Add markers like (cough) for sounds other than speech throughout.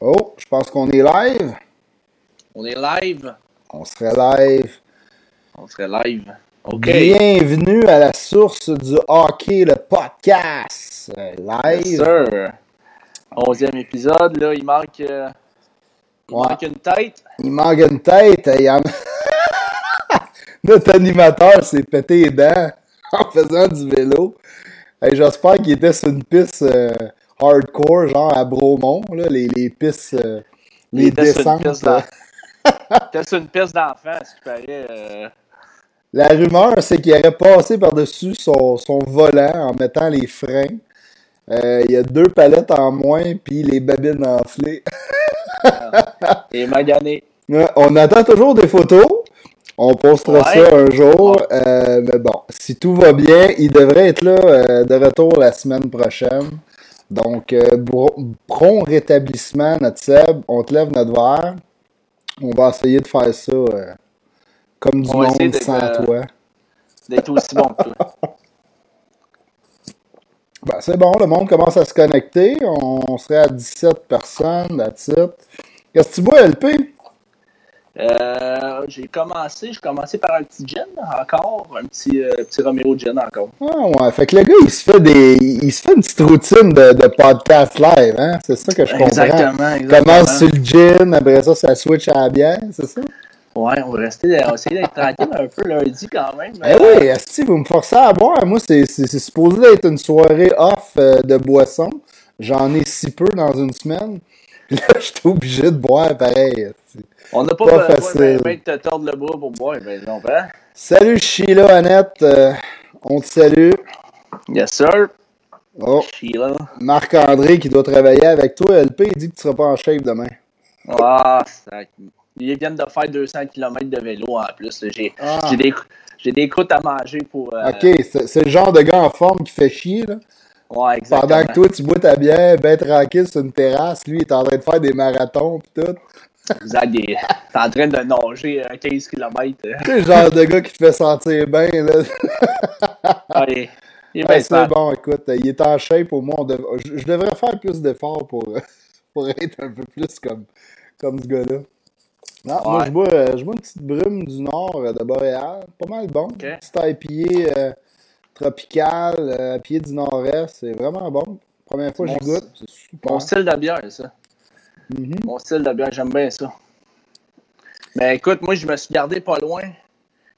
Oh, je pense qu'on est live. On est live. On serait live. On serait live. OK. Bienvenue à la source du hockey, le podcast. Live. Yes, sir. Onzième épisode, là, il manque, euh, il Ouais. manque une tête. Il manque une tête. il y en- (laughs) Notre animateur s'est pété les dents en faisant du vélo. J'espère qu'il était sur une piste euh, hardcore, genre à Bromont, là, les, les pistes, euh, les descentes. T'es sur une piste d'enfant, ce qui paraît. euh, La rumeur, c'est qu'il aurait passé par-dessus son, son volant en mettant les freins. Euh, il y a deux palettes en moins, puis les babines enflées. et magané. Ouais, On attend toujours des photos. On postera Ouais. ça un jour. Euh, mais bon, si tout va bien, il devrait être là euh, de retour la semaine prochaine. Donc, euh, prompt rétablissement, notre Seb. On te lève notre verre. On va essayer de faire ça euh, comme du On monde sans euh, toi. D'être aussi bon que toi. (laughs) Ben, c'est bon, le monde commence à se connecter. On serait à 17 personnes, that's it. Qu'est-ce que tu bois, LP? Euh, j'ai commencé, j'ai commencé par un petit gin encore, un petit, euh, petit Romeo gin encore. Ah ouais, fait que le gars, il se fait des. Il se fait une petite routine de, de podcast live, hein? C'est ça que je comprends. Exactement, Il exactement. commence sur le gin, après ça, ça switch à la bière, c'est ça? Ouais, on va rester, on va essayer d'être tranquille un peu lundi quand même. Eh oui, si vous me forcez à boire, moi, c'est supposé être une soirée off euh, de boisson. J'en ai si peu dans une semaine. Là, (laughs) je suis obligé de boire pareil. On n'a pas, Pas besoin facile. de te tordre le bras pour boire, ben non, hein? Salut Sheila, Annette. euh, on te salue. Yes, sir. Oh, Sheila. Marc-André qui doit travailler avec toi, LP, il dit que tu seras pas en shape demain. Ah, sac. Ils viennent de faire 200 km de vélo en plus. J'ai Ah. j'ai des, des croûtes à manger pour. euh, Ok, c'est le genre de gars en forme qui fait chier, là. Ouais, exactement. Pendant que toi, tu bois ta bière, ben tranquille sur une terrasse, lui, il est en train de faire des marathons pis tout. Des- T'es en train de nager euh, 15 km. Tu sais, le genre de gars qui te fait sentir bien, là. Ouais, Ah, bien c'est bon, écoute, il est en shape, au moins, dev- je, devrais faire plus d'efforts pour, (laughs) pour être un peu plus comme, comme ce gars-là. Non, moi, je bois, euh, je bois une petite brume du nord euh, de Boréal, pas mal bon. Ok. Une petite IPA euh, tropicale, euh, IPA du nord-est, c'est vraiment bon. Première fois que j'y goûte, c'est super. Mon style de bière, ça. Mhm. Mon style de bière, j'aime bien ça. Mais écoute, moi, je me suis gardé pas loin.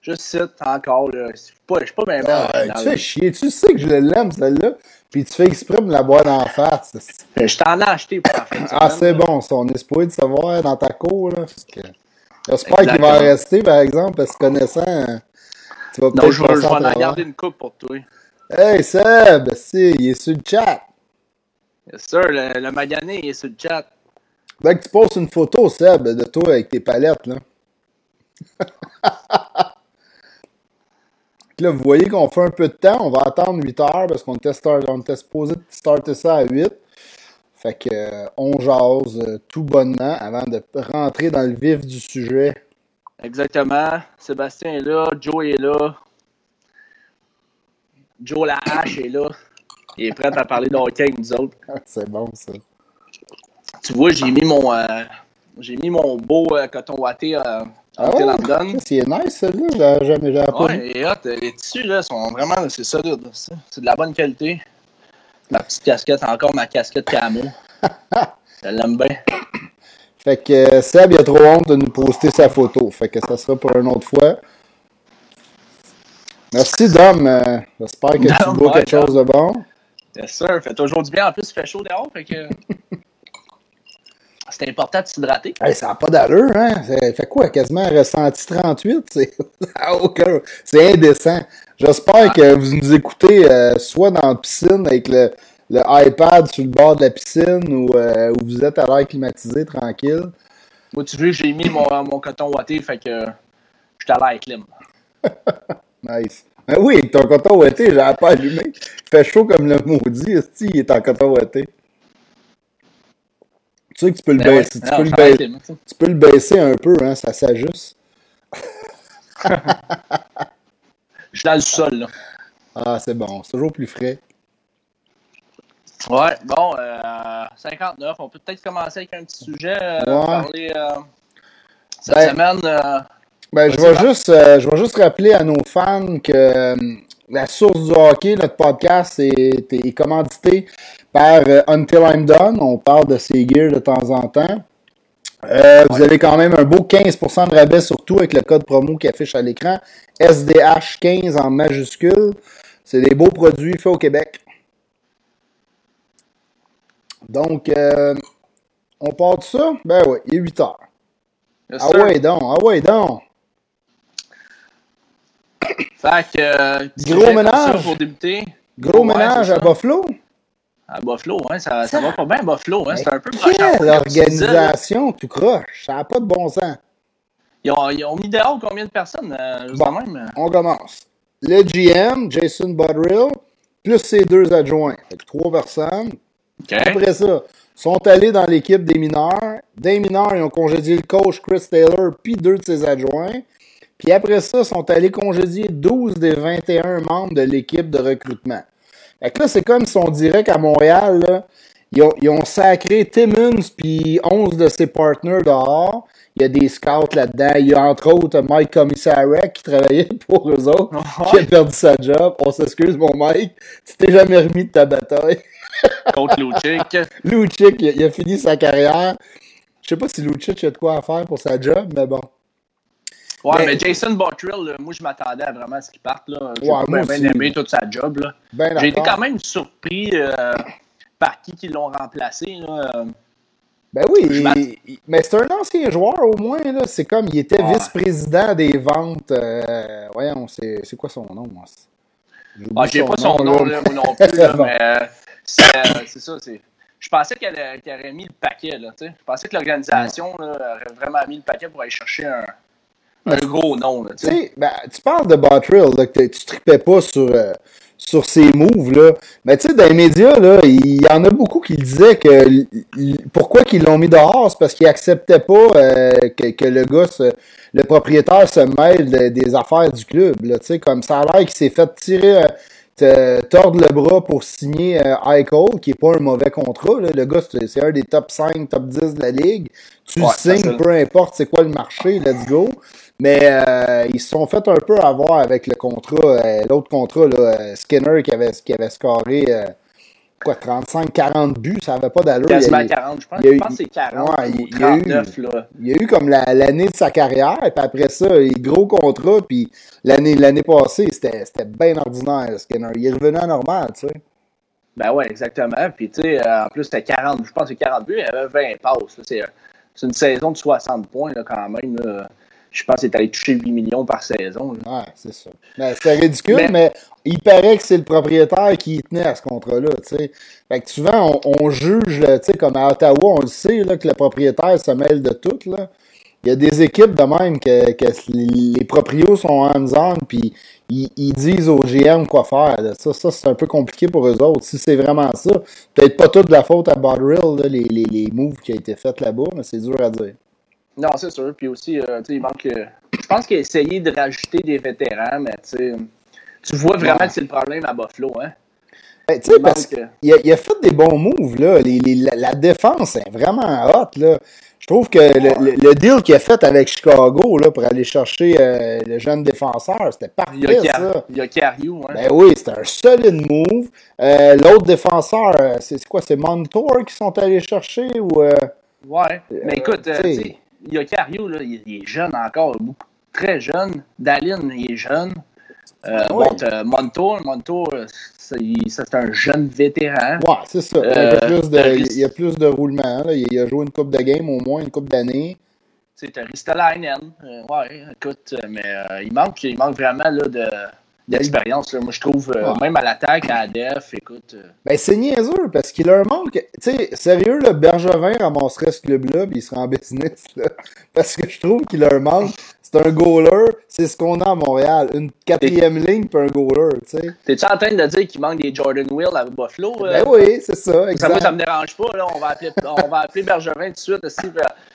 Juste ici, encore, là. Je suis pas, je suis pas bien Ah, tu fais chier, tu sais que je l'aime celle-là, puis tu fais exprès de me la boire d'en face. Je t'en ai acheté pour la fin de Ah, c'est bon, ça, on est supposé de savoir dans ta cour, là. J'espère qu'il va en rester, par exemple, parce que connaissant, euh, tu vas Non, je vais, en garder une coupe pour toi. Hey Seb, si, il est sur le chat. Yes, sir, le, le magané, il est sur le chat. Dès que tu postes une photo, Seb, de toi avec tes palettes, là. (laughs) Là, vous voyez qu'on fait un peu de temps. On va attendre 8 heures parce qu'on était, était supposé starter ça à 8. Fait que euh, on jase euh, tout bonnement avant de rentrer dans le vif du sujet. Exactement. Sébastien est là, Joe est là. Joe la hache est là. Il est prêt à parler de hockey avec nous autres. (laughs) C'est bon, ça. Tu vois, j'ai mis mon euh, j'ai mis mon beau euh, coton watté euh, en Ah ouais? London. Ça, c'est nice, celle-là. J'ai jamais vu. Ouais, et hot, les tissus là sont vraiment c'est solide. C'est de la bonne qualité. Ma petite casquette, encore ma casquette camo. (laughs) Je l'aime bien. Fait que euh, Seb, il a trop honte de nous poster sa photo. Fait que ça sera pour une autre fois. Merci, Dom. Euh, J'espère que tu bois ouais, quelque chose de bon. Bien sûr, fait toujours du bien. En plus, il fait chaud dehors, fait que. (laughs) C'est important de s'hydrater. Hey, ça n'a pas d'allure, hein? Ça fait quoi? Quasiment ressenti 38? (laughs) C'est aucun... C'est indécent. J'espère que vous nous écoutez euh, soit dans la piscine avec le, le iPad sur le bord de la piscine ou, euh, ou vous êtes à l'air climatisé, tranquille. Moi, tu veux, j'ai mis mon, mon coton watté, fait que je suis à l'air clim. (laughs) Nice. Ben oui, ton coton ouaté, j'avais pas allumé. Il fait chaud comme le maudit, il est en coton ouaté. Tu sais que tu peux le Ben ouais, baisser. tu, non, peux le baisser clim, tu peux le baisser un peu, hein, ça s'ajuste. (laughs) Je suis dans le sol, là. Ah, c'est bon, c'est toujours plus frais. Ouais, bon, euh, 59. On peut peut-être commencer avec un petit sujet. Euh, Ouais. parler, euh, cette Ben, semaine. euh, Ben, je vais juste, euh, je vais juste rappeler à nos fans que la source du hockey, notre podcast, est, est commandité par Until I'm Done. On parle de ces gears de temps en temps. Euh, Vous avez quand même un beau 15% de rabais sur tout avec le code promo qui affiche à l'écran. SDH15 en majuscule. C'est des beaux produits faits au Québec. Donc, euh, on part de ça? Ben oui, il est 8 heures. yes, Ah sir. ouais, donc, ah ouais, donc. Fait que. euh, Gros ménage. Pour débuter. Gros Ouais, ménage à. Buffalo. À Buffalo, hein, ça, ça va pas bien, Buffalo. Hein, c'est un peu Quelle comme tu disais, là. organisation tout croche. Ça n'a pas de bon sens. Ils ont, ils ont mis dehors combien de personnes euh, Bon. même? On commence. Le GM, Jason Budrill, plus ses deux adjoints. Fait que trois personnes. Après ça, sont allés dans l'équipe des mineurs. Des mineurs, ils ont congédié le coach Chris Taylor puis deux de ses adjoints. Puis après ça, sont allés congédier 12 des 21 membres de l'équipe de recrutement. Fait que là, c'est comme si on dirait qu'à Montréal, là, ils, ont, ils ont sacré Timmons puis 11 de ses partenaires dehors. Il y a des scouts là-dedans. Il y a entre autres Mike Commissarek qui travaillait (laughs) pour eux autres, qui a perdu sa job. On s'excuse, mon Mike. Tu t'es jamais remis de ta bataille. (laughs) Contre Lucic. Lucic, il, a- il a fini sa carrière. Je sais pas si Lucic a de quoi à faire pour sa job, mais bon. Ouais, Mais- mais, Jason Bottrill, là, moi, je m'attendais à vraiment ce qu'il parte. Là. J'ai Ouais, bien aussi. aimé toute sa job. Là. Ben J'ai été quand même surpris euh, par qui qui l'ont remplacé. Là. Ben oui, il- mais c'est un ancien joueur au moins. là. C'est comme, il était vice-président des ventes. euh, voyons, c'est c'est quoi son nom? moi? Ah, j'ai pas son nom, là. moi non plus, là, (laughs) mais euh, c'est euh, c'est ça. c'est- Je pensais qu'elle qu'elle aurait mis le paquet. Là, tu sais. je pensais que l'organisation aurait vraiment mis le paquet pour aller chercher un, gros nom. Là, sais. ben, tu parles de Bottrill, là, que tu tripais pas sur, euh, sur ses moves, là. Mais tu sais, dans les médias, là, il y en a beaucoup qui disaient que pourquoi qu'ils l'ont mis dehors, c'est parce qu'ils acceptaient pas euh, que, que le gars, le propriétaire se mêle de- des affaires du club, là. Tu sais, comme ça a l'air qu'il s'est fait tirer, euh, te- tordre le bras pour signer euh, qui est pas un mauvais contrat, là. Le gars, c'est un des top 5, top 10 de la ligue. Tu le signes, peu importe c'est quoi le marché, let's go. Mais euh, ils se sont fait un peu avoir avec le contrat, euh, l'autre contrat, là, euh, Skinner qui avait, qui avait scoré quoi, 35-40 buts, ça avait pas d'allure. Quasiment 40. Je pense, je que c'est 40 ouais, ou il y a eu- 39. Là. Il y a eu comme la- l'année de sa carrière, puis après ça, les gros contrats, puis l'année l'année passée, c'était c'était bien ordinaire, Skinner. Il est revenu à normal, tu sais. Ben ouais, exactement. Puis tu sais, euh, en plus, c'était 40, je pense que c'est 40 buts, il avait 20 passes. C'est, c'est une saison de 60 points là, quand même. là. Je pense qu'il est allé toucher 8 millions par saison. là. Ouais, c'est ça. Mais c'était ridicule, Mais- mais... il paraît que c'est le propriétaire qui tenait à ce contrat-là. Fait que souvent, on, on juge, là, tu sais, comme à Ottawa, on le sait, là, que le propriétaire se mêle de tout, là. Il y a des équipes de même que, que les proprios sont hands-on, puis ils, ils disent aux GM quoi faire. là. Ça, ça c'est un peu compliqué pour eux autres. Si c'est vraiment ça, peut-être pas toute la faute à Bodrill, les, les, les moves qui ont été faits là-bas, mais c'est dur à dire. Non, c'est sûr. Puis aussi, euh, tu sais, il manque. euh, je pense qu'il a essayé de rajouter des vétérans, mais tu vois vraiment Ouais. que c'est le problème à Buffalo. Hein? Ben, tu sais, Il parce manque, euh, a, il a fait des bons moves, là. Les- les- la, la défense est vraiment hot, là. Je trouve que le, le- le deal qu'il a fait avec Chicago, là, pour aller chercher euh, le jeune défenseur, c'était il y a, parfait, ça. il y a Cariou. Hein? Ben oui, c'était un solide move. Euh, L'autre défenseur, c'est quoi? C'est Montour qui sont allés chercher ou... euh, ouais. Mais écoute, tu sais. tu sais, il y a Cariou, là, il, il est jeune encore, beaucoup, très jeune. Dalin, il est jeune. Euh, Ouais. bon, t'as Montour, Montour, euh, c'est c'est un jeune vétéran. Ouais, c'est ça. il, y a Euh, plus de, il y a plus de roulement. Là. Il, a joué une coupe de game au moins, une coupe d'années. T'as Ristolainen. Euh, ouais, écoute, euh, mais euh, il, manque, il manque vraiment là, de, d'expérience. Moi, je trouve, euh, Ouais. même à l'attaque, à la def, écoute. euh, Ben, c'est niaiseux parce qu'il leur manque. Tu sais, sérieux, le Bergevin ramasserait ce club-là puis il serait en business. Là, (laughs) parce que je trouve qu'il leur manque. C'est un goaler. C'est ce qu'on a à Montréal. Une quatrième ligne puis un goaler. Tu sais. T'es-tu en train de dire qu'il manque des Jordan Will à Buffalo? euh? Ben oui, c'est ça. Ça, moi, Exact. ça me dérange pas. Là. On, va appeler, on va appeler Bergevin tout de suite. aussi,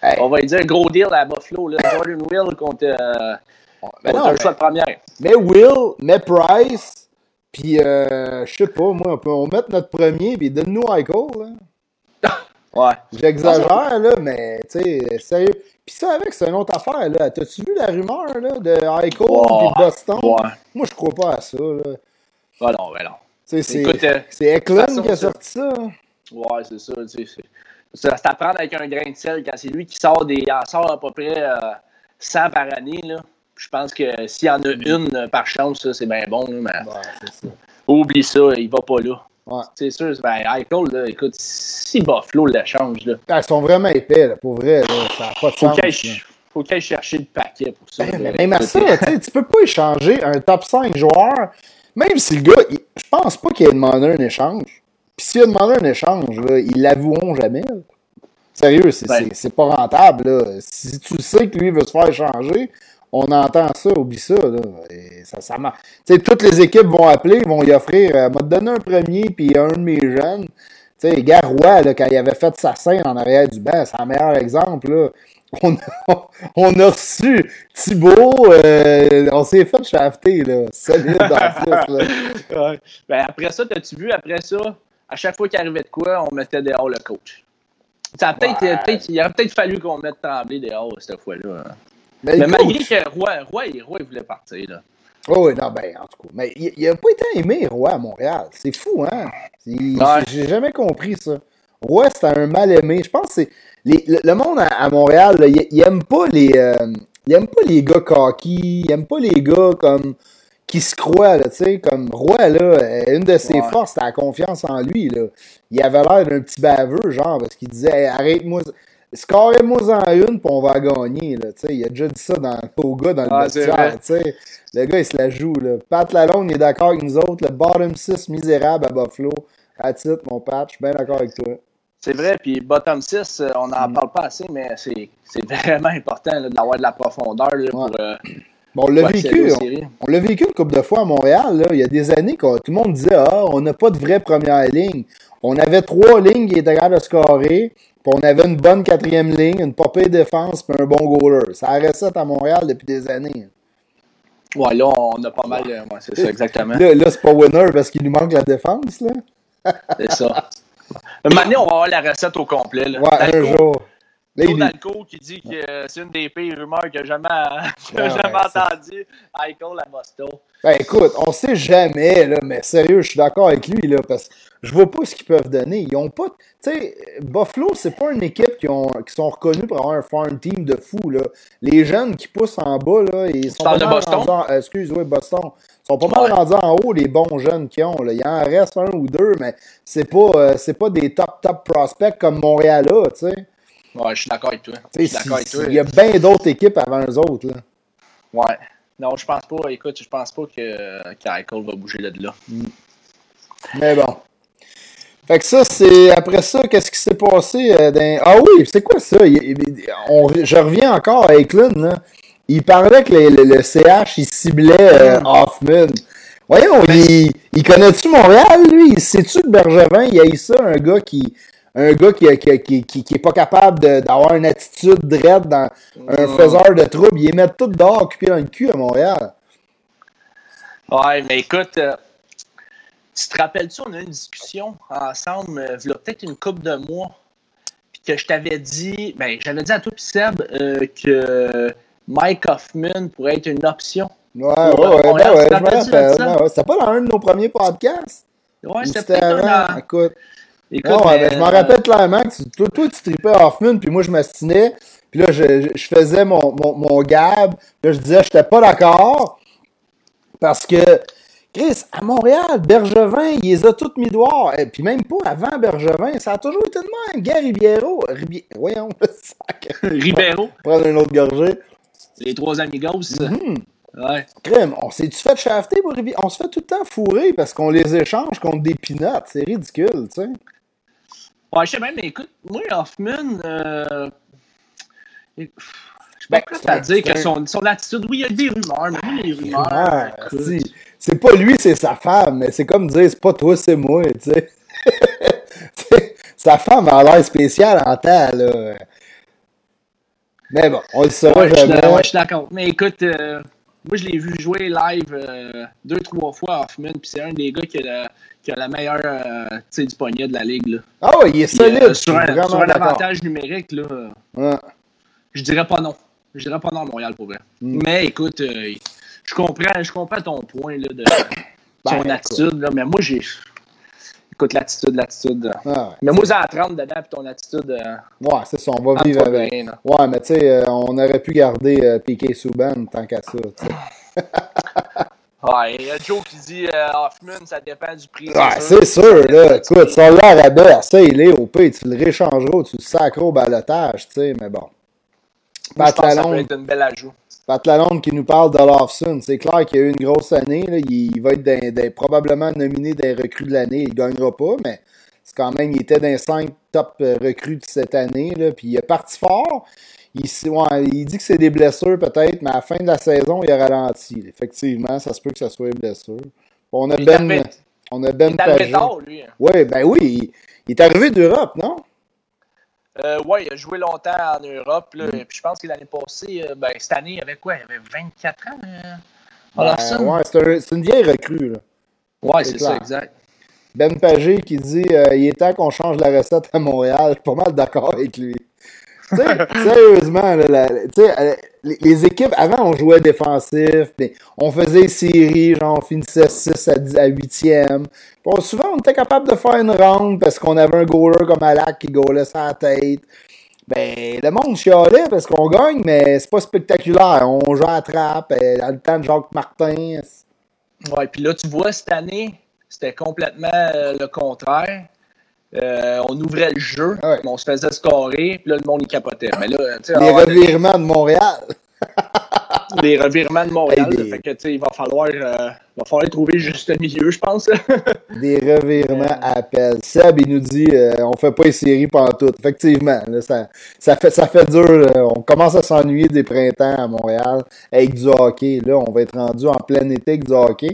Hey. On va lui dire un gros deal à Buffalo. Là. Jordan Will contre, Ben non, un mais- choix de première. Mais Will, mais Price, puis euh, je sais pas, moi, on peut on mettre notre premier, puis donne-nous Eichel. Là. (laughs) Ouais. J'exagère, là, mais, tu sais, sérieux. Puis ça, avec, c'est une autre affaire, là. T'as-tu vu la rumeur, là, de Eichel Ouais. et Boston? Ouais. Moi, je crois pas à ça, là. Ah non, ben non. C'est euh, c'est Eklund qui a sorti ça. Ouais, c'est ça. Tu sais, c'est- ça c'est à prendre avec un grain de sel quand c'est lui qui sort des. En sort à peu près euh, 100 par année. Là. Je pense que s'il y en a une euh, par chance, c'est bien bon. Mais Ouais, c'est ça. oublie ça, il va pas là. Ouais. C'est sûr, ben, Eichel, là, écoute, si Buffalo l'échange, là, Ah, Ils sont vraiment épais, là, pour vrai, là. Ça n'a pas de faut sens. aille chercher le paquet pour ça. Ben, mais même à Écoute, ça, tu sais, tu peux pas échanger un top 5 joueur, même si le gars, il- je pense pas qu'il ait demandé un échange. Puis s'il a demandé un échange, là, ils l'avoueront jamais. là. Sérieux, c'est Ben. c'est- c'est pas rentable. Là. Si tu sais que lui veut se faire échanger, on entend ça, oublie ça. Là. Et ça, ça toutes les équipes vont appeler, vont lui offrir, euh, m'a donné un premier, puis un de mes jeunes. Tu sais, gars Roy, là, quand il avait fait sa scène en arrière du banc, c'est un meilleur exemple. Là. On, a, (laughs) on a reçu Thibault, euh, on s'est fait shafter, là. Solide là. (laughs) Ouais. Ben, après ça, t'as-tu vu, après ça, à chaque fois qu'il arrivait de quoi, on mettait dehors le coach. Ça a peut-être, Ouais. il aurait peut-être fallu qu'on mette Tremblay dehors cette fois-là. Mais, malgré que Roy, Roy, Roy, il voulait partir. Là. Oh, oui, non, ben, en tout cas. Mais il, il a pas été aimé, Roy, à Montréal. C'est fou, hein? Ouais. J'ai jamais compris ça. Roy, c'était un mal aimé. Je pense que c'est. les- Le, le monde à, à Montréal, là, il, il aime pas les. euh, il aime pas les gars cocky. Il aime pas les gars comme. qui se croient, là, tu sais. Comme Roy, là, euh, une de ses Ouais. forces, c'était la confiance en lui, là. Il avait l'air d'un petit baveux, genre, parce qu'il disait, Hey, arrête-moi. Scorez-moi en une, puis on va gagner, là. Il a déjà dit ça dans, au gars dans le Ah, vestiaire. Le gars, il se la joue, là. Pat Lalonde, il est d'accord avec nous autres. Le bottom 6 misérable à Buffalo. À titre, mon Pat, je suis bien d'accord avec toi. C'est vrai, puis bottom 6, euh, on n'en Mm. parle pas assez, mais c'est, (laughs) vraiment important d'avoir de la profondeur là, pour euh, Bon, on l'a vécu. On, séries. on l'a vécu une couple de fois à Montréal, là. Il y a des années, que tout le monde disait, ah, on n'a pas de vraie première ligne. On avait trois lignes qui étaient capables de scorer. Puis on avait une bonne quatrième ligne, une popée défense, puis un bon goaler. Ça a recette à Montréal depuis des années. Ouais, là, on a pas mal. euh, ouais, c'est ça, exactement. Là, là c'est pas winner parce qu'il nous manque la défense, là. C'est ça. Donné, on va avoir la recette au complet. Là. Ouais, un jour. Dalco qui dit que euh, c'est une des pires rumeurs que j'ai jamais, (laughs) que Ouais, jamais ouais, c'est- entendu. Eichel à Boston. Ben écoute, on sait jamais, là, mais sérieux, je suis d'accord avec lui, là, parce que je vois pas ce qu'ils peuvent donner. Ils ont pas. Tu sais, Buffalo, c'est pas une équipe qui, ont, qui sont reconnus pour avoir un farm team de fou, là. Les jeunes qui poussent en bas, là, ils sont pas de mal Boston? rendus en- euh, excuse, oui, Boston. Ils sont pas mal rendus en haut, les bons jeunes qui ont, là. Il en reste un ou deux, mais c'est pas, euh, c'est pas des top, top prospects comme Montréal, là, tu sais. Ouais, je suis d'accord avec toi. Je Tu suis d'accord avec toi. Il y a bien d'autres équipes avant eux autres, là. Ouais. Non, je pense pas. Écoute, je pense pas que qu'Eichel va bouger là de là. Mais bon. Fait que ça, c'est. Après ça, qu'est-ce qui s'est passé euh, dans- Ah oui, c'est quoi ça? Il- il- on- je reviens encore à Eklund, là. Il parlait que le, le- le CH, il ciblait euh, Hoffman. Voyons, il, il connaît-tu Montréal, lui? Sais-tu que Bergevin, il a eu ça, un gars qui. Un gars qui, qui, qui, est pas capable d'avoir une attitude dread dans un faiseur de troubles. Il les met tout dehors, occupés dans le cul à Montréal. Ouais, mais écoute, euh, tu te rappelles-tu, on a eu une discussion ensemble, euh, il y a peut-être une couple de mois, puis que je t'avais dit, ben, j'avais dit à toi puis Seb euh, que Mike Hoffman pourrait être une option. Ouais, Pour, ouais, ouais, ben ouais, je me rappelle. ouais. C'était pas dans un de nos premiers podcasts? Ouais, Ou c'était peut-être. Écoute, Écoute, non, mais, je m'en rappelle clairement que tu- toi, toi, tu tripais Hoffman, puis moi, je m'astinais. Puis là, je, je- je faisais mon, mon, mon gab. Puis là, je disais, j'étais pas d'accord. Parce que, Chris, à Montréal, Bergevin, il les a toutes mis dehors. Et puis même pas avant Bergevin, ça a toujours été de même. Gary Ribiero, Ribi- voyons, (laughs) le sac. Ribeiro, (laughs) Prendre une autre gorgée. les trois amigos. Mhm. Ouais. Crème, on s'est-tu fait shafter pour Ribi- On se fait tout le temps fourrer parce qu'on les échange contre des pinottes. C'est ridicule, tu sais. Ouais, je sais même, mais écoute, moi, Hoffman, euh, je suis Ben, pas prêt c'est à dire que son, son attitude, oui, il y a des rumeurs, mais les rumeurs, Ah. C'est pas lui, c'est sa femme, mais c'est comme dire, c'est pas toi, c'est moi, (laughs) tu sais. Sa femme a l'air spéciale en temps, là. Mais bon, on le saura Ouais, je suis jamais. je suis d'accord. Mais écoute, euh, moi, je l'ai vu jouer live euh, deux, trois fois à Hoffman, puis c'est un des gars qui a, la, qui a la meilleure euh, du poignet de la ligue. Là. Ah ouais, il est solide. Euh, sur, un, sur un avantage numérique, là, ouais. je dirais pas non. Je dirais pas non à Montréal pour vrai. Mm. Mais écoute, je comprends, je comprends ton point là, de (coughs) ben, ton attitude, là, mais moi j'ai. Écoute, l'attitude, l'attitude. Ah, mais moi, j'ai à 30 dedans, puis ton attitude. Euh, ouais, c'est ça, on va vivre avec. Ouais, mais tu sais, euh, on aurait pu garder euh, Piqué Souban tant qu'à ça, (laughs) Ouais, il y a Joe qui dit euh, Hoffman, ça dépend du prix. Ouais, c'est sûr, là. Écoute, ça a l'air rabais ça, il est au pays, tu le réchangeras tu le sacres au balotage, tu sais, mais bon. Lalonde, ça peut être une belle ajout. Pat Lalonde qui nous parle de Lawson. C'est clair qu'il a eu une grosse année. Là. Il, va être probablement nominé des recrues de l'année. Il ne gagnera pas, mais c'est quand même, il était dans les 5 top euh, recrues de cette année. Là. Puis il est parti fort. Il, il dit que c'est des blessures peut-être, mais à la fin de la saison, il a ralenti. Effectivement, ça se peut que ce soit une blessure. on a Ben. On a Ben lui. Hein. Oui, ben oui. il est arrivé d'Europe, non? Euh, oui, il a joué longtemps en Europe. Là, mm. Puis je pense que l'année passée, euh, ben, cette année, il avait quoi? Il avait 24 ans. Euh, ben, ouais, c'est, une vieille recrue. Là. Ouais, c'est, ça, exact. Ben Pagé qui dit euh, il est temps qu'on change la recette à Montréal. Je suis pas mal d'accord avec lui. Sérieusement, euh, les, équipes, avant, on jouait défensif, on faisait série, genre, on finissait 6 à, 8e. Bon, souvent, on était capable de faire une ronde parce qu'on avait un goaler comme Alak qui goalait sa tête. Ben, le monde chialait parce qu'on gagne, mais c'est pas spectaculaire. On joue à trappe, euh, dans le temps de Jacques Martin. Ouais, puis là, tu vois, cette année, c'était complètement euh, le contraire. Euh, on ouvrait le jeu, on se faisait scorer, puis là, le monde y capotait. Mais là, (laughs) les revirements de Montréal. les revirements de Montréal. fait que, il va falloir, euh, va falloir trouver juste un milieu, je pense. (laughs) des revirements à appel. Seb, il nous dit euh, on fait pas les séries pendant tout. Effectivement, ça, ça, fait, ça fait dur. On commence à s'ennuyer des printemps à Montréal avec du hockey. Là, on va être rendu en plein été avec du hockey.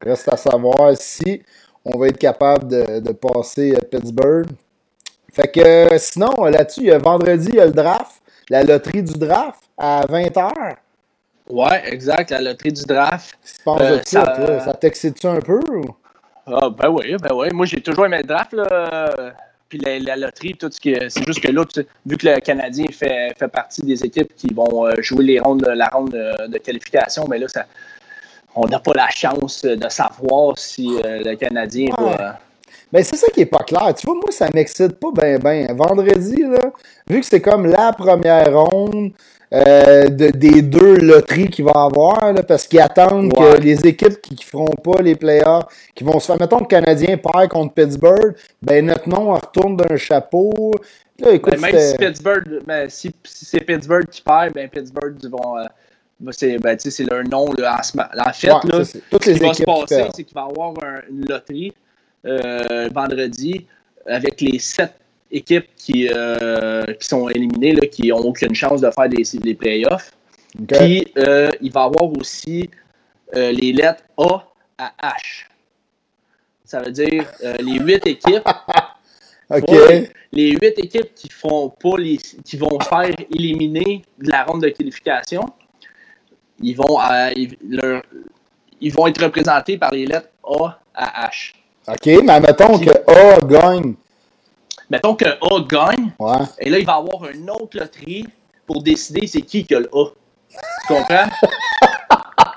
Reste à savoir si on va être capable de, passer à Pittsburgh. Fait que sinon, là-dessus, vendredi, il y a le draft, la loterie du draft à 20h. Ouais, exact, la loterie du draft. Euh, ça, ça t'excite-tu un peu? Ah, ben oui, ben oui. Moi, j'ai toujours aimé le draft, là. Puis la, loterie, tout ce qui c'est juste que là, vu que le Canadien fait, fait partie des équipes qui vont euh, jouer les rondes, la ronde de, de qualification, mais ben là, ça, on n'a pas la chance de savoir si euh, le Canadien va. Mais c'est ça qui est pas clair. Tu vois, moi, ça m'excite pas bien, bien. Vendredi, là, vu que c'est comme la première ronde euh, des deux loteries qu'il va avoir, parce qu'ils attendent que les équipes qui, ne feront pas les playoffs, qui vont se faire. Mettons que le Canadien perd contre Pittsburgh, ben notre nom retourne d'un chapeau. Là, écoute, ben, même si Pittsburgh, ben, si, c'est Pittsburgh qui perd, ben Pittsburgh vont. Euh, c'est ben, leur nom là, en, fait. là, ce qui va se passer, c'est qu'il va y avoir une loterie euh, vendredi avec les sept équipes qui, euh, qui sont éliminées, là, qui n'ont aucune chance de faire des, des playoffs. Puis euh, il va y avoir aussi les lettres A à H. Ça veut dire les huit équipes. (laughs) les huit équipes qui font pas les, qui vont faire éliminer de la ronde de qualification ils vont, euh, ils, vont être représentés par les lettres A à H. OK, mais mettons que A gagne. Mettons que A gagne. Et là, il va y avoir une autre loterie pour décider c'est qui qui a le A. Tu comprends? (laughs)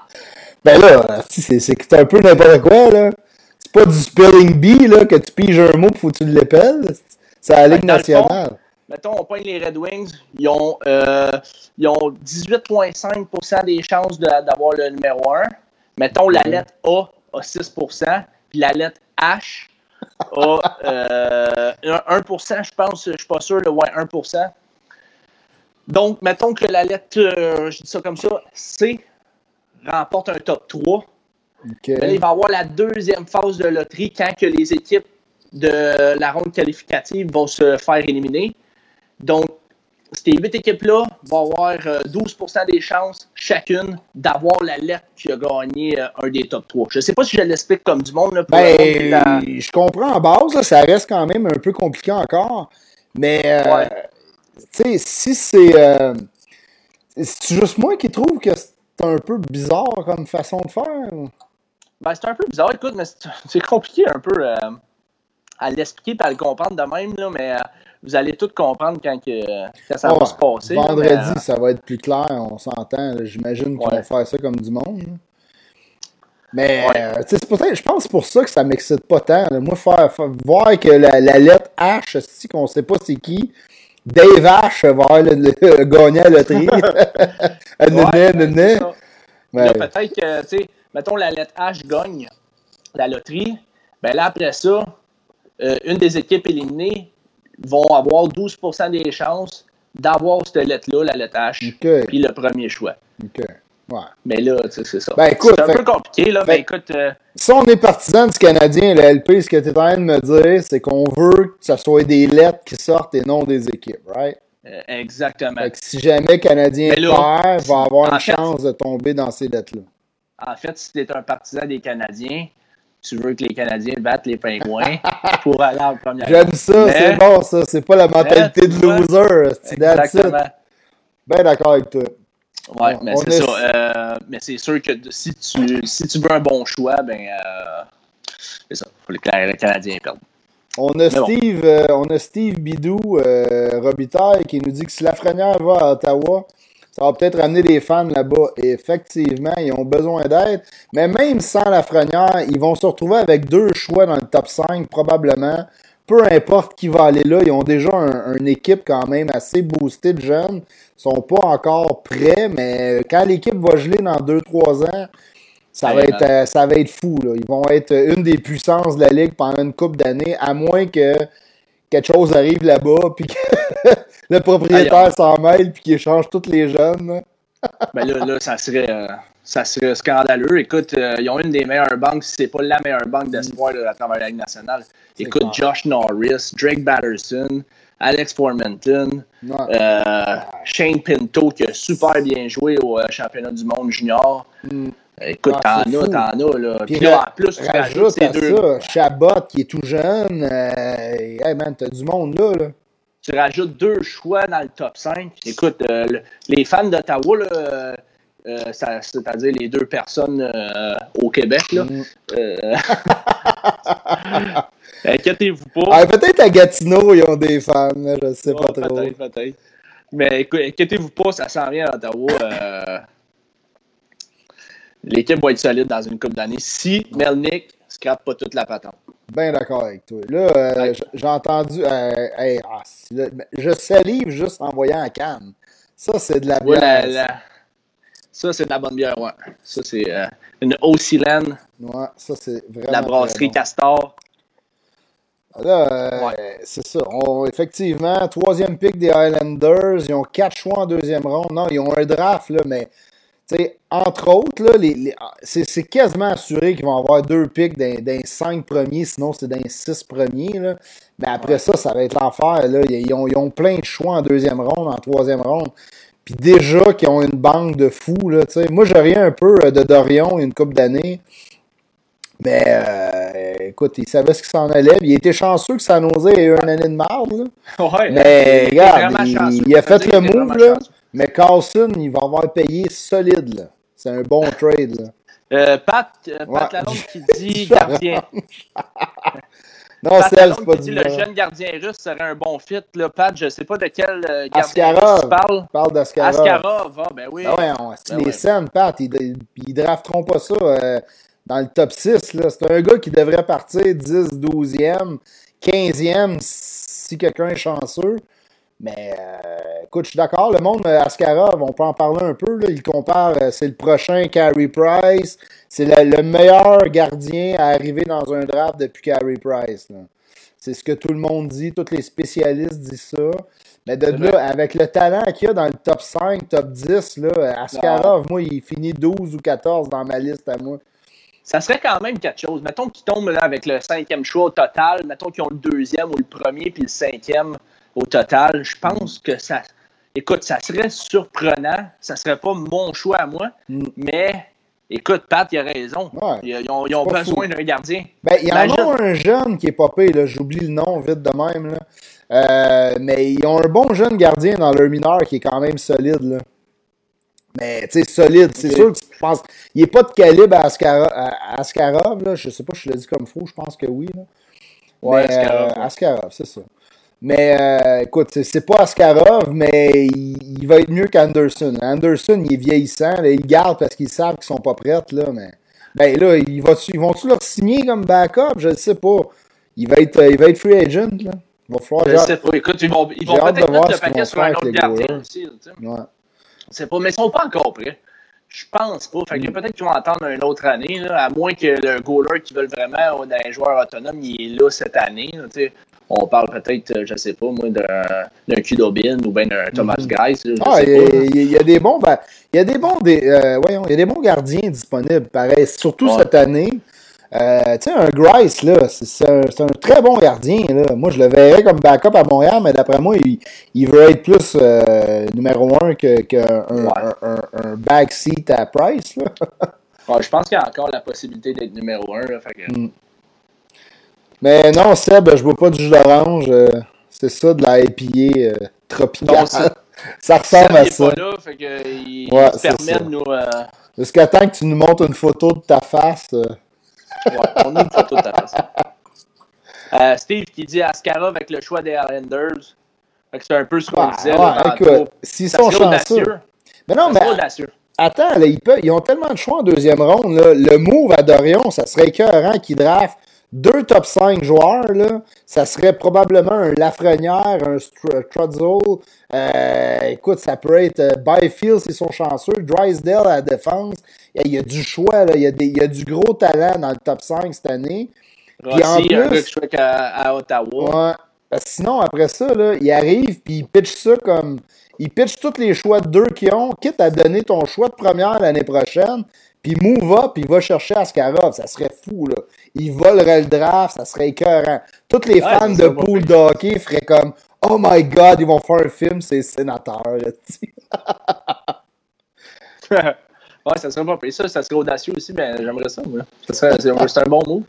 ben là, c'est un peu n'importe quoi, là. C'est pas du spelling bee, là, que tu piges un mot, faut que tu l'épelles. C'est la Ligue nationale mettons, on pointe les Red Wings, ils ont, euh, ont 18,5% des chances d'avoir le numéro 1. Mettons, la lettre A a 6% puis la lettre H a euh, 1% je pense, je ne suis pas sûr, le ouais, 1% Donc, mettons que la lettre, euh, je dis ça comme ça, C remporte un top 3. il va y avoir la deuxième phase de loterie quand que les équipes de la ronde qualificative vont se faire éliminer. Donc, ces huit équipes-là vont avoir 12% euh, des chances chacune d'avoir la lettre qui a gagné euh, un des top 3. Je ne sais pas si je l'explique comme du monde. ben, Je comprends en base, ça reste quand même un peu compliqué encore. Mais, euh, tu sais, si c'est. c'est juste moi qui trouve que c'est un peu bizarre comme façon de faire. Ben, c'est un peu bizarre, écoute, mais c'est compliqué un peu euh, à l'expliquer et à le comprendre de même, là, mais euh, vous allez tout comprendre quand, que, ça va se passer. Vendredi, euh, ça va être plus clair, on s'entend. J'imagine qu'ils vont faire ça comme du monde. Mais c'est peut-être, je pense pour ça que ça m'excite pas tant. Moi, faire, voir que la, lettre H, si qu'on sait pas c'est qui, Dave H va le, le, gagner à la loterie. (laughs) (laughs) ouais, peut-être que, tu sais, mettons la lettre H gagne la loterie, ben là, après ça, euh, une des équipes éliminées vont avoir 12% des chances d'avoir cette lettre-là, la lettre H, puis le premier choix. OK. Ouais. Mais là, c'est ça. Ben, c'est un peu compliqué, là. Écoute. Euh, si on est partisan du Canadien, le LP, ce que tu es en train de me dire, c'est qu'on veut que ce soit des lettres qui sortent et non des équipes, right? Euh, exactement. si jamais le Canadien perd, va avoir une chance de tomber dans ces lettres-là. En fait, si tu es un partisan des Canadiens, tu veux que les Canadiens battent les pingouins (laughs) pour aller en première J'aime ça, c'est bon ça. C'est pas la mentalité de loser. Exactement. Ben d'accord avec toi. Ouais, mais c'est ça. Euh, mais c'est sûr que si tu, si tu veux un bon choix, ben euh, c'est ça. Il faut que les Canadiens perdent. On a, Steve, euh, on a Steve Bidou, euh, Robitaille, qui nous dit que si la Lafrenière va à Ottawa, ça va peut-être ramener des fans là-bas. Et effectivement, ils ont besoin d'aide. Mais même sans la Lafrenière, ils vont se retrouver avec deux choix dans le top 5, probablement. Peu importe qui va aller là, ils ont déjà une équipe quand même assez boostée de jeunes. Ils sont pas encore prêts, mais quand l'équipe va geler dans 2-3 ans, ça va, être, euh, ça va être fou. Là. Ils vont être une des puissances de la Ligue pendant une coupe d'années, à moins que quelque chose arrive là-bas, puis que (laughs) le propriétaire s'en mêle, puis qu'il échange tous les jeunes. (laughs) ben là, là, ça serait, euh, ça serait scandaleux. Écoute, euh, ils ont une des meilleures banques, si c'est pas la meilleure banque d'espoir à travers la Ligue nationale. Écoute, Josh Norris, Drake Batterson, Alex Formenton, Shane Pinto, qui a super bien joué au championnat du monde junior. Mm. Écoute, ah, t'en as, t'en as, là. Puis, là, en plus, tu rajoutes ces deux. Ça, Chabot, qui est tout jeune. Euh, hey, man, t'as du monde là, là. Tu rajoutes deux choix dans le top 5. Écoute, euh, les fans d'Ottawa, là. Euh, c'est-à-dire les deux personnes au Québec. Là. Mm. (laughs) Inquiétez-vous pas. Ah, peut-être à Gatineau, ils ont des fans, je sais pas trop. Peut-être, peut-être. Mais écoute, inquiétez-vous pas, ça s'en vient à Ottawa l'équipe va être solide dans une coupe d'années si Melnick ne scrape pas toute la patente. Bien d'accord avec toi. Là, euh, j'ai entendu. Euh, ah, je salive juste en voyant la canne. Ça, c'est de la bière. Ça, c'est de la bonne bière, ouais. Ça, c'est euh, une Ocilène. Ouais, ça, c'est vraiment. La brasserie Castor. Là, c'est ça. effectivement, troisième pick des Highlanders. Ils ont quatre choix en deuxième ronde. Non, ils ont un draft, là, mais entre autres, là, les, c'est, quasiment assuré qu'ils vont avoir deux pics d'un, cinq premiers, sinon c'est d'un six premiers. Là. Mais après ça, ça va être l'enfer. Là. Ils, ont, ils ont plein de choix en deuxième ronde, en troisième ronde. Puis déjà qu'ils ont une banque de fous. Là, Moi, j'ai rien un peu euh, de Dorion une couple d'années. Mais euh, écoute, il savait ce qu'il s'en allait. Il était chanceux que ça n'osait ait eu une année de marde. Ouais, mais regarde, il, a fait le move. Là. Mais Carlson, il va avoir payé solide. Là. C'est un bon trade. Là. Euh, Pat, euh, Pat Lalonde qui (laughs) dit gardien. (laughs) non, c'est elle, c'est pas dit Le jeune gardien russe serait un bon fit. Là. Pat, je ne sais pas de quel euh, gardien russe tu parles. parle d'Askarov. Askarov, ah, ben oui. Ah ouais, on, ben les scènes, Pat, ils, ils drafteront pas ça euh, dans le top 6. C'est un gars qui devrait partir 10, 12e, 15e si quelqu'un est chanceux. Mais euh, écoute, je suis d'accord, le monde euh, Askarov, on peut en parler un peu. Là, il compare, euh, c'est le prochain Carey Price. C'est le, meilleur gardien à arriver dans un draft depuis Carey Price. C'est ce que tout le monde dit, tous les spécialistes disent ça. Mais de là, avec le talent qu'il y a dans le top 5, top 10, là, Askarov, moi, il finit 12 ou 14 dans ma liste à moi. Ça serait quand même quelque chose. Mettons qu'il tombe là, avec le cinquième choix au total. Mettons qu'ils ont le deuxième ou le premier, puis le cinquième au total. Je pense que ça. Écoute, ça serait surprenant. Ça serait pas mon choix à moi, mm. mais écoute, Pat, il a raison. Ils, ont, besoin d'un gardien. Ben, il y en a un jeune qui est popé. J'oublie le nom vite de même. Là. Euh, mais ils ont un bon jeune gardien dans leur mineur qui est quand même solide. Là. Mais, tu sais, solide. C'est sûr que je pense. Il n'est pas de calibre à, Askarov, à Askarov, là. Je sais pas si je l'ai dit comme faux, je pense que oui, là. Ouais, Askarov. Euh, Askarov, c'est ça. Mais euh, écoute, c'est pas Askarov, mais il, va être mieux qu'Anderson. Anderson, il est vieillissant, là, il garde parce qu'ils savent qu'ils sont pas prêts, là, mais. Ben là, ils, vont-tu leur signer comme backup? Je ne sais pas. Il va être, il va être free agent, là. Il va falloir. Je sais pas. Écoute, ils vont, ils vont peut-être mettre le paquet sur un autre gardien aussi. Ouais. C'est pas, mais ils sont pas encore prêts. Je pense pas. Fait que mm. peut-être qu'ils vont attendre une autre année, là, à moins que le goaler qui veulent vraiment d'un joueur autonome, il est là cette année. Là, on parle peut-être, euh, je sais pas, moi, d'un Kudobin ou bien d'un Thomas mm -hmm. Ah, il y, a des bons, il y a des bons, des, euh, voyons, il y a des bons gardiens disponibles, pareil, surtout cette année. Euh, tu sais, un Grice, là, c'est un, un, très bon gardien. Là. Moi, je le verrais comme backup à Montréal, mais d'après moi, il, il, veut être plus euh, numéro un qu'un que un, un, un, backseat à Price. Là. ouais, je pense qu'il y a encore la possibilité d'être numéro un. Là, fait que... mm. Mais non, Seb, je bois pas du jus d'orange. Euh, c'est ça, de la IPA euh, tropicale. ça, (laughs) ça ressemble à ça. Pas là, fait que, il, ouais, permet de nous. Euh... Jusqu'à temps que tu nous montres une photo de ta face. Euh. Ouais, on a une photo de ta face. (laughs) Euh, Steve qui dit Ascara avec le choix des Islanders. C'est un peu ce qu'on disait. Ouais, s'ils sont chanceux. Mais non, mais. Attends, là, ils, peuvent, ils, ont tellement de choix en deuxième ronde. Là. Le move à Dorion, ça serait écœurant qu'ils draft deux top 5 joueurs, là, ça serait probablement un Lafrenière, un Strudzel. Euh, écoute, ça peut être euh, Byfield s'ils sont chanceux, Drysdale à la défense. Il y a du choix, là. Il, y a des, il y a du gros talent dans le top 5 cette année. Puis en plus, un gars qui à, Ottawa. Ouais. sinon, après ça, là, il arrive puis il pitch ça comme. Il pitch tous les choix de deux qu'ils ont, quitte à donner ton choix de première l'année prochaine. Puis move up, il va chercher Askarov. Ça serait fou, là. Il volerait le draft, ça serait écœurant. Tous les fans de pool d'hockey feraient comme Oh my god, ils vont faire un film, c'est sénateur. (laughs) ouais, ça serait pas pire. Ça, ça serait audacieux aussi, mais j'aimerais ça, moi. C'est un bon mot.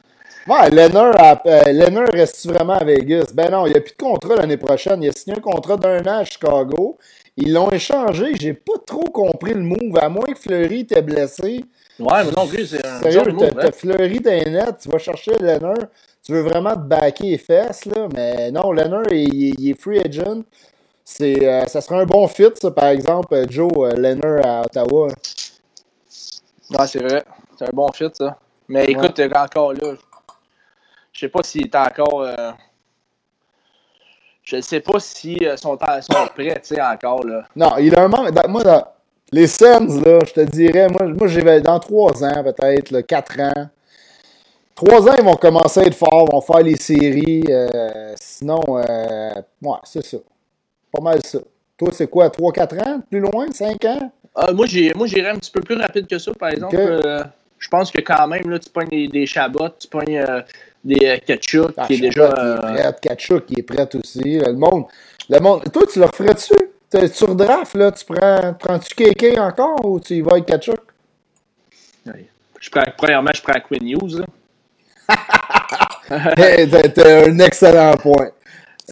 Ouais, Leonard, euh, reste vraiment à Vegas? Ben non, il n'y a plus de contrat l'année prochaine. Il a signé un contrat d'un an à Chicago. Ils l'ont échangé. J'ai pas trop compris le move. À moins que Fleury t'ait blessé. Ouais, mais non plus, c'est un Sérieux, move. T'as hein. Fleury t'es net, tu vas chercher Leonard. Tu veux vraiment te backer les fesses, là. Mais non, Leonard, il, il est free agent. C'est, euh, ça serait un bon fit, ça, par exemple, Joe euh, Leonard à Ottawa. Ouais, c'est vrai. C'est un bon fit, ça. Mais écoute, ouais. encore là, je sais pas s'il est encore. Euh, je ne sais pas si euh, sont, sont prêts, tu sais, encore, là. Non, il a un manque. Moi, dans les Sens, là, je te dirais, moi, moi j'ai dans trois ans, peut-être, quatre ans. Trois ans, ils vont commencer à être forts, vont faire les séries. Euh, sinon, euh, ouais, c'est ça. Pas mal ça. Toi, c'est quoi, trois, quatre ans? Plus loin? Cinq ans? Euh, moi, j'irais un petit peu plus rapide que ça, par exemple. Je pense que quand même, là, tu pognes des, des chabots, tu pognes des euh, Kachuk ah, qui est déjà. Qui est prête, Kachuk qui est prête aussi. Le monde, le monde. Toi, tu le referais-tu? Sur draft, là, tu prends. Prends-tu KK encore ou tu y vas avec Kachuk? Je prends, premièrement, je prends Quinn News. (laughs) T'as un excellent point.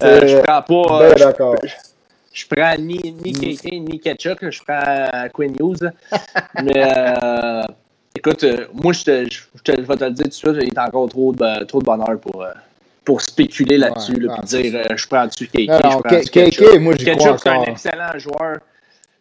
Euh, je prends pas. Euh, d'accord. Je, je, prends ni, ni KK ni Kachuk, je prends Quinn News. (laughs) mais euh, Écoute, euh, moi, je, te, je, te, vais te le dire tout de suite, il y a encore trop de, trop de bonheur pour, euh, pour spéculer là-dessus, ouais, là, puis dire euh, je prends dessus KK. Non, non, KK, moi, j'y crois c'est un excellent joueur.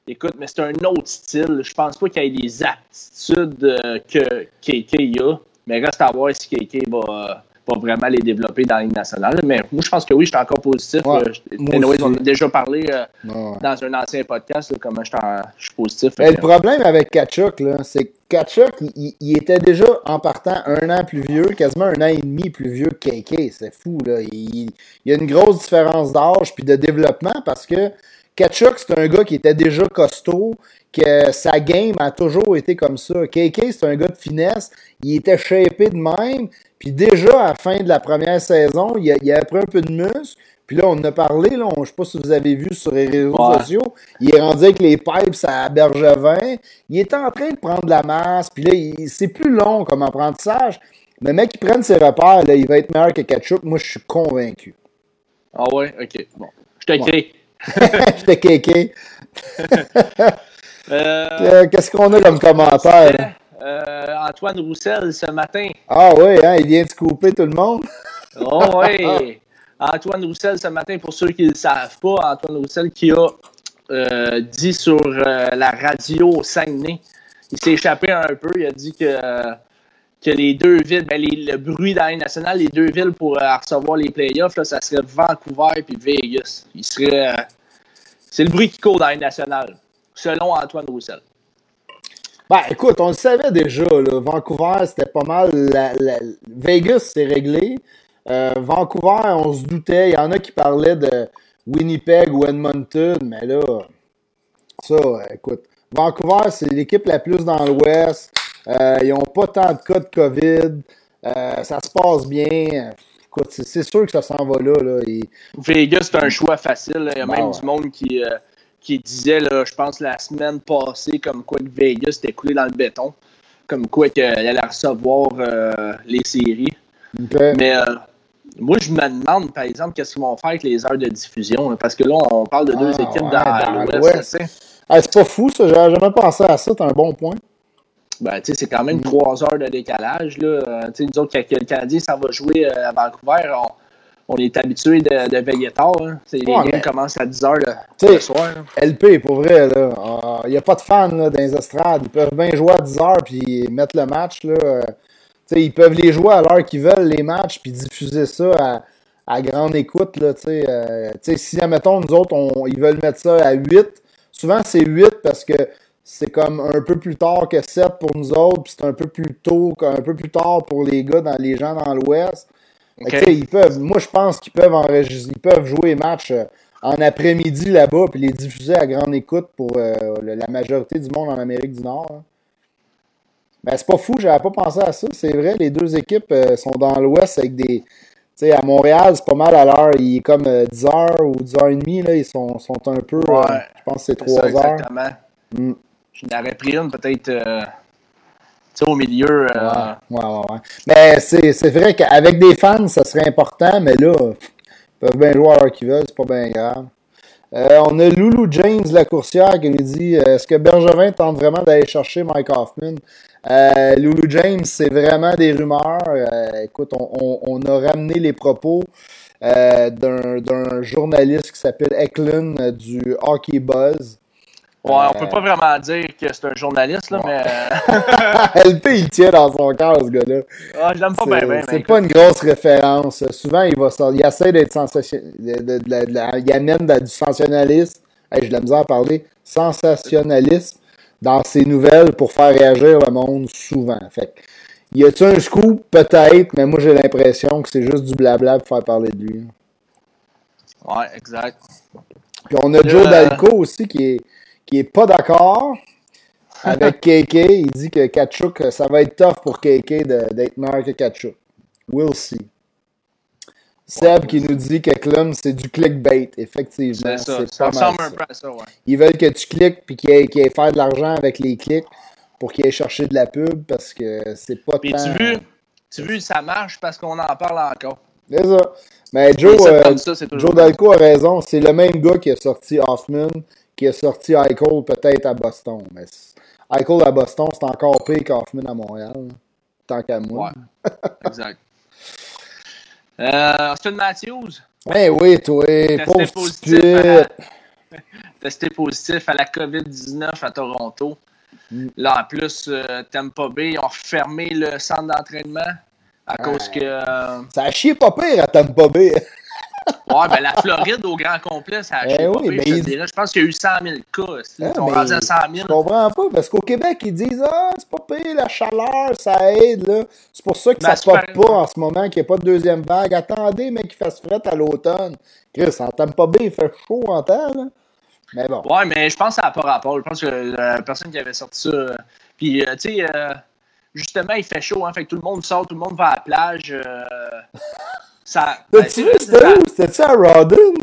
Écoute, mais c'est un autre style. Je pense pas qu'il ait les aptitudes que KK a, mais reste à voir si KK va pas vraiment les développer dans Ligue nationale. Mais moi, je pense que oui, je suis encore positif. Ouais, euh, on a déjà parlé euh, ouais. dans un ancien podcast, là, comment je, je, suis positif. Mais le problème avec Kachuk, c'est que Kachuk, il, il, était déjà en partant un an plus vieux, quasiment un an et demi plus vieux que KK. C'est fou. Là. Il, il, y a une grosse différence d'âge puis de développement parce que Kachuk, c'est un gars qui était déjà costaud, que sa game a toujours été comme ça. KK, c'est un gars de finesse. Il était shapé de même. Puis déjà, à la fin de la première saison, il a, il a pris un peu de muscle. Puis là, on en a parlé, là, je ne sais pas si vous avez vu sur les réseaux ouais. sociaux. Il est rendu avec les pipes à Bergevin. Il est en train de prendre de la masse. Puis là, c'est plus long comme apprentissage. Mais mec, qui prenne ses repères, là, il va être meilleur que Ketchup. Moi, je suis convaincu. Ah ouais? OK. Bon. Je te ouais. (laughs) te kéké. (laughs) Euh, qu'est-ce qu'on a comme commentaire? Euh, Antoine Roussel ce matin. Ah oui, hein, il vient de couper tout le monde. (laughs) oh oui! Antoine Roussel ce matin, pour ceux qui ne le savent pas, Antoine Roussel qui a euh, dit sur la radio Saguenay, il s'est échappé un peu, il a dit que, que les deux villes, ben le bruit dans nationale, les deux villes pour recevoir les playoffs, là, ça serait Vancouver et Vegas. Il serait. c'est le bruit qui court dans les nationale selon Antoine Roussel. Ben, écoute, on le savait déjà. Vancouver, c'était pas mal. Vegas, c'est réglé. Euh, Vancouver, on se doutait. Il y en a qui parlaient de Winnipeg ou Edmonton, mais là, ça, écoute. Vancouver, c'est l'équipe la plus dans l'Ouest. Euh, ils n'ont pas tant de cas de COVID. Euh, ça se passe bien. Écoute, c'est sûr que ça s'en va là. là. Vegas, c'est un choix facile. Il y a même du monde qui qui disait, là, je pense, la semaine passée, comme quoi que Vegas était coulé dans le béton, comme quoi qu'elle allait recevoir euh, les séries. Mais euh, moi, je me demande, par exemple, qu'est-ce qu'ils vont faire avec les heures de diffusion, parce que là, on parle de deux ah, équipes dans, l'Ouest. c'est pas fou, ça. J'avais jamais pensé à ça. C'est un bon point. Ben, c'est quand même mm. trois heures de décalage. Là. Euh, nous autres, quand le Canadien, ça va jouer à Vancouver, on, on est habitué de, de, veiller tard. Hein. Les games commencent à 10 h le, soir. LP, pour vrai, il n'y ah, a pas de fans là, dans les estrades. Ils peuvent bien jouer à 10 h puis mettre le match. Là. Euh, ils peuvent les jouer à l'heure qu'ils veulent, les matchs, puis diffuser ça à, à grande écoute. Là, euh, si, admettons, nous autres, on, ils veulent mettre ça à 8, souvent c'est 8 parce que c'est comme un peu plus tard que 7 pour nous autres, puis c'est un peu plus tôt, un peu plus tard pour les gars, dans les gens dans l'Ouest. Ils peuvent, moi, je pense qu'ils peuvent enregistrer, ils peuvent jouer les matchs euh, en après-midi là-bas puis les diffuser à grande écoute pour euh, la majorité du monde en Amérique du Nord. Hein. Ben, c'est pas fou, j'avais pas pensé à ça. C'est vrai, les deux équipes euh, sont dans l'Ouest avec des. Tu sais, à Montréal, c'est pas mal à l'heure. Il est comme 10h ou 10h30, là, ils sont, sont un peu. je pense que c'est 3 heures. Exactement. Mm. Je n'aurais pris une peut-être au milieu. Euh, ouais, ouais, ouais. Mais c'est vrai qu'avec des fans, ça serait important, mais là, ils peuvent bien jouer à l'heure qu'ils veulent, c'est pas bien grave. Euh, on a Loulou James, la coursière, qui nous dit euh, Est-ce que Bergevin tente vraiment d'aller chercher Mike Hoffman? Loulou James, c'est vraiment des rumeurs. écoute, on, on, a ramené les propos d'un journaliste qui s'appelle Eklund du Hockey Buzz. Ouais, on peut pas vraiment dire que c'est un journaliste, là, mais. (laughs) LP, il tient dans son cœur, ce gars-là. Ah, je l'aime pas bien, bien. C'est pas une grosse référence. Souvent, il va sortir. Il essaie d'être sensationnaliste. il amène du sensationnalisme. Hey, je l'aime à parler. Sensationnalisme dans ses nouvelles pour faire réagir le monde souvent. Fait y a-tu un scoop? Peut-être, mais moi, j'ai l'impression que c'est juste du blabla pour faire parler de lui. Ouais, exact. Puis on a Joe Dalco aussi qui est qui est pas d'accord avec (laughs) KK. Il dit que Kachuk, ça va être tough pour KK d'être meilleur que Kachuk. We'll see. Seb qui nous dit que Klum, c'est du clickbait, effectivement. C'est ça, ça ressemble un peu à ça, ouais. Ils veulent que tu cliques puis qu'il ait, qu faire de l'argent avec les clics pour qu'il ait cherché de la pub parce que c'est pas Mais tu vu, tu vu, ça marche parce qu'on en parle encore. C'est ça. Mais Joe, euh, Joe Dalco a raison. C'est le même gars qui a sorti Hoffman, qui a sorti Eichel peut-être à Boston. Mais Eichel à Boston, c'est encore pire qu'Hoffman à Montréal. Tant qu'à moi. Ouais, (laughs) exact. Euh, Austin Matthews. Eh oui, toi, testé positif, à la... (laughs) testé positif à la COVID-19 à Toronto. Mm. Là, en plus, euh, Tampa Bay ont fermé le centre d'entraînement à cause que. Euh, ça a chié pas pire à Tampa Bay. (laughs) Ouais, ben la Floride au grand complet, ça a eh oui, mais je, je pense qu'il y a eu 100 000 cas. Ah, on à 100 000. Je comprends pas, parce qu'au Québec, ils disent Ah, c'est pas pire, la chaleur, ça aide. là. C'est pour ça que ça ne pop pas en ce moment, qu'il n'y a pas de deuxième vague. Attendez, mais qu'il fasse fret à l'automne. Chris, en pas bien, il fait chaud en temps. Là. Mais bon. Ouais, mais je pense que ça n'a pas rapport. Je pense que la personne qui avait sorti ça. Euh, puis, euh, tu sais, euh, justement, il fait chaud, hein, fait que tout le monde sort, tout le monde va à la plage. (laughs) T'as-tu vu, c'était où? C'était-tu à Rawdon?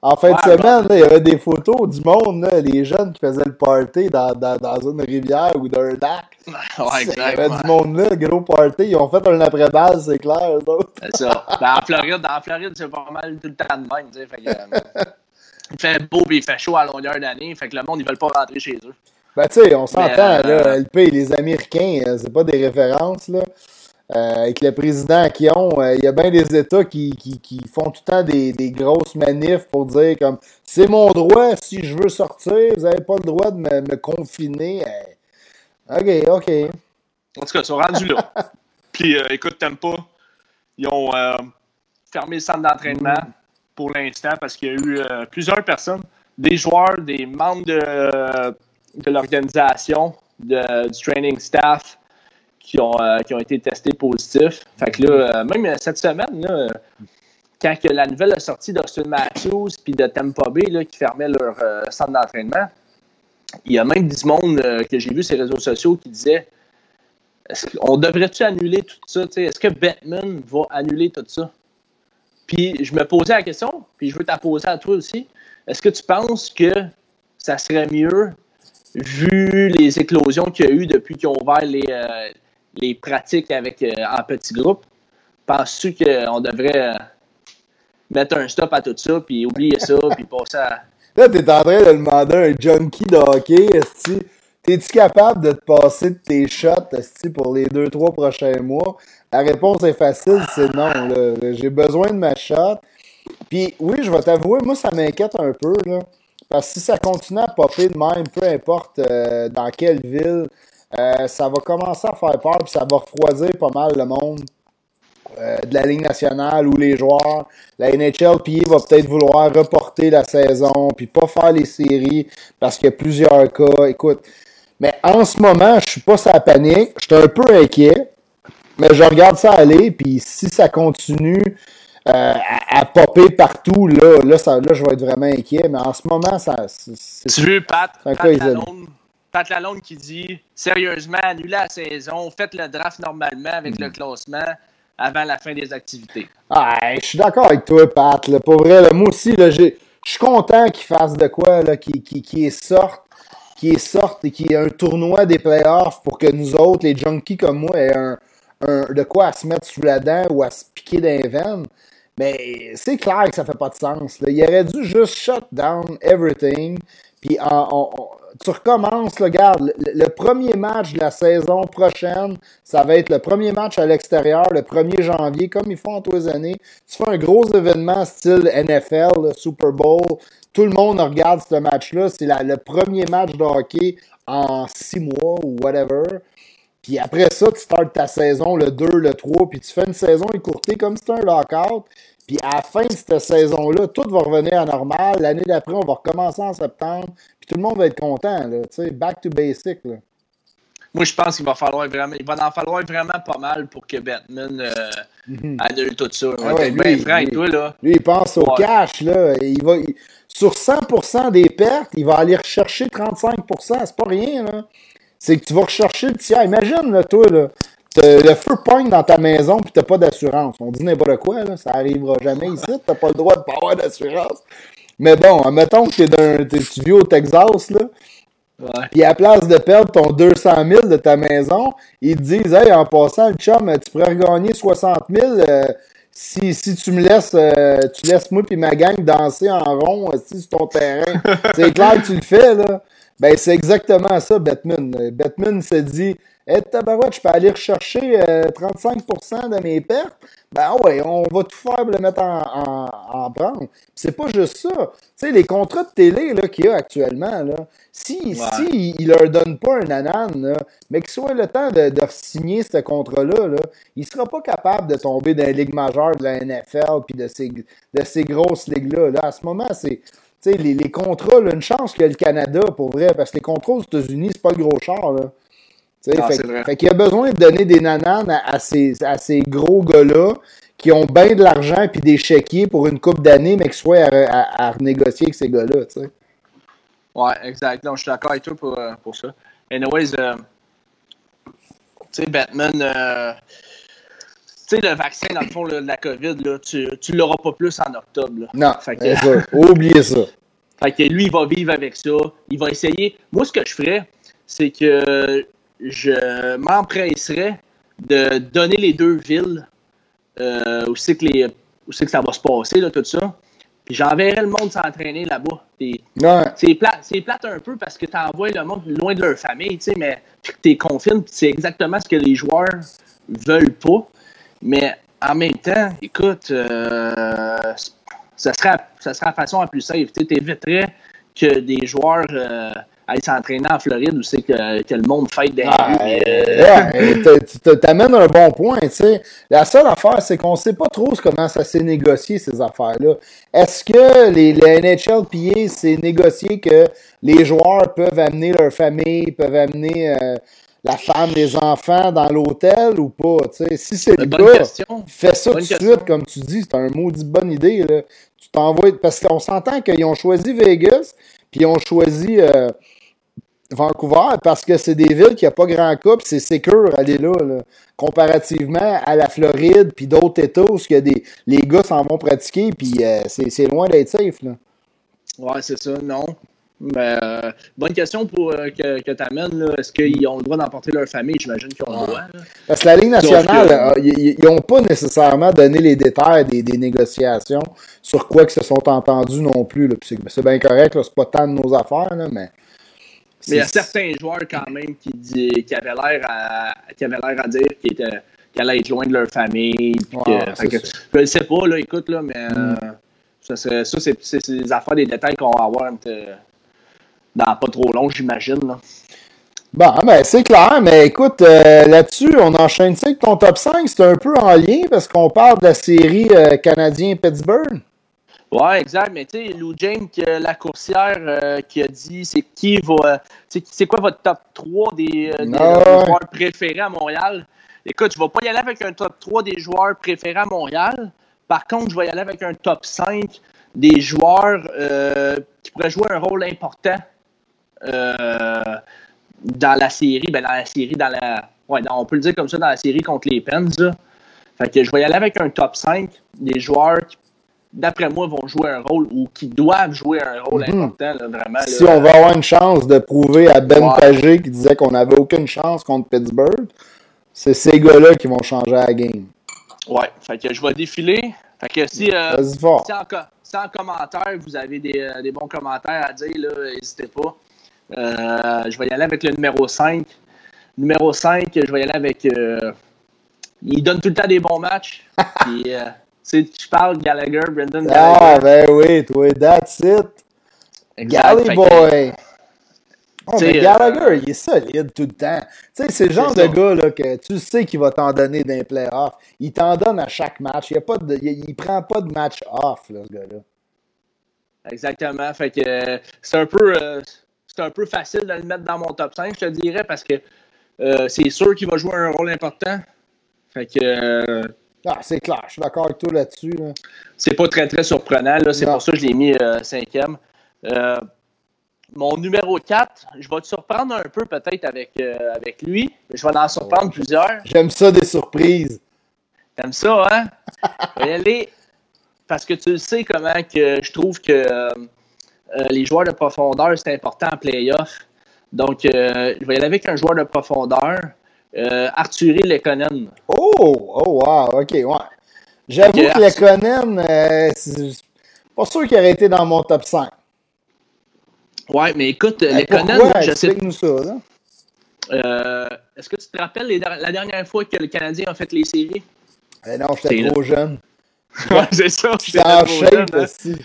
En fin de semaine, il y avait des photos du monde, là, les jeunes qui faisaient le party dans, dans, dans une rivière ou dans un lac. (laughs) Ouais, Il y avait du monde là, gros party. Ils ont fait un après-base, c'est clair, C'est ça. Ben, en Floride, en Floride, c'est pas mal tout le temps de même. Fait que, euh, (laughs) il fait beau et il fait chaud à longueur d'année. Fait que le monde, ils veulent pas rentrer chez eux. Ben, tu sais, on s'entend, là, LP, les Américains, c'est pas des références, là. Euh, avec le président qui ont, euh, il y a bien des États qui, qui, qui, font tout le temps des, des grosses manifs pour dire comme c'est mon droit, si je veux sortir, vous n'avez pas le droit de me, me confiner. OK, OK. En tout cas, ils sont rendus là. (laughs) Puis euh, écoute, t'aimes pas. Ils ont fermé le centre d'entraînement pour l'instant parce qu'il y a eu plusieurs personnes, des joueurs, des membres de, de l'organisation, du training staff, qui ont, euh, qui ont été testés positifs. Fait que là, euh, même cette semaine, quand que la nouvelle a sorti d'Austin Matthews puis de Tampa Bay là, qui fermaient leur euh, centre d'entraînement, il y a même du monde que j'ai vu sur les réseaux sociaux qui disait on devrait-tu annuler tout ça? Est-ce que Batman va annuler tout ça? Puis je me posais la question, puis je veux te poser à toi aussi. Est-ce que tu penses que ça serait mieux, vu les éclosions qu'il y a eu depuis qu'ils ont ouvert les, les pratiques avec, euh, en petits groupes, penses-tu qu'on devrait euh, mettre un stop à tout ça, puis oublier ça, (laughs) puis passer à. Là, t'es en train de demander un junkie de hockey, T'es-tu capable de te passer de tes shots pour les deux, trois prochains mois? La réponse est facile, c'est non. J'ai besoin de ma shot. Puis oui, je vais t'avouer, moi, ça m'inquiète un peu. Là, parce que si ça continue à popper de même, peu importe euh, dans quelle ville, euh, ça va commencer à faire peur, puis ça va refroidir pas mal le monde euh, de la Ligue nationale ou les joueurs. La NHLPA va peut-être vouloir reporter la saison, puis pas faire les séries parce qu'il y a plusieurs cas. Écoute, mais en ce moment, je suis pas sa panique. Je suis un peu inquiet, mais je regarde ça aller, puis si ça continue euh, à, popper partout, là, là, ça, là, je vais être vraiment inquiet. Mais en ce moment, ça. Tu veux, Pat, Pat Pat Lalonde qui dit sérieusement, annulez la saison, faites le draft normalement avec le hmm. classement avant la fin des activités. Ah, je suis d'accord avec toi, Pat. Pour vrai, moi aussi, je suis content qu'il fasse de quoi, qu'il qui, qui sorte qui sorte et qu'il y ait un tournoi des playoffs pour que nous autres, les junkies comme moi, aient un, de quoi à se mettre sous la dent ou à se piquer dans les veines. Mais c'est clair que ça fait pas de sens. Il aurait dû juste shut down everything. Puis en, tu recommences, regarde, le, premier match de la saison prochaine, ça va être le premier match à l'extérieur, le 1er janvier, comme ils font tous les années. Tu fais un gros événement style NFL, Super Bowl. Tout le monde regarde ce match-là. C'est le premier match de hockey en six mois ou whatever. Puis après ça, tu startes ta saison le 2, le 3, puis tu fais une saison écourtée comme si c'était un lockout. Puis à la fin de cette saison-là, tout va revenir à normal. L'année d'après, on va recommencer en septembre. Puis tout le monde va être content. Là, back to basic. Là. Moi, je pense qu'il va falloir vraiment, il va en falloir vraiment pas mal pour que Batman euh, mhm. annule tout ça. Ah ouais, lui, franc, toi, là. lui, il pense au cash. Là. Il va, sur 100% des pertes, il va aller rechercher 35%. C'est pas rien. Là. C'est que tu vas rechercher le tiers. Imagine, là, toi, là, le feu pointe dans ta maison puis t'as pas d'assurance. On dit n'importe quoi, là, ça arrivera jamais ici, t'as pas le droit de pas avoir d'assurance. Mais bon, mettons que t'es tu vis au Texas, là, Ouais. Puis à place de perdre ton 200 000 de ta maison, ils te disent Hey, en passant, le chum, tu pourrais regagner 60 000 euh, si, si tu me laisses, euh, tu laisses moi et ma gang danser en rond aussi sur ton terrain. (laughs) c'est clair que tu le fais, là. Ben, c'est exactement ça, Batman. Batman se dit Hé, tabarouette, je peux aller rechercher 35% euh, de mes pertes. Ben ouais, on va tout faire pour le mettre en, en, en C'est pas juste ça. Tu sais, les contrats de télé qu'il y a actuellement, là, si, si il leur donne pas un anan, mais qu'il soit le temps de, de signer ce contrat-là, là, il sera pas capable de tomber dans les ligues majeures de la NFL puis de ces, de ces grosses ligues-là. Là. À ce moment, c'est. Les, les contrats, là, une chance qu'il y a le Canada pour vrai, parce que les contrats aux États-Unis, c'est pas le gros char. Là. Ah, fait, qu'il a besoin de donner des nananes à, ces, à ces gros gars-là qui ont bien de l'argent puis des chéquiers pour une coupe d'années, mais qui soient à, renégocier avec ces gars-là. Tu sais. Ouais, exact. je suis d'accord avec toi pour, euh, pour ça. Anyways, euh, tu sais, Batman, euh, sais, le vaccin, dans le fond, de la COVID, là, tu ne l'auras pas plus en octobre. Là. Non, fait que, oubliez ça. (laughs) Fait que lui, il va vivre avec ça. Il va essayer. Moi, ce que je ferais, c'est que je m'empresserais de donner les deux villes euh, où c'est que, les, où que ça va se passer, là, tout ça. Puis j'enverrais le monde s'entraîner là-bas. C'est plate, plate un peu parce que tu envoies le monde loin de leur famille, tu sais, mais tu es confine, c'est exactement ce que les joueurs veulent pas. Mais en même temps, écoute, euh, ça, serait, ça serait la façon la plus safe. Tu éviterais que des joueurs euh, aller s'entraîner en Floride où c'est que, le monde fête des ah, euh, Tu T'amènes un bon point, tu sais. La seule affaire, c'est qu'on sait pas trop comment ça s'est négocié, ces affaires-là. Est-ce que les, les NHLPA, c'est négocié que les joueurs peuvent amener leur famille, peuvent amener euh, la femme, les enfants dans l'hôtel ou pas? sais? Si c'est le cas, fais ça tout de suite, comme tu dis, c'est un maudit bonne idée. Là. Tu t'envoies. Parce qu'on s'entend qu'ils ont choisi Vegas, puis ils ont choisi. Euh, Vancouver parce que c'est des villes qui n'ont pas grand cas, puis c'est sécure aller là, comparativement à la Floride puis d'autres États où y a des, les gars s'en vont pratiquer, puis euh, c'est loin d'être safe. Là. Ouais, c'est ça, non. Mais, euh, bonne question pour, euh, que, que tu amènes. Est-ce qu'ils ont le droit d'emporter leur famille? J'imagine qu'ils ont le droit. Parce que la Ligue nationale, ils n'ont pas nécessairement donné les détails des, des, négociations sur quoi ils se sont entendus non plus. C'est bien correct, c'est pas tant de nos affaires, là, mais mais il y a certains joueurs quand même qui, dit, qui avaient l'air à, qui avaient l'air à dire qu'ils étaient allaient être loin de leur famille. je ne sais pas, là, écoute, là, mais mm. euh, ça, ça c'est, des affaires, des détails qu'on va avoir dans pas trop long, j'imagine. Bon, ben, c'est clair, mais écoute, euh, là-dessus, on enchaîne avec ton top 5, c'est un peu en lien parce qu'on parle de la série euh, canadien-Pittsburgh. Ouais, exact. Mais tu sais, Lou James, la coursière, euh, qui a dit c'est qui va. C'est quoi votre top 3 des, euh, joueurs préférés à Montréal? Écoute, je ne vais pas y aller avec un top 3 des joueurs préférés à Montréal. Par contre, je vais y aller avec un top 5 des joueurs euh, qui pourraient jouer un rôle important dans la série. Ben, dans la série, dans la. Ouais, on peut le dire comme ça, dans la série contre les Pens. Fait que je vais y aller avec un top 5 des joueurs qui d'après moi, vont jouer un rôle ou qui doivent jouer un rôle mhm. important, vraiment. si on va avoir une chance de prouver à Ben Pagé qui disait qu'on n'avait aucune chance contre Pittsburgh, c'est ces gars-là qui vont changer la game. Ouais, fait que je vais défiler. Fait que si, euh, si, en, commentaire, vous avez des, euh, des, bons commentaires à dire, n'hésitez pas. Euh, je vais y aller avec le numéro 5. Numéro 5, je vais y aller avec. il donne tout le temps des bons matchs. (laughs) puis, sais, tu parles Gallagher, Brendan Gallagher. Ah, ben oui, toi, that's it. Galley Boy. Oh, mais Gallagher, euh, il est solide tout le temps. Tu sais, c'est le genre de gars là, que tu sais qu'il va t'en donner d'un playoff. Il t'en donne à chaque match. Il, a pas de, il, prend pas de match off, là, ce gars-là. Exactement. Fait que euh, c'est un peu euh, c'est un peu facile de le mettre dans mon top 5, je te dirais, parce que c'est sûr qu'il va jouer un rôle important. Fait que ah, c'est clair, je suis d'accord avec toi là-dessus. C'est pas très, très surprenant. C'est pour ça que je l'ai mis euh, cinquième. Euh, mon numéro 4, je vais te surprendre un peu peut-être avec, euh, avec lui, mais je vais en surprendre plusieurs. J'aime ça des surprises. T'aimes ça, hein? je vais aller parce que tu sais comment que je trouve que les joueurs de profondeur, c'est important en playoff. Donc, je vais y aller avec un joueur de profondeur. Euh, Arthurie Lekonen. Oh! Oh, wow! OK, ouais. J'avoue que Lekonen, euh, pas sûr qu'il aurait été dans mon top 5. Ouais, mais écoute, mais Lekonen, je sais. nous ça, là. Euh, Est-ce que tu te rappelles la dernière fois que le Canadien a fait les séries? Eh non, j'étais trop jeune. (laughs) ouais, c'est ça. J'étais en shape hein. aussi.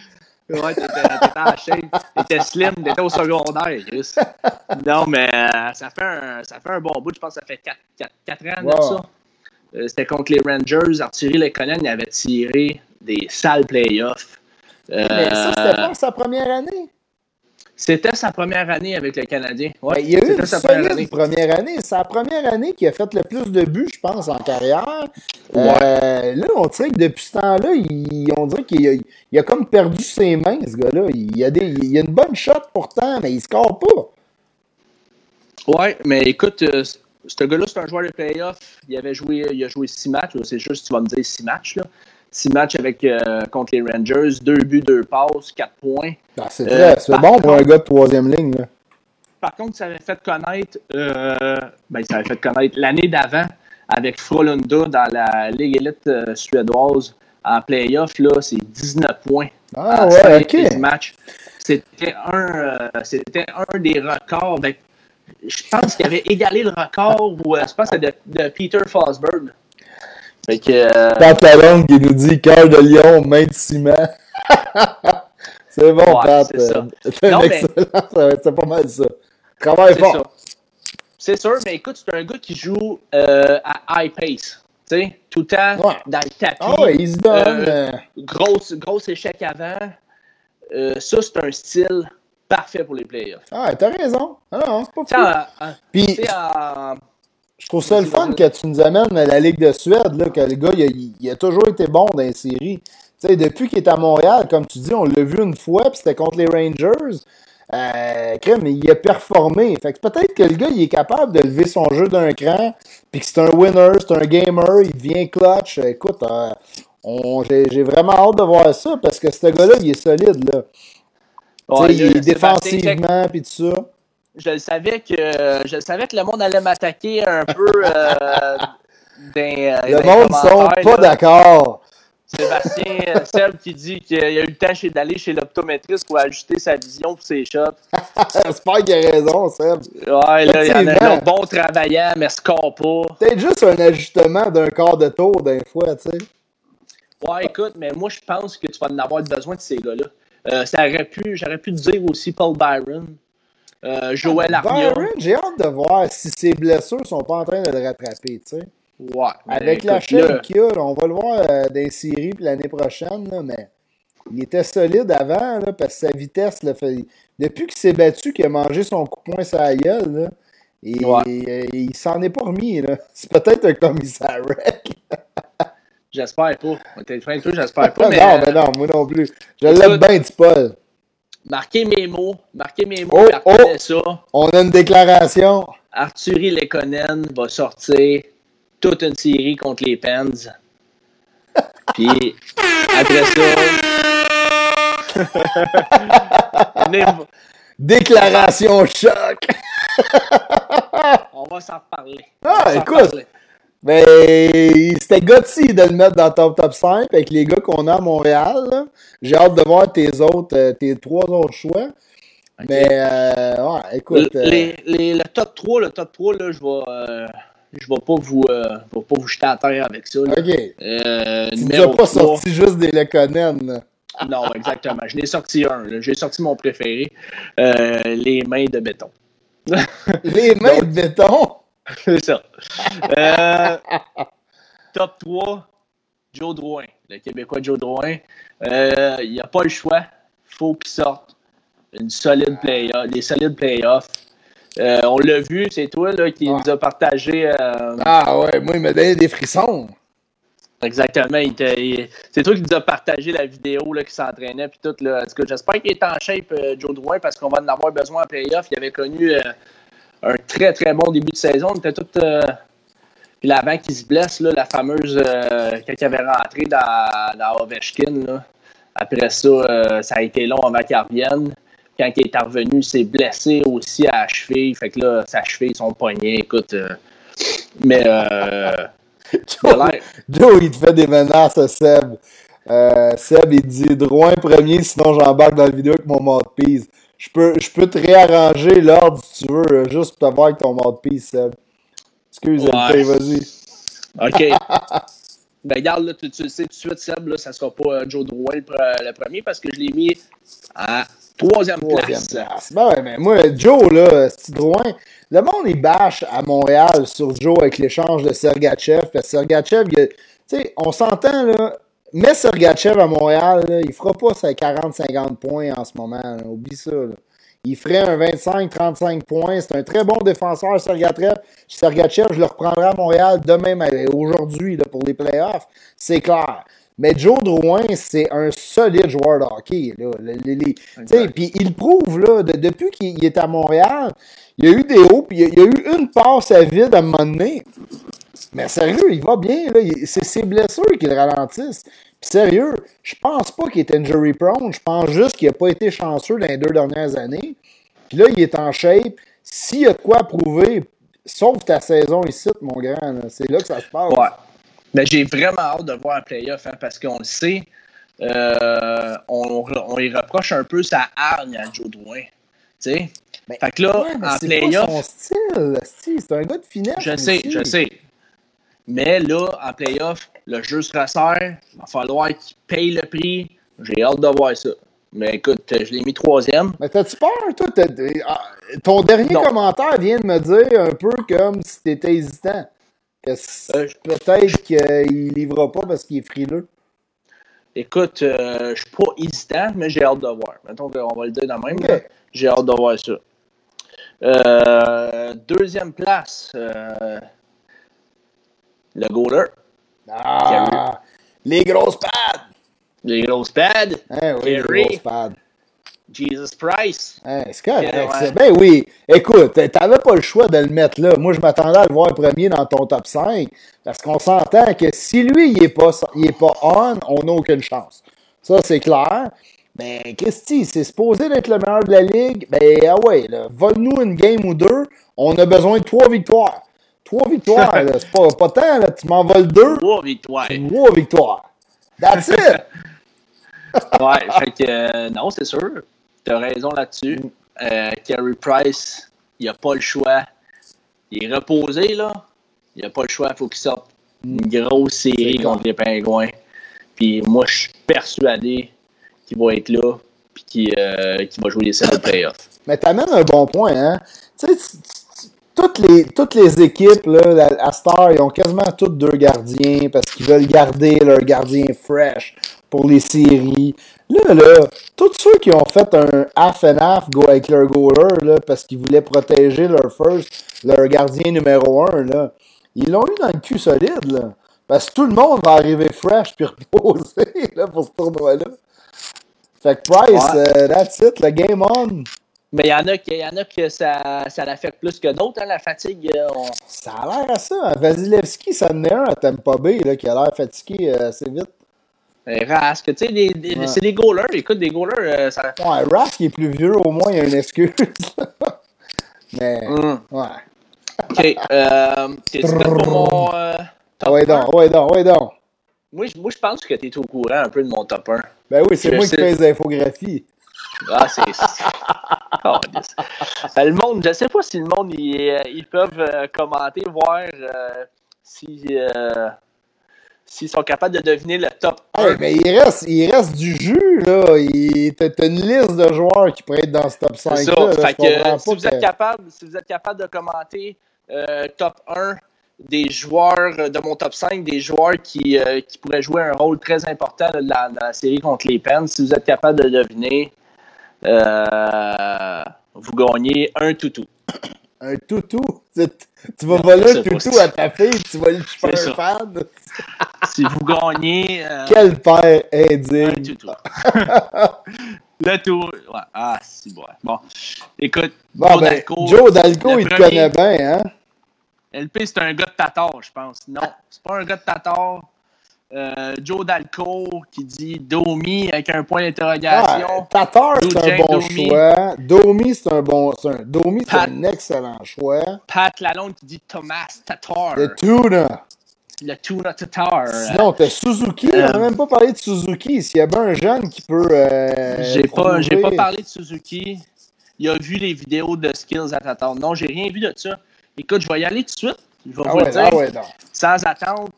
Ouais, t'étais en shape. T'étais slim, t'étais au secondaire, Chris. Non, mais euh, ça, fait un, ça fait un bon bout. Je pense que ça fait 4, 4, 4 ans de ça. Euh, c'était contre les Rangers. Arthurie Lekonen il avait tiré des sales playoffs. mais ça, c'était pas sa première année? C'était sa première année avec le Canadien. Ouais, ben, il y a eu une sa première année. première année. C'est sa première année qui a fait le plus de buts, je pense, en carrière. Euh, là, on dirait que depuis ce temps-là, on dirait qu'il a, comme perdu ses mains, ce gars-là. Il, a des, il a une bonne shot pourtant, mais il ne score pas. Ouais, mais écoute, euh, ce gars-là, c'est un joueur de playoff. Il avait joué, il a joué six matchs. C'est juste, tu vas me dire six matchs. Là. Six matchs avec, euh, contre les Rangers, deux buts, deux passes, quatre points. Ah, c'est euh, bon pour un gars de troisième ligne. Là. Par contre, ça avait fait connaître, euh, ben, ça avait fait connaître l'année d'avant avec Frolunda dans la Ligue élite suédoise en playoff, là, c'est 19 points. Ah ouais, ok. Match. C'était un, c'était un des records. Ben, je pense qu'il avait égalé le record, ou je pense que de, de Peter Fosberg. Fait que. Euh... qui nous dit cœur de lion, main de ciment. (laughs) c'est bon, ouais, Pat. C'est ça. Non, mais... (laughs) C'est pas mal ça. Travaille fort. C'est sûr, mais écoute, c'est un gars qui joue euh, à high pace. Tu sais, tout le temps dans le tapis. Ah ouais, il se donne. Euh, grosse, gros échec avant. Euh, ça, c'est un style parfait pour les playoffs. Ah, t'as raison. Ah non, c'est pas fou. Puis, je trouve ça le fun que tu nous amènes à la Ligue de Suède, là, que le gars, il a, il a toujours été bon dans les séries. Tu sais, depuis qu'il est à Montréal, comme tu dis, on l'a vu une fois, puis c'était contre les Rangers. Euh, crème, il a performé. Fait que peut-être que le gars, il est capable de lever son jeu d'un cran, puis que c'est un winner, c'est un gamer, il devient clutch. Écoute, euh, j'ai vraiment hâte de voir ça, parce que ce gars-là, il est solide, là. Ouais, il est défensivement, puis tout ça. Je savais que je savais que le monde allait m'attaquer un peu euh, (laughs) dans, Le monde ne sont pas d'accord. Sébastien euh, Seb qui dit qu'il a eu le temps d'aller chez l'optométriste pour ajuster sa vision pour ses shots. (laughs) J'espère qu'il a raison, Seb. Ouais, là, il y en a un bon travaillant, mais score pas. Peut-être juste un ajustement d'un quart de tour d'un fois, tu sais. Ouais, écoute, mais moi, je pense que tu vas en avoir besoin de ces gars-là. Euh, ça aurait pu, j'aurais pu te dire aussi Paul Byron. Euh, Joël Armia. Byron, j'ai hâte de voir si ses blessures sont pas en train de le rattraper, tu sais. Ouais. Avec la chaîne qu'il a, on va le voir euh, dans les séries l'année prochaine, là, mais il était solide avant, là, parce que sa vitesse, fait... depuis qu'il s'est battu, qu'il a mangé son coup de poing gueule, là, et, il s'en est pas remis. (laughs) C'est peut-être un commissaire J'espère pas. J'espère (laughs) pas. mais, non, mais non, moi non plus. Je l'aime bien, du Paul. Marquez mes mots. Marquez mes mots. Oh, oh, ça. On a une déclaration. Arthurie Lekonen va sortir toute une série contre les Pens. (laughs) Puis après ça. (laughs) Déclaration choc! On va s'en reparler. Ah, écoute! Mais c'était gâté de le mettre dans ton top 5 avec les gars qu'on a à Montréal. J'ai hâte de voir tes autres, euh, tes trois autres choix. Mais euh, ouais, écoute. Euh, les, les, le top 3, le top 3, là, je vais je ne vais pas vous, euh, vais pas vous jeter à terre avec ça. Là. OK. Euh, tu n'as pas sorti juste des Lekonen. Non, exactement. Je n'ai sorti un. J'ai sorti mon préféré. Euh, les mains de béton. les mains de béton? C'est ça. Euh, top 3, Joe Drouin. Le Québécois Joe Drouin. Euh, il n'y a pas le choix. Il faut qu'il sorte une solide play des solides playoffs. Euh, on l'a vu, c'est toi là, qui nous a partagé. Ah ouais, moi, il m'a donné des frissons. Exactement. c'est toi qui nous a partagé la vidéo là, qui s'entraînait. Puis tout, là. j'espère qu'il est en shape, Joe Drouin, parce qu'on va en avoir besoin en playoff. Il avait connu un très, très bon début de saison. Il était tout. Puis l'avant qu'il se blesse, là, la fameuse. quand il avait rentré dans, dans Ovechkin, après ça, ça a été long avant qu'il revienne quand il est revenu, il s'est blessé aussi à la cheville. Fait que là, sa cheville, son poignet, écoute. Euh, mais. Euh, (laughs) Joe, il te fait des menaces Seb. Euh, Seb, il dit Drouin premier, sinon j'embarque dans la vidéo avec mon mouthpiece. Je peux, je peux te réarranger l'ordre si tu veux, juste pour te voir avec ton mouthpiece, Seb. Excuse, moi vas-y. OK. (laughs) ben, regarde, là, tu, tu, sais tout de suite, Seb, là, ça sera pas Joe Drouin le, premier parce que je l'ai mis à Troisième, place. Ben ouais, mais moi, Joe, là, c'est loin. Le monde, il bâche à Montréal sur Joe avec l'échange de Sergachev. Parce que Sergachev, tu sais, on s'entend, là. Mais Sergachev à Montréal, là, il fera pas ses 40-50 points en ce moment. Oublie ça. Là. Il ferait un 25-35 points. C'est un très bon défenseur, Sergachev. Sergachev, je le reprendrai à Montréal demain, aujourd'hui, pour les playoffs. C'est clair. Mais Joe Drouin, c'est un solide joueur de hockey. Là. Puis il prouve, là, depuis qu'il est à Montréal, il y a eu des hauts, puis il y a eu une passe à vide à un moment donné. Mais sérieux, il va bien. C'est ses blessures qui le ralentissent. Puis sérieux, je pense pas qu'il est injury prone. Je pense juste qu'il n'a pas été chanceux dans les deux dernières années. Puis là, il est en shape. S'il y a de quoi prouver, sauf ta saison ici, mon grand, c'est là que ça se passe. Ouais. Mais j'ai vraiment hâte de voir un playoff hein, parce qu'on le sait. Euh, on, on y reproche un peu sa hargne à Joe Drouin. sais. Ben, fait que là, ouais, en c'est playoff. C'est un gars de finesse. Je sais, aussi. je sais. Mais là, en playoff, le jeu se resserre. Il va falloir qu'il paye le prix. J'ai hâte de voir ça. Mais écoute, je l'ai mis troisième. Mais t'as-tu peur, toi? ah, ton dernier Non. commentaire vient de me dire un peu comme si t'étais hésitant. Que Euh, peut-être qu'il livrera pas parce qu'il est frileux. Écoute, euh, je suis pas hésitant, mais j'ai hâte de voir. Mettons qu'on va le dire dans le même. J'ai hâte de voir ça. Euh, deuxième place, euh, le goaler. Ah! Les grosses pads! Les grosses pads. Hein, oui, les grosses pads. Jesus Price. Hein, c'est correct, Ouais. Ben oui. Écoute, t'avais pas le choix de le mettre là. Moi, je m'attendais à le voir premier dans ton top 5. Parce qu'on s'entend que si lui, il est pas, il est pas on, on n'a aucune chance. Ça, c'est clair. Ben, Christy, c'est supposé d'être le meilleur de la ligue. Ben, ah ouais, là, vole-nous une game ou deux. On a besoin de trois victoires. Trois victoires. C'est pas, pas tant, là. Tu m'en voles deux. Trois victoires. Trois victoires. That's it. (laughs) Ouais, fait que euh, non, c'est sûr. T'as raison là-dessus. Euh, Carey Price, il a pas le choix. Il est reposé, là. Il a pas le choix. Il faut qu'il sorte une grosse série contre les Pingouins. Puis moi, je suis persuadé qu'il va être là. Puis qu'il euh, va jouer les séries de playoff. Mais t'amènes un bon point, hein? Tu sais, tu- tu- toutes les, toutes les équipes, là, à Star, ils ont quasiment toutes deux gardiens parce qu'ils veulent garder leur gardien fresh pour les séries. Là, là, tous ceux qui ont fait un half and half go avec leur goaler, là, parce qu'ils voulaient protéger leur first, leur gardien numéro un, là, ils l'ont eu dans le cul solide, là. Parce que tout le monde va arriver fresh puis (laughs) reposé, là, pour ce tournoi-là. Fait que Price, Ouais. euh, that's it, le game on. Mais il y en a qui, il y en a que ça, ça l'affecte plus que d'autres, hein, la fatigue. euh, on- Ça a l'air à ça. hein. Vasilevski, ça en est un à Tampa Bay là, qui a l'air fatigué euh, assez vite. Rask, tu sais, Ouais. c'est des goalers. Écoute, des goalers, euh, ça. Ouais, Rask est plus vieux, au moins, il y a une excuse. (laughs) Mais, Hum. ouais. Ok. Euh, T'es pour mon. euh, top Ouais, 1? donc, ouais, donc, ouais, donc. Moi, je- moi, je pense que tu es au courant un peu de mon top 1. Ben oui, c'est moi qui fais les infographies. Ah, c'est. Euh, le monde, je sais pas si le monde, ils, euh, ils peuvent euh, commenter, voir euh, si. euh, S'ils sont capables de deviner le top 1. Hey, mais il reste, il reste du jus, là. Il- T'as une liste de joueurs qui pourraient être dans ce top 5 C'est là. ça. là. Fait Je que, comprends si, vous êtes capable, si vous êtes capable de commenter euh, top 1 des joueurs de mon top 5, des joueurs qui, euh, qui pourraient jouer un rôle très important là, dans, la, dans la série contre les Pens, si vous êtes capable de deviner, vous gagnez un toutou. Un toutou? Tu, vas voler un toutou à ta fille, tu vas lui faire un fan. Si vous gagnez euh, Quel père un indigne. toutou. (laughs) Le tour. Ouais. Ah, si bon. Bon. Écoute, Bon, Joe ben, Dalco, Joe Dalco, il te connaît bien, hein? LP, c'est un gars de Tatar, je pense. Non, c'est pas un gars de Tatar. Euh, Joe Dalco qui dit Domi avec un point Ouais, d'interrogation. Tatar, c'est un bon Domi. choix. Domi, c'est un bon. un- Domi, c'est un excellent choix. Pat Lalonde qui dit Thomas Tatar. Le Tuna. Le Tuna Tatar. Sinon, t'as Suzuki. On n'a Euh, même pas parlé de Suzuki. S'il y a bien un jeune qui peut. euh, J'ai pas, pas parlé de Suzuki. Il a vu les vidéos de skills à Tatar. Non, j'ai rien vu de ça. Écoute, je vais y aller tout de suite. Je vais Ah vous ouais, le dire. ah ouais, non. Sans attendre.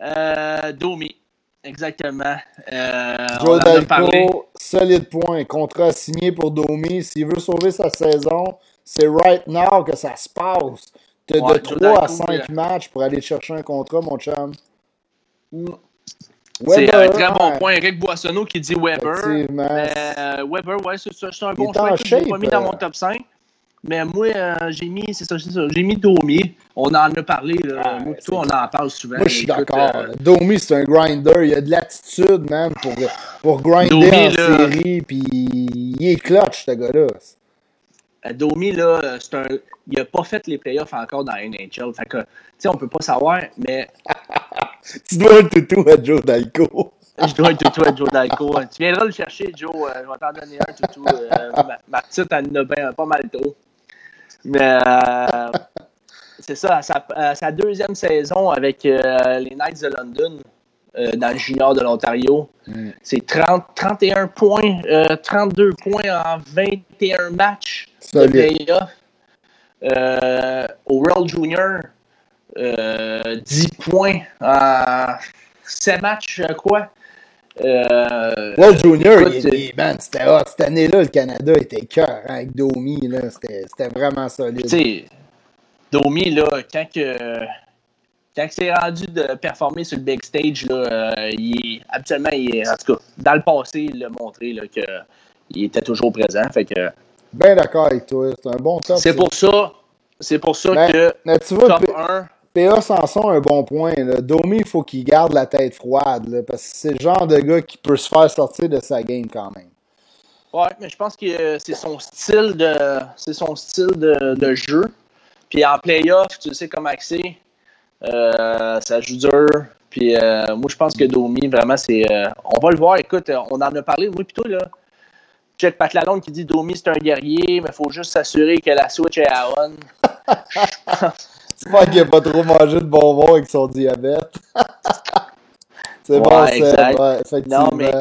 Euh, Domi. Exactement. Euh, Joe. Dalco, solide point. Contrat signé pour Domi. S'il veut sauver sa saison, c'est right now que ça se passe. Ouais, de Joe 3 à Dalco, 5 euh, matchs pour aller chercher un contrat, mon chum. C'est un très bon point. Eric Boissonneau qui dit Weber. Mais euh, Weber, ouais, c'est un bon choix. que Je l'ai pas mis dans mon top 5. Mais moi, euh, j'ai mis, c'est ça, c'est ça. J'ai mis Domi. On en a parlé. Là. Ah, moi, on en parle souvent. Moi, je suis Écoute, d'accord. euh, Domi, c'est un grinder. Il a de l'attitude, man, pour, pour grinder Domi, en là- série. Puis il est clutch, ce gars-là. euh, Domi, là, c'est un. Il n'a pas fait les playoffs encore dans la NHL. Fait que, tu sais, on peut pas savoir, mais (laughs) Tu dois un toutou à Joe Dalco. (laughs) je dois être toutou à Joe Dalco. Tu viendras le chercher, Joe. euh, je vais t'en donner un toutou. euh, ma, ma petite, elle en a bien pas mal trop. Mais euh, c'est ça, à sa, deuxième saison avec euh, les Knights de London, euh, dans le junior de l'Ontario. Mm. C'est 31 points, 32 points en 21 matchs de playoff. au World Junior, 10 points en 7 matchs, quoi. Euh, Junior, c'était hot. Cette année-là, le Canada était cœur hein, avec Domi. C'était vraiment solide. Domi, là, quand, que, quand c'est rendu de performer sur le big stage, là, euh, il habituellement, il en tout cas, dans le passé, il l'a montré là, qu'il était toujours présent. Fait que, Bien d'accord avec toi. C'est un bon top. C'est pour ça. C'est pour ça que mais tu vois, top 1. PA Sanson a un bon point. Là. Domi, il faut qu'il garde la tête froide. parce que c'est le genre de gars qui peut se faire sortir de sa game quand même. Ouais, mais je pense que c'est son style de c'est son style de, jeu. Puis en playoff, tu sais comment c'est. Euh, ça joue dur. Puis euh, moi, je pense que Domi, vraiment, c'est. Euh, on va le voir. Écoute, on en a parlé, moi, plutôt, là. Jack Patlalone qui dit Domi, c'est un guerrier, mais il faut juste s'assurer que la switch est à on. (laughs) J'espère qu'il n'a pas trop mangé de bonbons avec son diabète. (laughs) c'est bon, c'est ouais, effectivement. Non, mais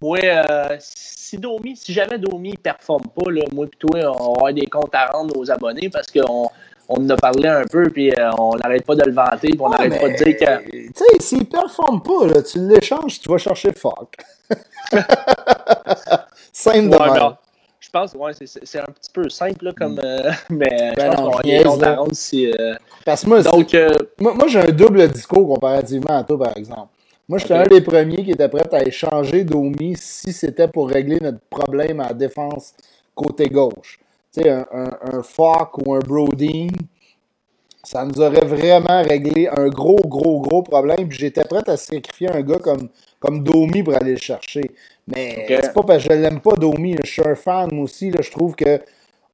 moi, euh, si Domi, si jamais Domi ne performe pas, là, moi et toi, on avoir des comptes à rendre aux abonnés parce qu'on on en a parlé un peu, puis euh, on n'arrête pas de le vanter, puis on n'arrête pas de dire que. Tu sais, s'il ne performe pas, là, tu l'échanges, tu vas chercher fuck. (laughs) Simple de pense ouais, c'est un petit peu simple là, comme. Euh, (laughs) mais ben je pense qu'on est si. Euh, Parce que moi, Donc, euh, moi, moi j'ai un double discours comparativement à toi, par exemple. Moi, j'étais un des premiers qui était prêt à échanger Domi si c'était pour régler notre problème à la défense côté gauche. Tu sais, un, un, un Falk ou un Brodeen, ça nous aurait vraiment réglé un gros, gros, gros problème. Puis j'étais prêt à sacrifier un gars comme, comme Domi pour aller le chercher. Mais c'est pas parce que je l'aime pas, Domi. Je suis un fan, moi aussi. Là, je trouve que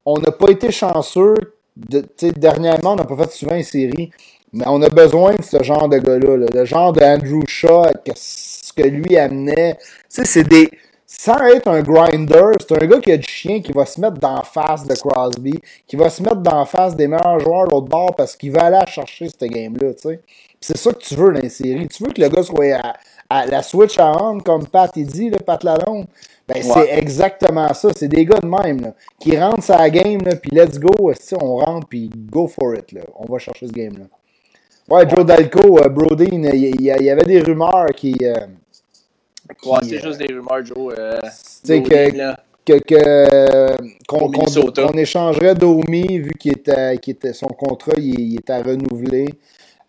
on n'a pas été chanceux. De, dernièrement, on n'a pas fait souvent une série. Mais on a besoin de ce genre de gars-là. Le genre d'Andrew Shaw, que, ce que lui amenait. c'est des. Sans être un grinder, c'est un gars qui a du chien qui va se mettre dans face de Crosby, qui va se mettre dans face des meilleurs joueurs de l'autre bord parce qu'il va aller chercher cette game-là, C'est ça que tu veux dans les séries. Tu veux que le gars soit à, la switch à on, comme Pat il dit, le Pat Lalonde, ben, c'est exactement ça. C'est des gars de même, là, qui rentrent sa game, là, puis let's go, on rentre, puis go for it, là. On va chercher ce game-là. Ouais, Joe Dalco, euh, Brodeen, il y, avait des rumeurs qui... Euh, ouais, c'est juste des rumeurs, Joe. Euh, que, que, qu'on, échangerait Domi vu qu'il était, son contrat il, était à renouveler.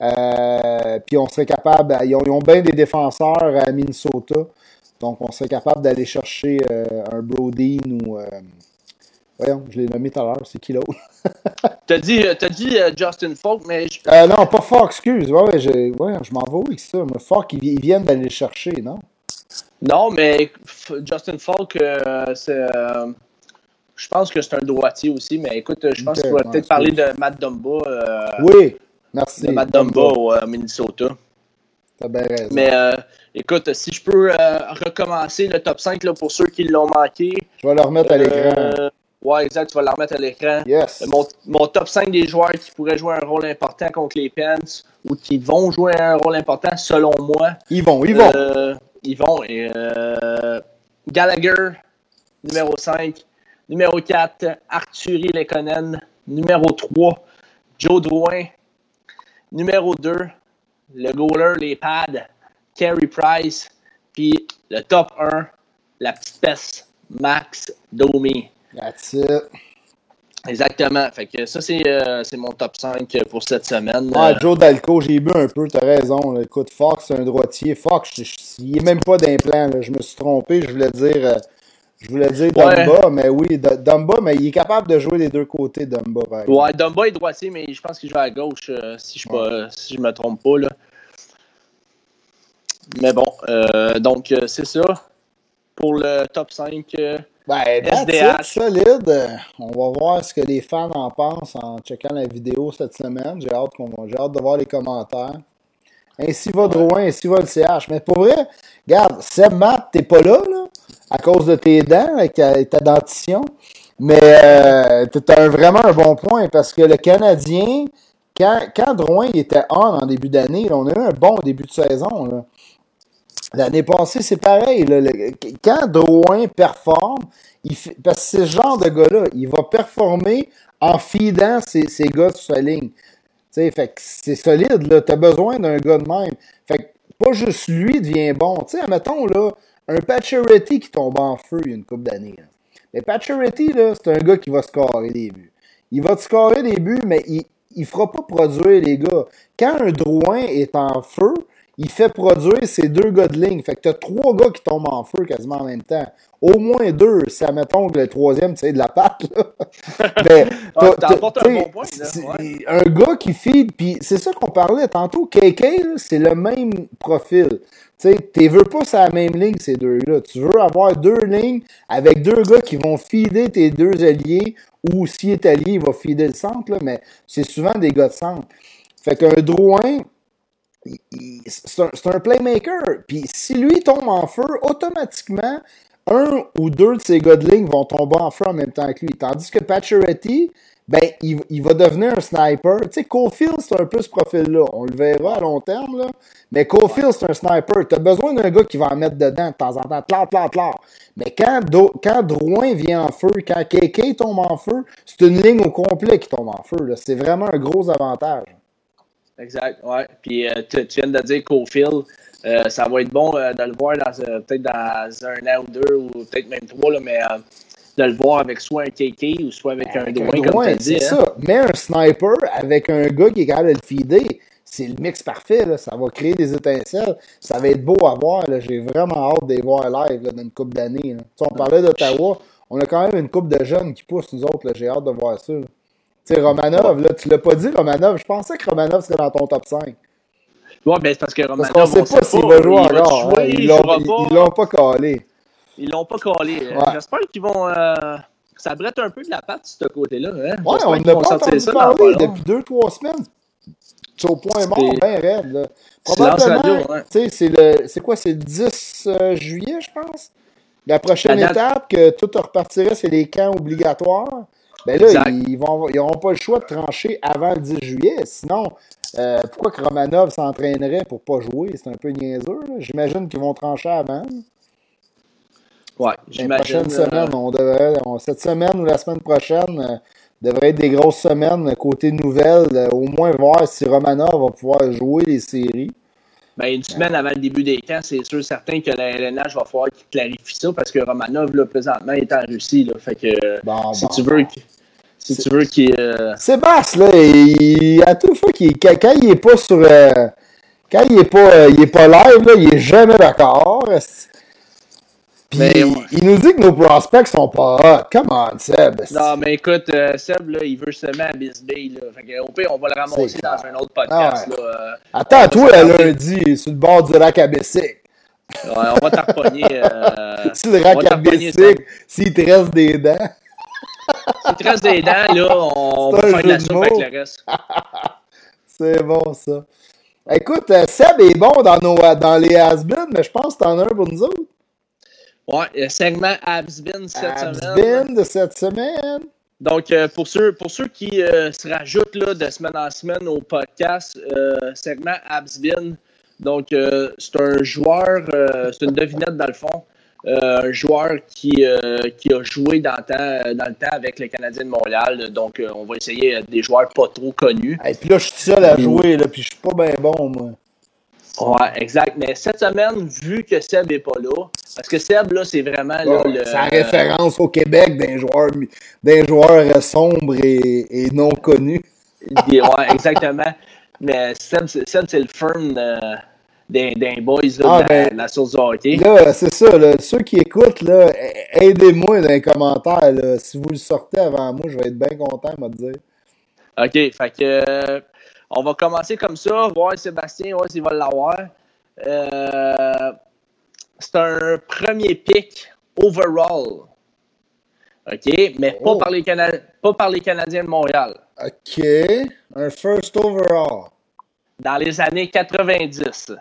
Euh, puis on serait capable, ils ont, bien des défenseurs à Minnesota, donc on serait capable d'aller chercher euh, un Brodeen ou. Euh, voyons, je l'ai nommé tout à l'heure, c'est qui l'autre? (laughs) T'as dit, as dit Justin Falk, mais. non, pas Falk, excuse. Ouais, je, ouais, je m'en vais avec ça. Mais Falk, ils, viennent d'aller le chercher, non? Non, mais Justin Falk, c'est. je pense que c'est un droitier aussi, mais écoute, je pense qu'on va peut-être parler de Matt Dumba. oui, Merci. De Matt Dumba au euh, Minnesota. T'as bien raison. Mais euh, écoute, si je peux euh, recommencer le top 5 là, pour ceux qui l'ont manqué. Je vais le remettre à l'écran. Ouais, exact, tu vas le remettre à l'écran. Yes. Mon, mon, top 5 des joueurs qui pourraient jouer un rôle important contre les Pens ou qui vont jouer un rôle important selon moi. Ils vont, ils vont. Ils vont. Et, Gallagher, numéro 5. Numéro 4, Arthurie Lekonen. Numéro 3, Joe Drouin. Numéro 2, le goaler, les pads, Carey Price. Puis le top 1, la petite peste, Max Domi. That's it. Exactement. Fait que ça, c'est euh, mon top 5 pour cette semaine. Ouais, Joe Dalco, j'ai bu un peu, t'as raison. Écoute, Fox, c'est un droitier. Fox, il n'est même pas d'implant. Je me suis trompé, je voulais dire. Euh, je voulais dire Dumba, mais oui, Dumba, mais il est capable de jouer les deux côtés, Dumba. Ouais, Dumba est droitier, mais je pense qu'il joue à gauche, euh, si je ne si me trompe pas. Là. Mais bon, donc c'est ça pour le top 5. Ben, SDH. solide. On va voir ce que les fans en pensent en checkant la vidéo cette semaine. J'ai hâte, hâte de voir les commentaires. Ainsi va Drouin, ainsi va le CH. Mais pour vrai, regarde, Seb Matt, t'es pas là, là. à cause de tes dents, avec ta dentition. Mais euh, tu as vraiment un bon point parce que le Canadien, quand, quand Drouin était on en début d'année, on a eu un bon début de saison. L'année passée, c'est pareil. quand Drouin performe, il parce que c'est ce genre de gars-là, il va performer en fidant ses, ses gars sur sa ligne. fait que c'est solide, là. T'as besoin d'un gars de même. Fait que pas juste lui devient bon. Tu admettons, là, un Pacioretty qui tombe en feu il y a une couple d'années. Mais Pacioretty, là, c'est un gars qui va scorer des buts. Il va te scorer des buts, mais il, il fera pas produire les gars. Quand un Drouin est en feu, il fait produire ses deux gars de ligne. Fait que t'as trois gars qui tombent en feu quasiment en même temps. Au moins deux, si admettons que le troisième, tu sais, de la patte, là. Mais, (laughs) ah, un bon point, Un gars qui feed, puis c'est ça qu'on parlait tantôt. KK, c'est le même profil. Tu sais, tu veux pas sur la même ligne, ces deux-là. Tu veux avoir deux lignes avec deux gars qui vont feeder tes deux alliés, ou s'il est allié, il va feeder le centre, là, mais c'est souvent des gars de centre. Fait qu'un Drouin, c'est un, playmaker. Puis si lui tombe en feu, automatiquement, un ou deux de ses gars de ligne vont tomber en feu en même temps que lui. Tandis que Pacioretty, ben, il, va devenir un sniper. Tu sais, Cofield, c'est un peu ce profil-là. On le verra à long terme, là. Mais Cofield, c'est un sniper. Tu as besoin d'un gars qui va en mettre dedans de temps en temps. Tlar, tlar, tlar. Mais quand, quand Drouin vient en feu, quand KK tombe en feu, c'est une ligne au complet qui tombe en feu. C'est vraiment un gros avantage. Exact, ouais. Puis euh, tu, viens de dire Cofield, euh, ça va être bon euh, de le voir peut-être dans un an ou deux, ou peut-être même trois, là, mais de le voir avec soit un KK ou soit avec un Drouin, comme tu dis. C'est hein. ça. Mais un sniper avec un gars qui est capable de le feeder, c'est le mix parfait. Là. Ça va créer des étincelles. Ça va être beau à voir. J'ai vraiment hâte de les voir live là, dans une couple d'années. On parlait d'Ottawa. On a quand même une couple de jeunes qui poussent, nous autres. J'ai hâte de voir ça. Sais, Romanov, là, tu l'as pas dit, Romanov. Je pensais que Romanov serait dans ton top 5. Ouais, ben c'est parce que Romanov. Parce qu'on sait pas s'il va jouer encore. Hein. Ils l'ont pas calé. Ils l'ont pas collé. Euh, j'espère qu'ils vont. Euh, ça brette un peu de la patte, de ce côté-là. Hein? Ouais, on n'a pas entendu ça parler depuis deux, trois semaines. C'est au point mort, bien raide. Là. Probablement, hein. c'est le, c'est quoi, c'est le 10 euh, juillet, je pense? La prochaine étape que tout repartirait, c'est les camps obligatoires. Ben là, ils n'auront pas le choix de trancher avant le 10 juillet. Sinon, pourquoi que Romanov s'entraînerait pour pas jouer? C'est un peu niaiseux. J'imagine qu'ils vont trancher avant. Ouais, j'imagine. Euh, on devrait, cette semaine ou la semaine prochaine euh, devrait être des grosses semaines côté nouvelles. Euh, au moins voir si Romanov va pouvoir jouer les séries. Ben, une semaine avant le début des camps, c'est sûr certain que la LNH va falloir qu'il clarifie ça parce que Romanov, là, présentement, est en Russie. Là, fait que si, tu veux, si tu veux qu'il. Sébastien, là, il, à toute fois qu'il quand, il est pas sur. quand il est pas, il est pas live, là, il est jamais d'accord. Puis il nous dit que nos prospects sont pas hot. Come on, Seb. Non, mais écoute, euh, Seb, là, il veut seulement à Bisbee. Là. Fait que, au pire, on va le ramasser dans un autre podcast. Ah là, euh, Attends, toi, lundi, sur le bord du lac à Bessic. Ouais, on va t'arponner. Euh, (laughs) sur le lac à Bessic, s'il te reste des dents. (laughs) S'il te reste des dents, là, on va faire de la soupe avec le reste. (laughs) C'est bon, ça. Écoute, euh, Seb est bon dans, nos, dans les has mais je pense que t'en as un pour nous autres. Ouais, le segment Absbin cette semaine. Absbin de cette semaine. Donc, euh, pour, ceux, pour ceux qui euh, se rajoutent là, de semaine en semaine au podcast, euh, segment Absbin. Donc, c'est un joueur, c'est une devinette dans le fond. un joueur qui, qui a joué dans, dans le temps avec le Canadien de Montréal. Donc, on va essayer des joueurs pas trop connus. Et puis là, je suis seul à jouer, là, puis je suis pas bien bon, moi. Ouais, exact. Mais cette semaine, vu que Seb n'est pas là, parce que Seb, là, c'est vraiment là, le. C'est référence au Québec d'un joueur, d'un joueur sombre et, et non connu. ouais, exactement. Mais Seb, c'est le firm d'un boys là, ah, ben, la, source du hockey. Là, c'est ça. Là, ceux qui écoutent, là, aidez-moi dans les commentaires. Si vous le sortez avant moi, je vais être bien content, de dire. OK. Fait que. On va commencer comme ça, voir Sébastien, voir s'il va l'avoir. Euh, c'est un premier pick overall. OK? Mais pas, oh. par les pas par les Canadiens de Montréal. OK. Un first overall. Dans les années 90.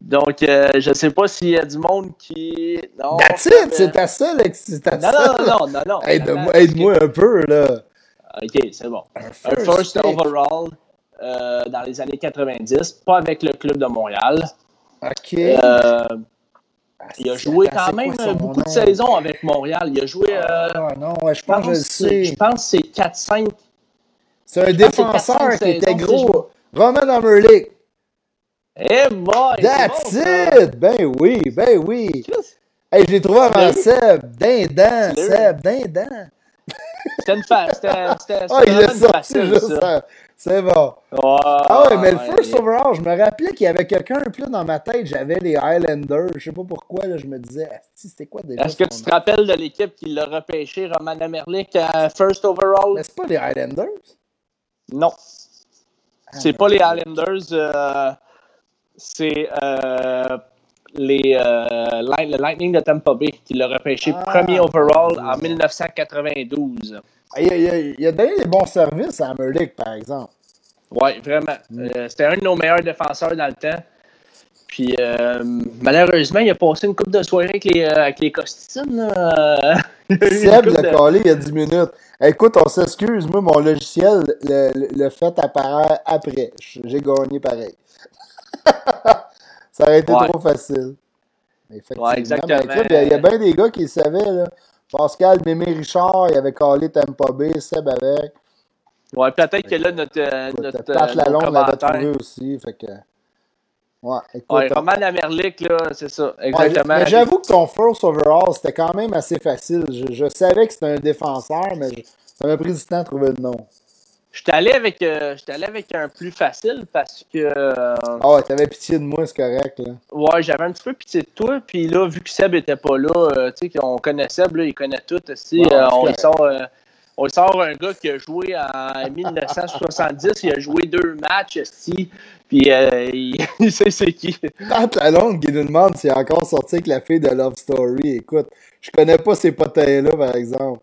Donc, euh, je sais pas s'il y a du monde qui. Non, That's it, c'est ta seule excitation. Non, non, non, (laughs) non, non. Aide-moi aide un peu, là. Ok, c'est bon. Un first, overall euh, dans les années 90, pas avec le club de Montréal. Ok. Euh, il a joué quand même beaucoup de saisons avec Montréal. Il a joué. Euh, ah, non, ouais, je pense que je sais. Je pense que c'est 4-5. C'est un défenseur qui était gros. Roman Amerlick. Eh boy! That's it! Ben oui, ben oui! Hey, je l'ai trouvé avant Seb. Dindant, Seb, dindant. C'était une face. C'était Ah, il est sorti juste ça. C'est bon. ah ouais, mais le first overall, je me rappelais qu'il y avait quelqu'un un peu dans ma tête. J'avais les Highlanders. Je sais pas pourquoi, là, je me disais, c'était quoi déjà? Est-ce que tu te rappelles de l'équipe qui l'a repêché, Roman Amerlik, à first overall? Mais c'est pas les Highlanders? Non. Ah, c'est pas les Highlanders. Euh, c'est euh, les, euh, le Lightning de Tampa Bay qui l'a repêché ah, premier overall en 1992. Il, a, donné des bons services à Amerlick, par exemple. Oui, vraiment. Mm. Euh, c'était un de nos meilleurs défenseurs dans le temps. Puis euh, malheureusement, il a passé une coupe de soirée avec les, avec les costines. (laughs) Seb l'a de... collé il y a 10 minutes. Écoute, on s'excuse, moi, mon logiciel le, le fait apparaître après. J'ai gagné pareil. (laughs) Ça aurait été trop facile. Ouais, exactement. il y a, bien des gars qui le savaient. Là. Pascal, Mémé Richard, il avait collé Tampa Bay, Seb avec. Ouais, peut-être que là, notre. Euh, notre Pat euh, Lalonde l'avait trouvé aussi. Fait que. Ouais, écoute. Ouais, Roman Amerlic, là, c'est ça. Exactement. mais j'avoue que ton first overall, c'était quand même assez facile. Je, je savais que c'était un défenseur, mais ça m'a pris du temps à trouver le nom. J'étais allé avec euh, allé avec un plus facile parce que. Euh, ah ouais, t'avais pitié de moi, c'est correct là. Ouais, j'avais un petit peu pitié de toi, puis là, vu que Seb était pas là, euh, tu sais, qu'on connaît Seb, là, il connaît tout aussi. on sort. on sort un gars qui a joué en 1970, il a joué deux matchs aussi, puis (laughs) il, sait c'est qui. Pat Lalonde qui nous demande s'il est encore sorti avec la fille de Love Story. Écoute, je connais pas ces potins-là, par exemple.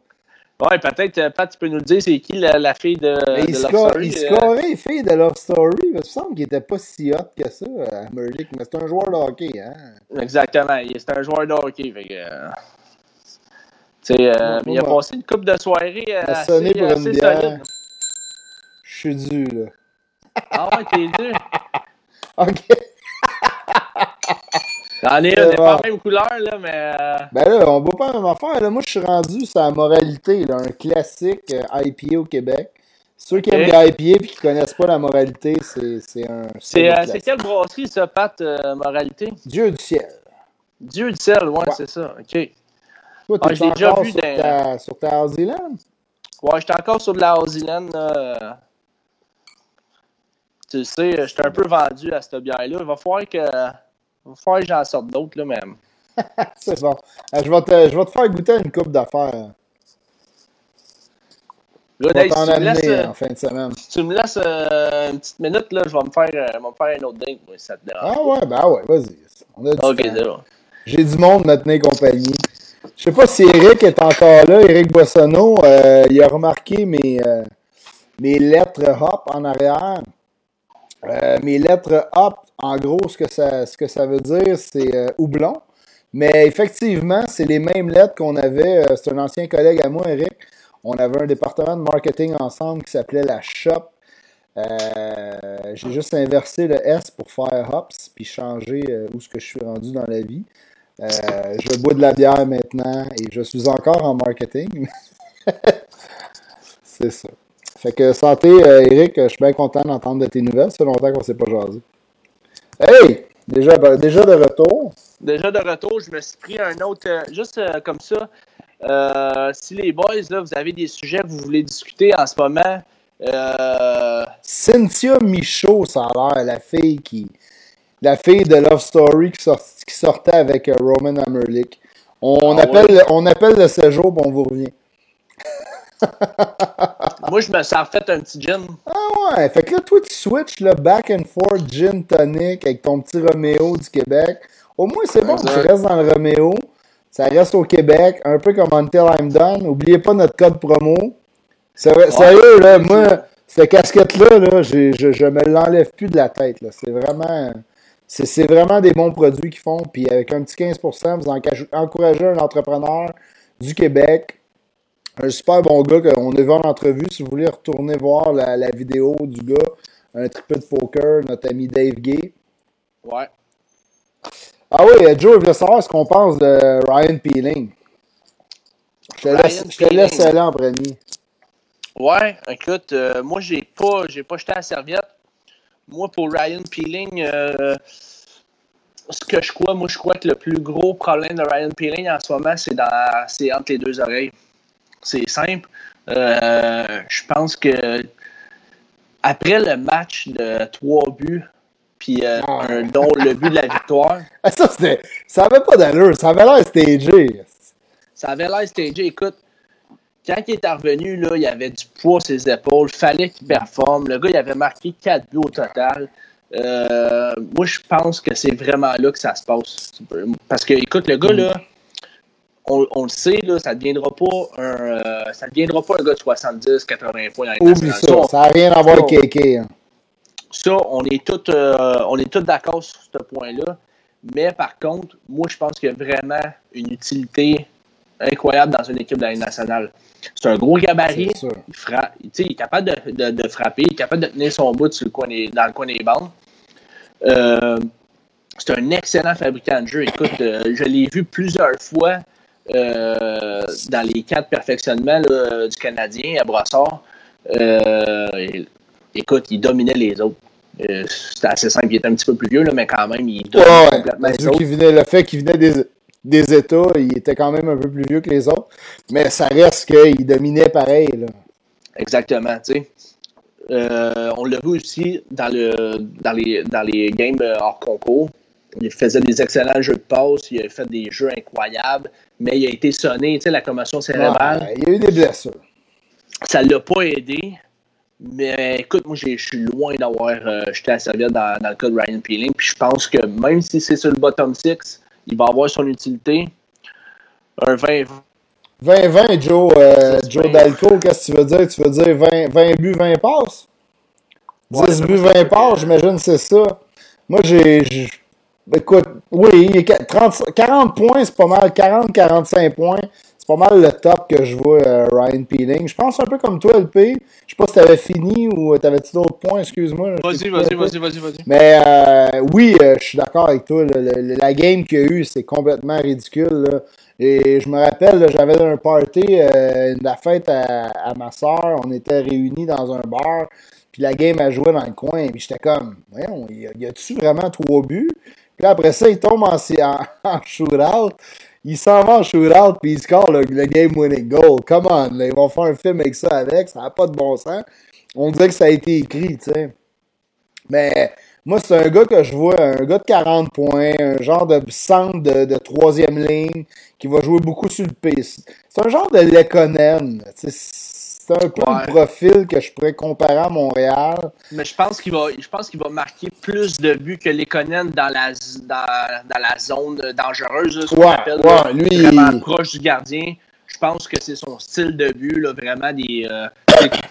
Ouais, peut-être, euh, Pat, tu peux nous le dire, c'est qui la, fille de, de Love Story? Il euh? scorait fille de Love Story, mais il me semble qu'il était pas si hot que ça, euh, Merlick, mais c'est un joueur de hockey, hein? Exactement, c'est un joueur de hockey, fait que... Tu sais, euh, mais il a passé une coupe de soirée assez, sonné pour une bière. Je suis dû, là. Ah ouais, t'es dû? (laughs) OK. J'en ai une, pas même couleur, là, mais. Euh, ben là, on voit pas la même affaire. Là. Moi, je suis rendu sur la moralité, là, un classique euh, IPA au Québec. Ceux qui aiment les IPA et qui connaissent pas la moralité, c'est un. C'est euh, quelle brasserie, ça, Pat, moralité? Dieu du ciel. Dieu du ciel, ouais, c'est ça. OK. Toi, ah, j'ai déjà vu sur, ta, sur ta Zealand? Ouais, j'étais encore sur de la Zealand. Tu sais, j'étais un peu vendu à cette bière-là. Il va falloir que. Il va falloir que j'en sorte d'autres, là, même. (laughs) c'est bon. Euh, je, vais te, je vais te faire goûter une coupe d'affaires. Là, Dave, si tu me laisses, euh, en fin de semaine. Si tu me laisses euh, une petite minute, là, je vais me faire, euh, me faire un autre drink, moi, ça te dérange. Ah ouais, ben ouais, vas-y. Ok, c'est bon. J'ai du monde à tenir compagnie. Je sais pas si Eric est encore là. Eric Boissonneau, il a remarqué mes, mes lettres hop en arrière. Mes lettres hop en gros, ce que ça, ce que ça veut dire, c'est euh, houblon. Mais effectivement, c'est les mêmes lettres qu'on avait. Euh, c'est un ancien collègue à moi, Eric. On avait un département de marketing ensemble qui s'appelait la Shop. Euh, j'ai juste inversé le S pour faire hops, puis changer où ce que je suis rendu dans la vie. je bois de la bière maintenant et je suis encore en marketing. (laughs) c'est ça. Fait que santé, Eric, je suis bien content d'entendre de tes nouvelles. Ça fait longtemps qu'on ne s'est pas jasé. Hey! Déjà, ben, déjà de retour. Déjà de retour, je me suis pris un autre, euh, juste euh, comme ça. Euh, si les boys, là, vous avez des sujets que vous voulez discuter en ce moment. Cynthia Michaud, ça a l'air, la fille qui. La fille de Love Story qui, sortait avec Roman Amerlick. On, ah appelle, on appelle le séjour et on vous revient. Moi, je me suis refait un petit gin. Ah ouais, fait que là, toi, tu switches le back and forth gin tonic avec ton petit Romeo du Québec. Au moins, c'est bon, tu restes dans le Romeo. Ça reste au Québec, un peu comme Until I'm Done. N'oubliez pas notre code promo. Sérieux, là, moi, cette casquette-là, là, je, je me l'enlève plus de la tête. C'est vraiment. C'est vraiment des bons produits qu'ils font. Puis avec un petit 15%, vous encouragez un entrepreneur du Québec. Un super bon gars qu'on a vu en entrevue. Si vous voulez retourner voir la, la vidéo du gars, un triple de poker, notre ami Dave Gay. Ouais. Ah oui, Joe, il voulait savoir ce qu'on pense de Ryan Peeling. Je te laisse, je te laisse aller en premier. Ouais, écoute, euh, moi, j'ai pas, j'ai pas jeté la serviette. Moi, pour Ryan Peeling, euh, ce que je crois, moi, je crois que le plus gros problème de Ryan Peeling en ce moment, c'est, dans, c'est entre les deux oreilles. C'est simple. Euh, je pense que après le match de trois buts puis euh, un don, le but de la victoire. (laughs) Ça, ça avait pas d'allure, ça avait l'air stagé. Ça avait l'air stagé. Écoute, quand il est revenu, là, il avait du poids sur ses épaules, fallait qu'il performe. Le gars, il avait marqué 4 buts au total. Euh, moi, je pense que c'est vraiment là que ça se passe. Parce que, écoute, le gars, là, on, on le sait, là, ça ne deviendra pas un euh, ça deviendra pas un gars de 70, 80 points dans Oublie ça, ça n'a rien à voir avec KK. Hein. Ça, on est tous euh, d'accord sur ce point-là. Mais par contre, moi, je pense qu'il y a vraiment une utilité incroyable dans une équipe de la nationale. C'est un gros gabarit. Il, frappe, il est capable de, de, frapper, il est capable de tenir son bout sur le coin dans le coin des bandes. Euh, c'est un excellent fabricant de jeu. Écoute, euh, je l'ai vu plusieurs fois dans les quatre perfectionnements du Canadien à Brossard écoute, il dominait les autres. Euh, c'était assez simple, il était un petit peu plus vieux, là, mais quand même, il dominait complètement les autres. Venait, le fait qu'il venait des, des, États, il était quand même un peu plus vieux que les autres, mais ça reste qu'il dominait pareil. Là. Exactement, tu sais. Euh, on l'a vu aussi dans, le, dans, les, dans les games hors concours. Il faisait des excellents jeux de passe, il a fait des jeux incroyables, mais il a été sonné, tu sais, la commotion cérébrale. il y a eu des blessures. Ça ne l'a pas aidé. Mais écoute, moi, je suis loin d'avoir euh, jeté la serviette dans, dans, le cas de Ryan Peeling. Puis je pense que même si c'est sur le bottom 6, il va avoir son utilité. Un 20 20-20, Joe, euh, Joe Dalco, qu'est-ce que tu veux dire? Tu veux dire 20, 20 buts, 20 passes? 10 buts, 20 passes, j'imagine c'est ça. Moi, j'ai. Écoute, oui, 30, 40 points, c'est pas mal. 40-45 points pas mal le top que je vois euh, Ryan Peeling. Je pense un peu comme toi, LP. Je sais pas si t'avais fini ou t'avais-tu d'autres points, excuse-moi. Vas-y, vas-y, vas-y, vas-y, vas-y. Mais euh, oui, euh, je suis d'accord avec toi. la game qu'il y a eu, c'est complètement ridicule. Et je me rappelle, j'avais un party, la fête à, ma soeur. On était réunis dans un bar. Puis la game a joué dans le coin. Puis j'étais comme, voyons, y a-tu vraiment trois buts? Puis après ça, il tombe en, en, en shootout il s'en va en shootout puis il score le, game-winning goal. Come on, ils vont faire un film avec ça avec, ça n'a pas de bon sens. On dirait que ça a été écrit, tu sais. Mais moi, c'est un gars que je vois, un gars de 40 points, un genre de centre de, troisième ligne qui va jouer beaucoup sur le piste. C'est un genre de Lekonen. C'est un peu le profil que je pourrais comparer à Montréal. Mais je pense qu'il va, je pense qu'il va marquer plus de buts que les Conan dans la, dans, dans la zone dangereuse, ce qu'on appelle lui, vraiment proche du gardien. Je pense que c'est son style de but, là, vraiment des euh,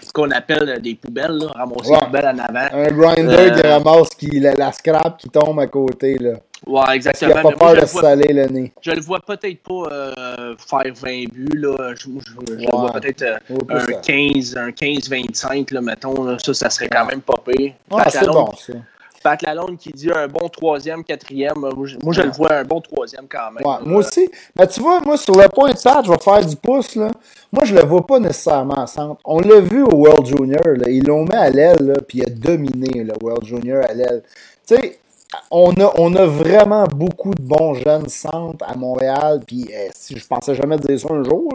ce qu'on appelle des poubelles, là, ramasser des poubelles en avant. Un grinder qui euh, ramasse qui, la, la, scrap qui tombe à côté. Là. Ouais, exactement. Il a pas peur de saler le nez. Je le vois peut-être pas euh, faire 20 buts. Là. Je, je, je le vois peut-être euh, un, 15, un 15-25, là, mettons. Là. Ça, ça serait quand même pas pire. Ah, c'est bon, ça. Pat Lalonde qui dit un bon troisième, quatrième. Moi, je, le vois un bon troisième quand même. Ouais, moi aussi. Mais tu vois, moi, sur le point de Pat, je vais faire du pouce. Là. Moi, je le vois pas nécessairement en centre. On l'a vu au World Junior. Là. Ils l'ont mis à l'aile, puis il a dominé le World Junior à l'aile. Tu sais, on a, on a vraiment beaucoup de bons jeunes centres à Montréal, puis eh, si je pensais jamais dire ça un jour,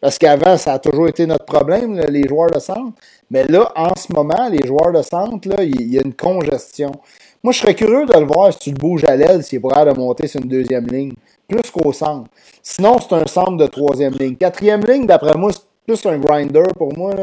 parce qu'avant, ça a toujours été notre problème, les joueurs de centre. Mais là, en ce moment, les joueurs de centre, il y, a une congestion. Moi, je serais curieux de le voir si tu le bouges à l'aile, s'il est prêt de monter sur une deuxième ligne, plus qu'au centre. Sinon, c'est un centre de troisième ligne. Quatrième ligne, d'après moi, plus un grinder pour moi.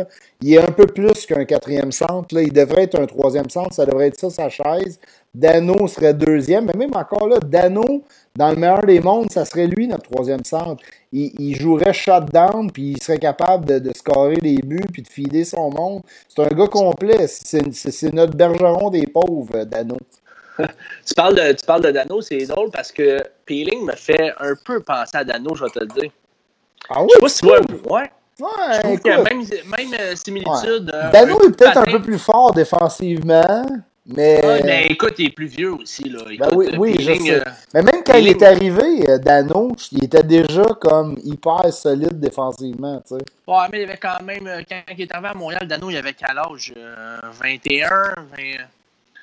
Il est un peu plus qu'un quatrième centre. Là. Il devrait être un troisième centre. Ça devrait être ça, sa chaise. Dano serait deuxième. Mais même encore là, Dano, dans le meilleur des mondes, ça serait lui notre troisième centre. Il, il jouerait shutdown, puis il serait capable de, de scorer des buts, puis de filer son monde. C'est un gars complet. C'est notre bergeron des pauvres, Dano. (laughs) tu, parles de, tu parles de Dano, c'est drôle parce que Peeling me fait un peu penser à Dano, je vais te le dire. Ah oui? Je sais pas si tu vois. Ouais. Ouais, Je trouve écoute, qu'il y a même, même euh, similitude. euh, Dano est peut-être un peu plus fort défensivement, mais... Ouais, mais écoute, il est plus vieux aussi. Là. Ben oui, euh, je sais. Mais même quand il est arrivé, Dano, il était déjà comme hyper solide défensivement, tu sais. Ouais, mais il avait quand même, quand il est arrivé à Montréal, Dano, il avait quel âge euh, 21, 20.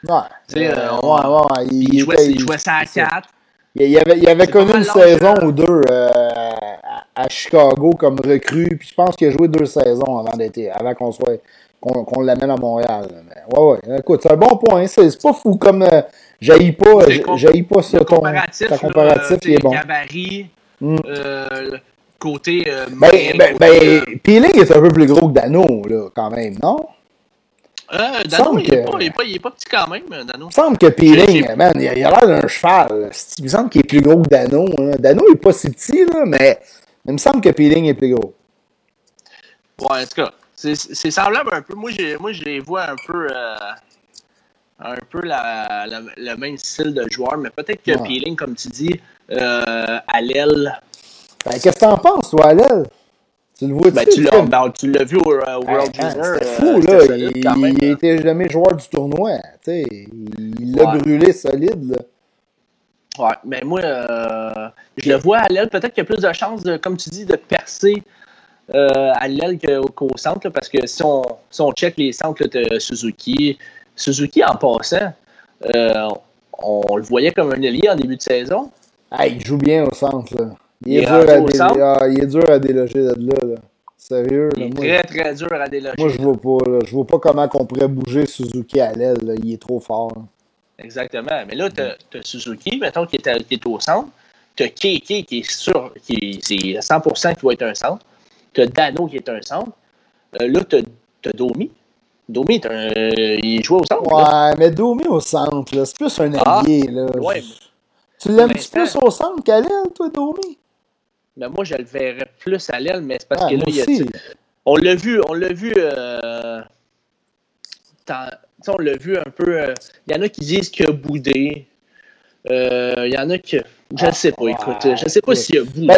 Ouais. Euh, ouais, ouais, ouais. Il, Il jouait, était- il jouait ça à c'est ça. 4. Il, il avait, il avait connu une saison euh, ou deux euh, à, à Chicago comme recrue, puis je pense qu'il a joué deux saisons avant d'être, avant qu'on soit, qu'on, qu'on l'amène à Montréal. Mais ouais, ouais. Écoute, c'est un bon point. C'est, c'est pas fou comme, euh, j'haïs pas, j'haïs pas Le ton, comparatif, là, comparatif, euh, il est bon. Gabarit, Mm. euh, côté. Euh, Ben, ben, côté, ben, Peeling est un peu plus gros que Dano, là, quand même, non? Euh, Dano, il est, que- pas, il, est pas, il est pas petit quand même, euh, Dano. Il me semble que Peeling, man, il a l'air d'un cheval. Il me semble qu'il est plus gros que Dano. hein. Dano est pas si petit, là, mais il me semble que Peeling est plus gros. Ouais, en tout cas, c'est semblable un peu. Moi, moi, je les vois un peu. euh, un peu la, la- le même style de joueur, mais peut-être que Ouais. Peeling, comme tu dis, euh, à l'aile, Ben, qu'est-ce que t'en penses, toi, à l'aile? Tu le vois ben, tu l'as ben, tu l'as vu au, euh, au World Hey, man, Junior. C'était euh, fou, c'était là. solide Il, même, il là. était jamais joueur du tournoi. tu sais. Il l'a Ouais. brûlé solide. Là. Ouais, mais moi, euh, je le vois à l'aile. Peut-être qu'il y a plus de chances, de, comme tu dis, de percer euh, à l'aile qu'au centre. là, parce que si on, si on check les centres là, de Suzuki, Suzuki, en passant, euh, on le voyait comme un ailier en début de saison. Ah, il joue bien au centre. Là. Il, Il est est dur rendu à au dé- centre? ah, il est dur à déloger de là. là. Sérieux. Il Là, est moi, très, très dur à déloger. moi, je vois pas. Là. Je vois pas comment on pourrait bouger Suzuki à l'aile. là. Il est trop fort. là. Exactement. Mais là, tu as, Suzuki, mettons, qui est, à- qui est au centre. Tu as Keke, qui est sûr, qui c'est 100% qui va être un centre. Tu as Dano, qui est un centre. Euh, là, tu as, Domi. Domi, un, il joue au centre. là. Ouais, mais Domi au centre, là, c'est plus un Ah, allié. là. ouais, Tu l'aimes-tu l'instant- plus au centre qu'à l'aile, toi, Domi? Mais moi, je le verrais plus à l'aile, mais c'est parce Ah, que là, il y a, on l'a vu, on l'a vu. euh, on l'a vu un peu. euh, Il y en a qui disent qu'il a boudé. Euh, Il y en a qui. Je ne sais pas, écoute. Je ne sais pas s'il a boudé. Ben,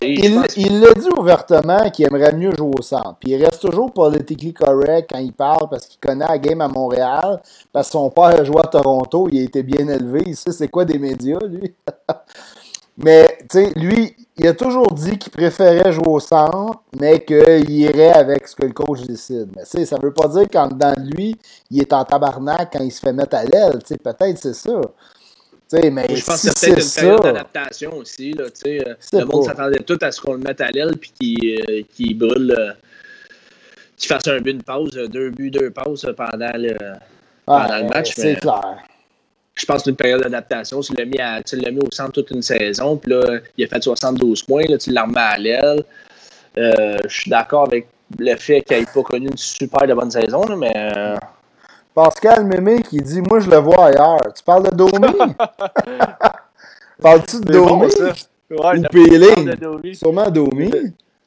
il l'a dit ouvertement qu'il aimerait mieux jouer au centre. Puis il reste toujours politically correct quand il parle parce qu'il connaît la game à Montréal. Parce que son père a joué à Toronto, il a été bien élevé. Il sait c'est quoi des médias, lui. (laughs) mais, tu sais, lui, il a toujours dit qu'il préférait jouer au centre, mais qu'il irait avec ce que le coach décide. Mais, tu sais, ça veut pas dire qu'en dedans de lui, il est en tabarnak quand il se fait mettre à l'aile. Tu sais, peut-être c'est ça. Tu sais, mais Je pense si que c'est peut-être une période d'adaptation aussi. Là, tu sais, euh, le monde s'attendait tout à ce qu'on le mette à l'aile puis qu'il euh, brûle, euh, qu'il fasse un but, une pause, euh, deux buts, deux passes euh, pendant le, pendant le match. c'est mais clair. Je pense une période d'adaptation. Tu l'as mis, à- tu l'as mis au centre toute une saison, puis là, il a fait 72 points, là, tu l'as remis à l'aile. Euh, je suis d'accord avec le fait qu'il n'ait pas connu une super de bonne saison, là, mais euh, Pascal Mémé qui dit Moi, je le vois ailleurs. Tu parles de Domi? (laughs) Parles-tu de bon, Domi? ça. Ouais, Ou d'après- Peeling? il parle de Domi. Sûrement Domi.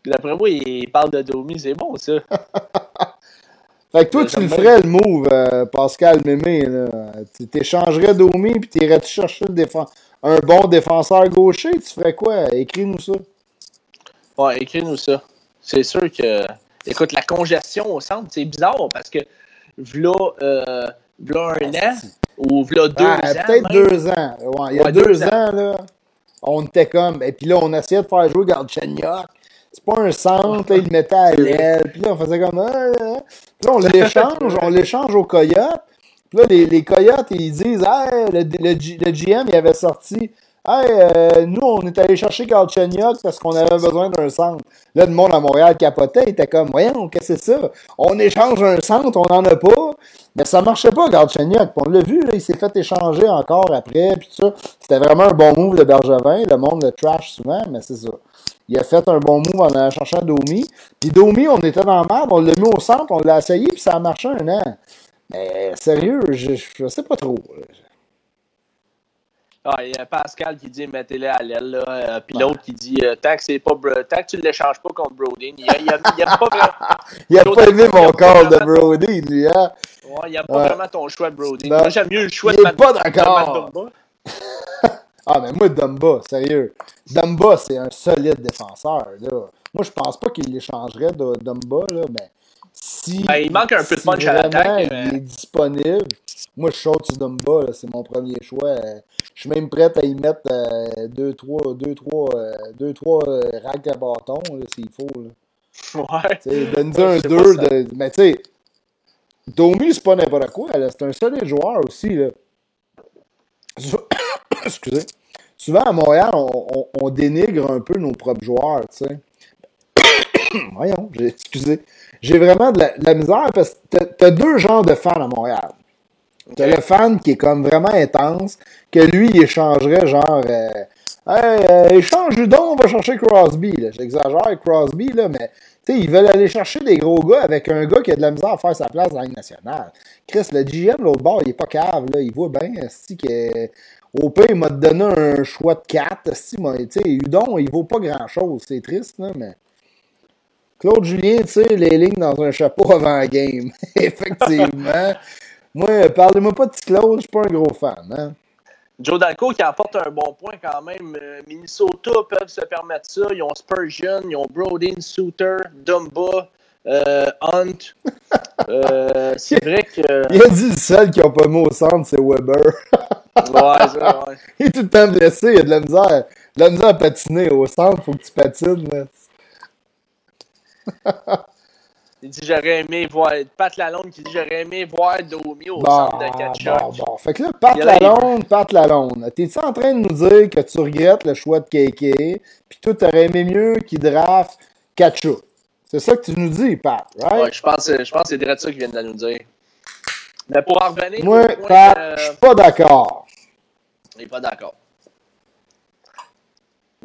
D'après moi, il parle de Domi, c'est bon ça. (laughs) Fait que toi, tu le ferais le move, euh, Pascal Mémé. Là. Tu t'échangerais Domi puis t'irais-tu chercher le défen- un bon défenseur gaucher? Tu ferais quoi? Écris-nous ça. Ouais, écris-nous ça. C'est sûr que. Écoute, la congestion au centre, c'est bizarre parce que v'là, euh, v'là un an ou v'là deux ans. Peut-être deux ans. Ouais, il y a Ouais, deux, deux ans, là, on était comme. Et puis là, on essayait de faire jouer Galchenyuk. C'est pas un centre, là, il mettait à l'aile. Puis là, on faisait comme. Ah, ah, ah. Puis là, on l'échange, on l'échange aux Coyotes. Puis là, les, les Coyotes, ils disent Hey, le, le, le GM, il avait sorti. Hey, euh, nous, on est allé chercher Galchenyuk parce qu'on avait besoin d'un centre. Là, le monde à Montréal capotait. Il était comme Voyons, qu'est-ce que c'est ça? On échange un centre, on n'en a pas. Mais ça marchait pas, Galchenyuk. On l'a vu, il s'est fait échanger encore après. Puis ça. C'était vraiment un bon move de Bergevin. Le monde le trash souvent, mais c'est ça. Il a fait un bon move en allant chercher Domi. Puis Domi, on était dans la merde, on l'a mis au centre, on l'a essayé, puis ça a marché un an. Mais sérieux, je, je sais pas trop. Ah, il y a Pascal qui dit mettez-le à l'aile, là. euh, puis l'autre qui dit euh, tant que c'est pas Bro- tant que tu ne l'échanges pas contre Brodin. (laughs) Il, a- il, a- il aime pas vraiment. Il a L'autre pas aimé mon call de Brody, lui, hein? Ouais, il n'y a pas vraiment ton choix de Brody. Non. Moi, j'aime mieux le choix Il de Matt pas d'accord. (laughs) Ah, mais moi, Dumba, sérieux. Dumba, c'est un solide défenseur. Là. Moi, je pense pas qu'il l'échangerait de Dumba, là, mais si. Ben, il manque un peu de si punch à l'attaque, mais- Il est disponible. Moi, je saute sur Dumba, là, c'est mon premier choix. Euh, Je suis même prêt à y mettre 2-3 deux, trois, euh, deux, trois, euh, racks à bâton, s'il faut. Là. Ouais. Donne-nous un je sais 2 pas ça. de. Mais tu sais, Domi, c'est pas n'importe quoi. C'est un solide joueur aussi. Là. (coughs) Excusez. Souvent à Montréal, on, on- on dénigre un peu nos propres joueurs. Tu sais. (coughs) Voyons, j'ai, excusez. J'ai vraiment de la, misère parce que t'as, deux genres de fans à Montréal. T'as le fan qui est comme vraiment intense, que lui, il échangerait genre. Euh, euh, échange Udon, on va chercher Crosby. J'exagère Crosby, là, mais tu sais, ils veulent aller chercher des gros gars avec un gars qui a de la misère à faire sa place dans la nationale. Chris, le GM, l'autre bord, il est pas cave, là. Il voit bien, si que. Au pire, il m'a donné un choix de 4. Si, moi, Udon, il vaut pas grand chose. C'est triste, là, mais. Claude Julien, tu sais, les lignes dans un chapeau (laughs) avant la game. (laughs) Effectivement. Moi, parlez-moi pas de petit Claude, je suis pas un gros fan. Hein? Joe Dalco qui apporte un bon point quand même. Euh, Minnesota peuvent se permettre ça. Ils ont Spurgeon, ils ont Brodin, Suter, Dumba, euh, Hunt. (laughs) Euh, c'est vrai que. Il a dit le seul qui a pas mis au centre, c'est Weber. Ouais, ça, ouais. il est tout le temps blessé, il a de la misère. De la misère à patiner au centre, faut que tu patines. Là. (laughs) Il dit j'aurais aimé voir. Pat Lalonde qui dit j'aurais aimé voir Domi au Bon, centre de catch-up. bon, bon. Fait que là, Pat Lalonde, Pat Lalonde. T'es-tu en train de nous dire que tu regrettes le choix de KK, puis toi, t'aurais aimé mieux qu'il draft Kacha? C'est ça que tu nous dis, Pat, right? Ouais, je pense, je pense que c'est direct ça qu'ils viennent de nous dire. Mais pour en revenir Moi, Pat, euh, je suis pas d'accord. il n'est pas d'accord.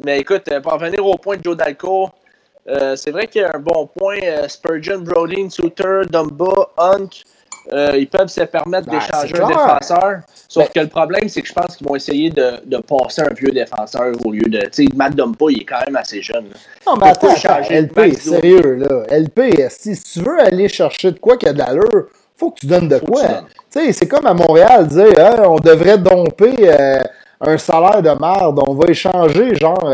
Mais écoute, euh, pour en revenir au point de Joe Dalco, euh, c'est vrai qu'il y a un bon point. euh, Spurgeon, Brodin, Suter, Dumba, Hunt, euh, ils peuvent se permettre Ben, d'échanger un défenseur. Sauf Ben- que le problème, c'est que je pense qu'ils vont essayer de, de passer un vieux défenseur au lieu de. Tu sais, Matt Dumba, il est quand même assez jeune. là. Non, mais attends, attends, LP, sérieux, là. LP, si, si tu veux aller chercher de quoi qui a de l'allure, faut que tu donnes de Faut quoi. tu sais, c'est comme à Montréal, dire, Hein, on devrait domper un salaire de merde, on va échanger genre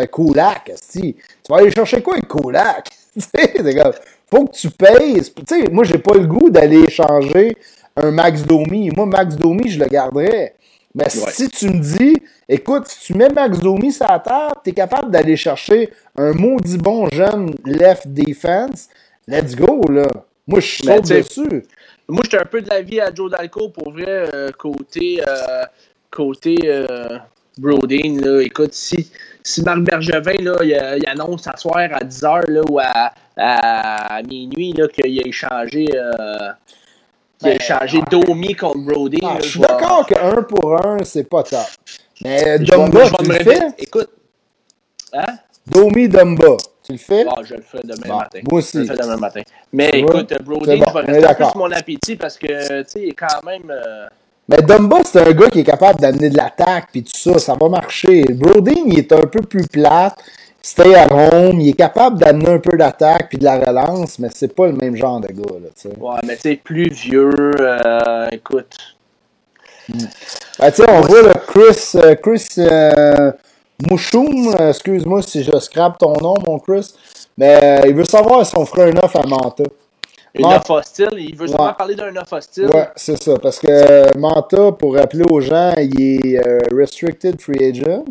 esti. Tu vas aller chercher quoi avec (laughs) sais, c'est comme, faut que tu payes. Tu sais, moi, j'ai pas le goût d'aller échanger un Max Domi. Moi, Max Domi, je le garderais. Mais Ouais. si tu me dis, écoute, si tu mets Max Domi sur la table, tu es capable d'aller chercher un maudit bon jeune left defense, let's go, là. Moi, je saute dessus. Moi, j'étais un peu de l'avis à Joe Dalco pour vrai, euh, côté, euh, côté euh, Brodin. Là. Écoute, si, si Marc Bergevin là, il, euh, il annonce ce soir à 10h là, ou à, à minuit qu'il a échangé, euh, qu'il a Ben, échangé Domi contre Brodin. Ah, je suis d'accord que un pour un, c'est pas top. Mais Dumba, je tu me le fais? Écoute, hein? Domi Dumba, tu le fais? Ah, je le fais demain Bon, matin. moi aussi. Je le fais demain matin. Mais écoute, bon, je vais rester sur mon appétit parce que, tu sais, il est quand même... euh, Mais Dumba, c'est un gars qui est capable d'amener de l'attaque, puis tout ça, ça va marcher. Brodin, il est un peu plus plate, stay at home, il est capable d'amener un peu d'attaque puis de la relance, mais c'est pas le même genre de gars, là. Ouais, mais sais, plus vieux, euh, écoute. Ben, tu sais, on voit le Chris, euh, Chris euh, Mouchoum, excuse-moi si je scrape ton nom, mon Chris, mais euh, il veut savoir si on ferait un offre à Manta. Une Ouais. offre hostile, il veut Ouais. parler d'un offre hostile. Ouais, c'est ça, parce que euh, Manta, pour rappeler aux gens, il est euh, restricted free agent.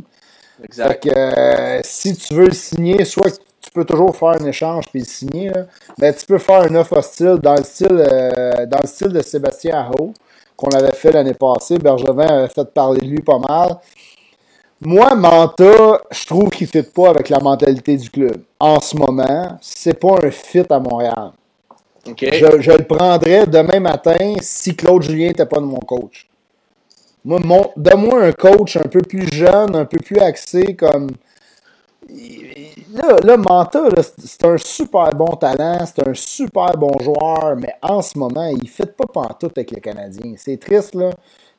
Fait Exact. que euh, si tu veux le signer, soit que tu peux toujours faire un échange puis le signer, là, tu peux faire un offre hostile dans le style, euh, dans le style de Sébastien Aho, qu'on avait fait l'année passée. Bergevin avait fait parler de lui pas mal. Moi, Manta, je trouve qu'il ne fit pas avec la mentalité du club. En ce moment, c'est pas un fit à Montréal. Je, le prendrais demain matin si Claude Julien n'était pas de mon coach. Moi, mon, donne-moi un coach un peu plus jeune, un peu plus axé comme. Là, là Manta, c'est un super bon talent, c'est un super bon joueur, mais en ce moment, il ne fit pas pantoute avec le Canadien. C'est triste, là,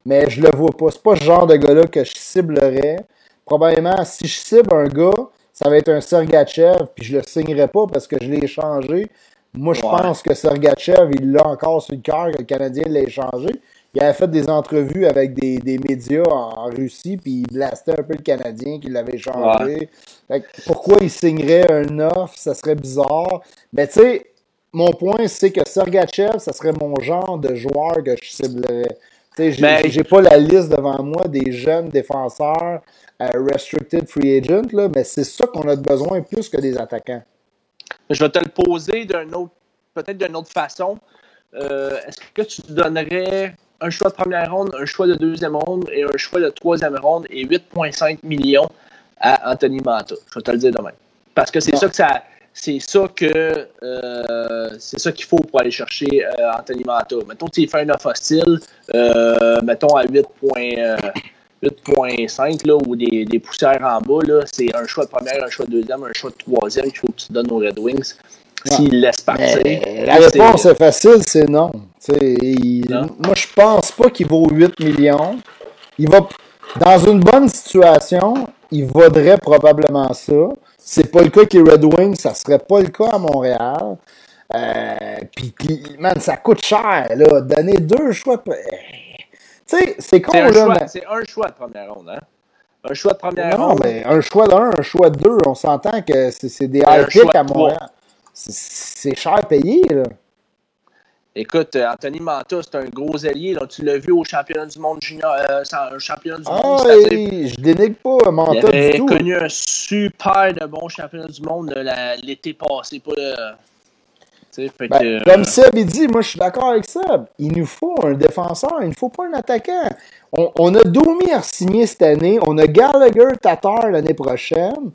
mais je le vois pas. C'est pas ce genre de gars-là que je ciblerais. Probablement, si je cible un gars, ça va être un Sergachev, puis je le signerai pas parce que je l'ai échangé. Moi, je Ouais. pense que Sergachev, il l'a encore sur le cœur que le Canadien l'a échangé. Il avait fait des entrevues avec des, des médias en Russie, puis il blastait un peu le Canadien qui l'avait échangé. Fait que pourquoi il signerait un offre, ça serait bizarre. Mais tu sais, mon point, c'est que Sergachev, ça serait mon genre de joueur que je ciblerais. Tu sais, j'ai Ben- j'ai pas la liste devant moi des jeunes défenseurs euh, restricted free agent, là, mais c'est ça qu'on a besoin plus que des attaquants. Je vais te le poser d'un autre, peut-être d'une autre façon. Euh, Est-ce que tu donnerais un choix de première ronde, un choix de deuxième ronde et un choix de troisième ronde et 8,5 millions à Anthony Manta? Je vais te le dire demain. Parce que c'est ça que ça. C'est ça que euh, c'est ça qu'il faut pour aller chercher euh, Anthony Manta. Mettons tu fais un offre hostile, mettons à 8. Euh, 8.5 là, ou des, des poussières en bas, là, c'est un choix de première, un choix de deuxième, un choix de troisième qu'il faut que tu donnes aux Red Wings s'ils laissent partir. Mais la réponse est facile, c'est non. Il-. Moi, je pense pas qu'il vaut 8 millions. Il va, dans une bonne situation, il vaudrait probablement ça. C'est pas le cas qui Red Wings, ça serait pas le cas à Montréal. Euh, puis, puis, man, ça coûte cher, là. Donner deux choix. Tu sais, c'est con, un, là. choix- mais- c'est un choix de première ronde. Hein? Un choix de première Non, ronde. mais un choix d'un, un choix de deux, on s'entend que c'est des high picks à. Montréal. C'est- cher payé, là. Écoute, euh, Anthony Manta, c'est un gros allié. Tu l'as vu au championnat du monde junior, euh, championnat du Ah, monde, et je dénigre pas Il Manta avait du tout. connu un super de bon championnat du monde euh, l'été passé. Pas le... fait Ben, que, comme euh, Seb il dit, moi je suis d'accord avec Seb. Il nous faut un défenseur, il ne faut pas un attaquant. On, on a Domi à signer cette année, on a Gallagher Tatar l'année prochaine.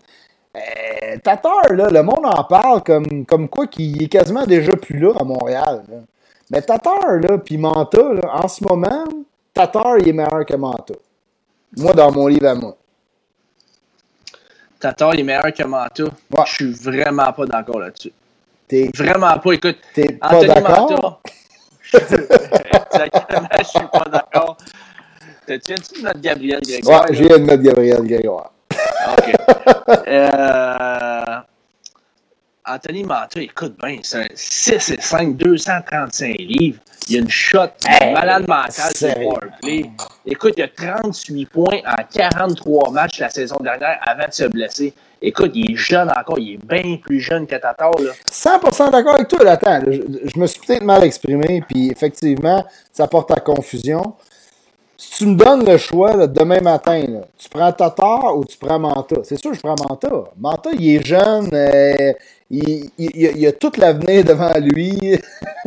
Euh, Tatar, là, le monde en parle comme, comme quoi qu'il est quasiment déjà plus là à Montréal. là. Mais Tatar, là, puis Manta, là, en ce moment, Tatar, il est meilleur que Manta. Moi, dans mon livre à moi. Tatar il est meilleur que Manta. Ouais. Je suis vraiment pas d'accord là-dessus. T'es Vraiment pas. Écoute, t'es pas Anthony d'accord? (laughs) Exactement, je suis pas d'accord. Tu viens-tu de notre Gabriel Grégoire? Ouais, je viens de mettre Gabriel Grégoire. OK. Euh, Anthony Manta, écoute bien, c'est un 6 et 5, 235 livres. Il y a une shot Hey, malade mentale sur powerplay. Écoute, il y a 38 points en 43 matchs la saison dernière avant de se blesser. Écoute, il est jeune encore, il est bien plus jeune que Tatar. Là. 100% d'accord avec toi. là. Je, me suis peut-être mal exprimé, puis effectivement, ça porte à confusion. Si tu me donnes le choix demain matin, tu prends Tatar ou tu prends Manta? C'est sûr je prends Manta. Manta, il est jeune, euh, il, a- tout l'avenir devant lui.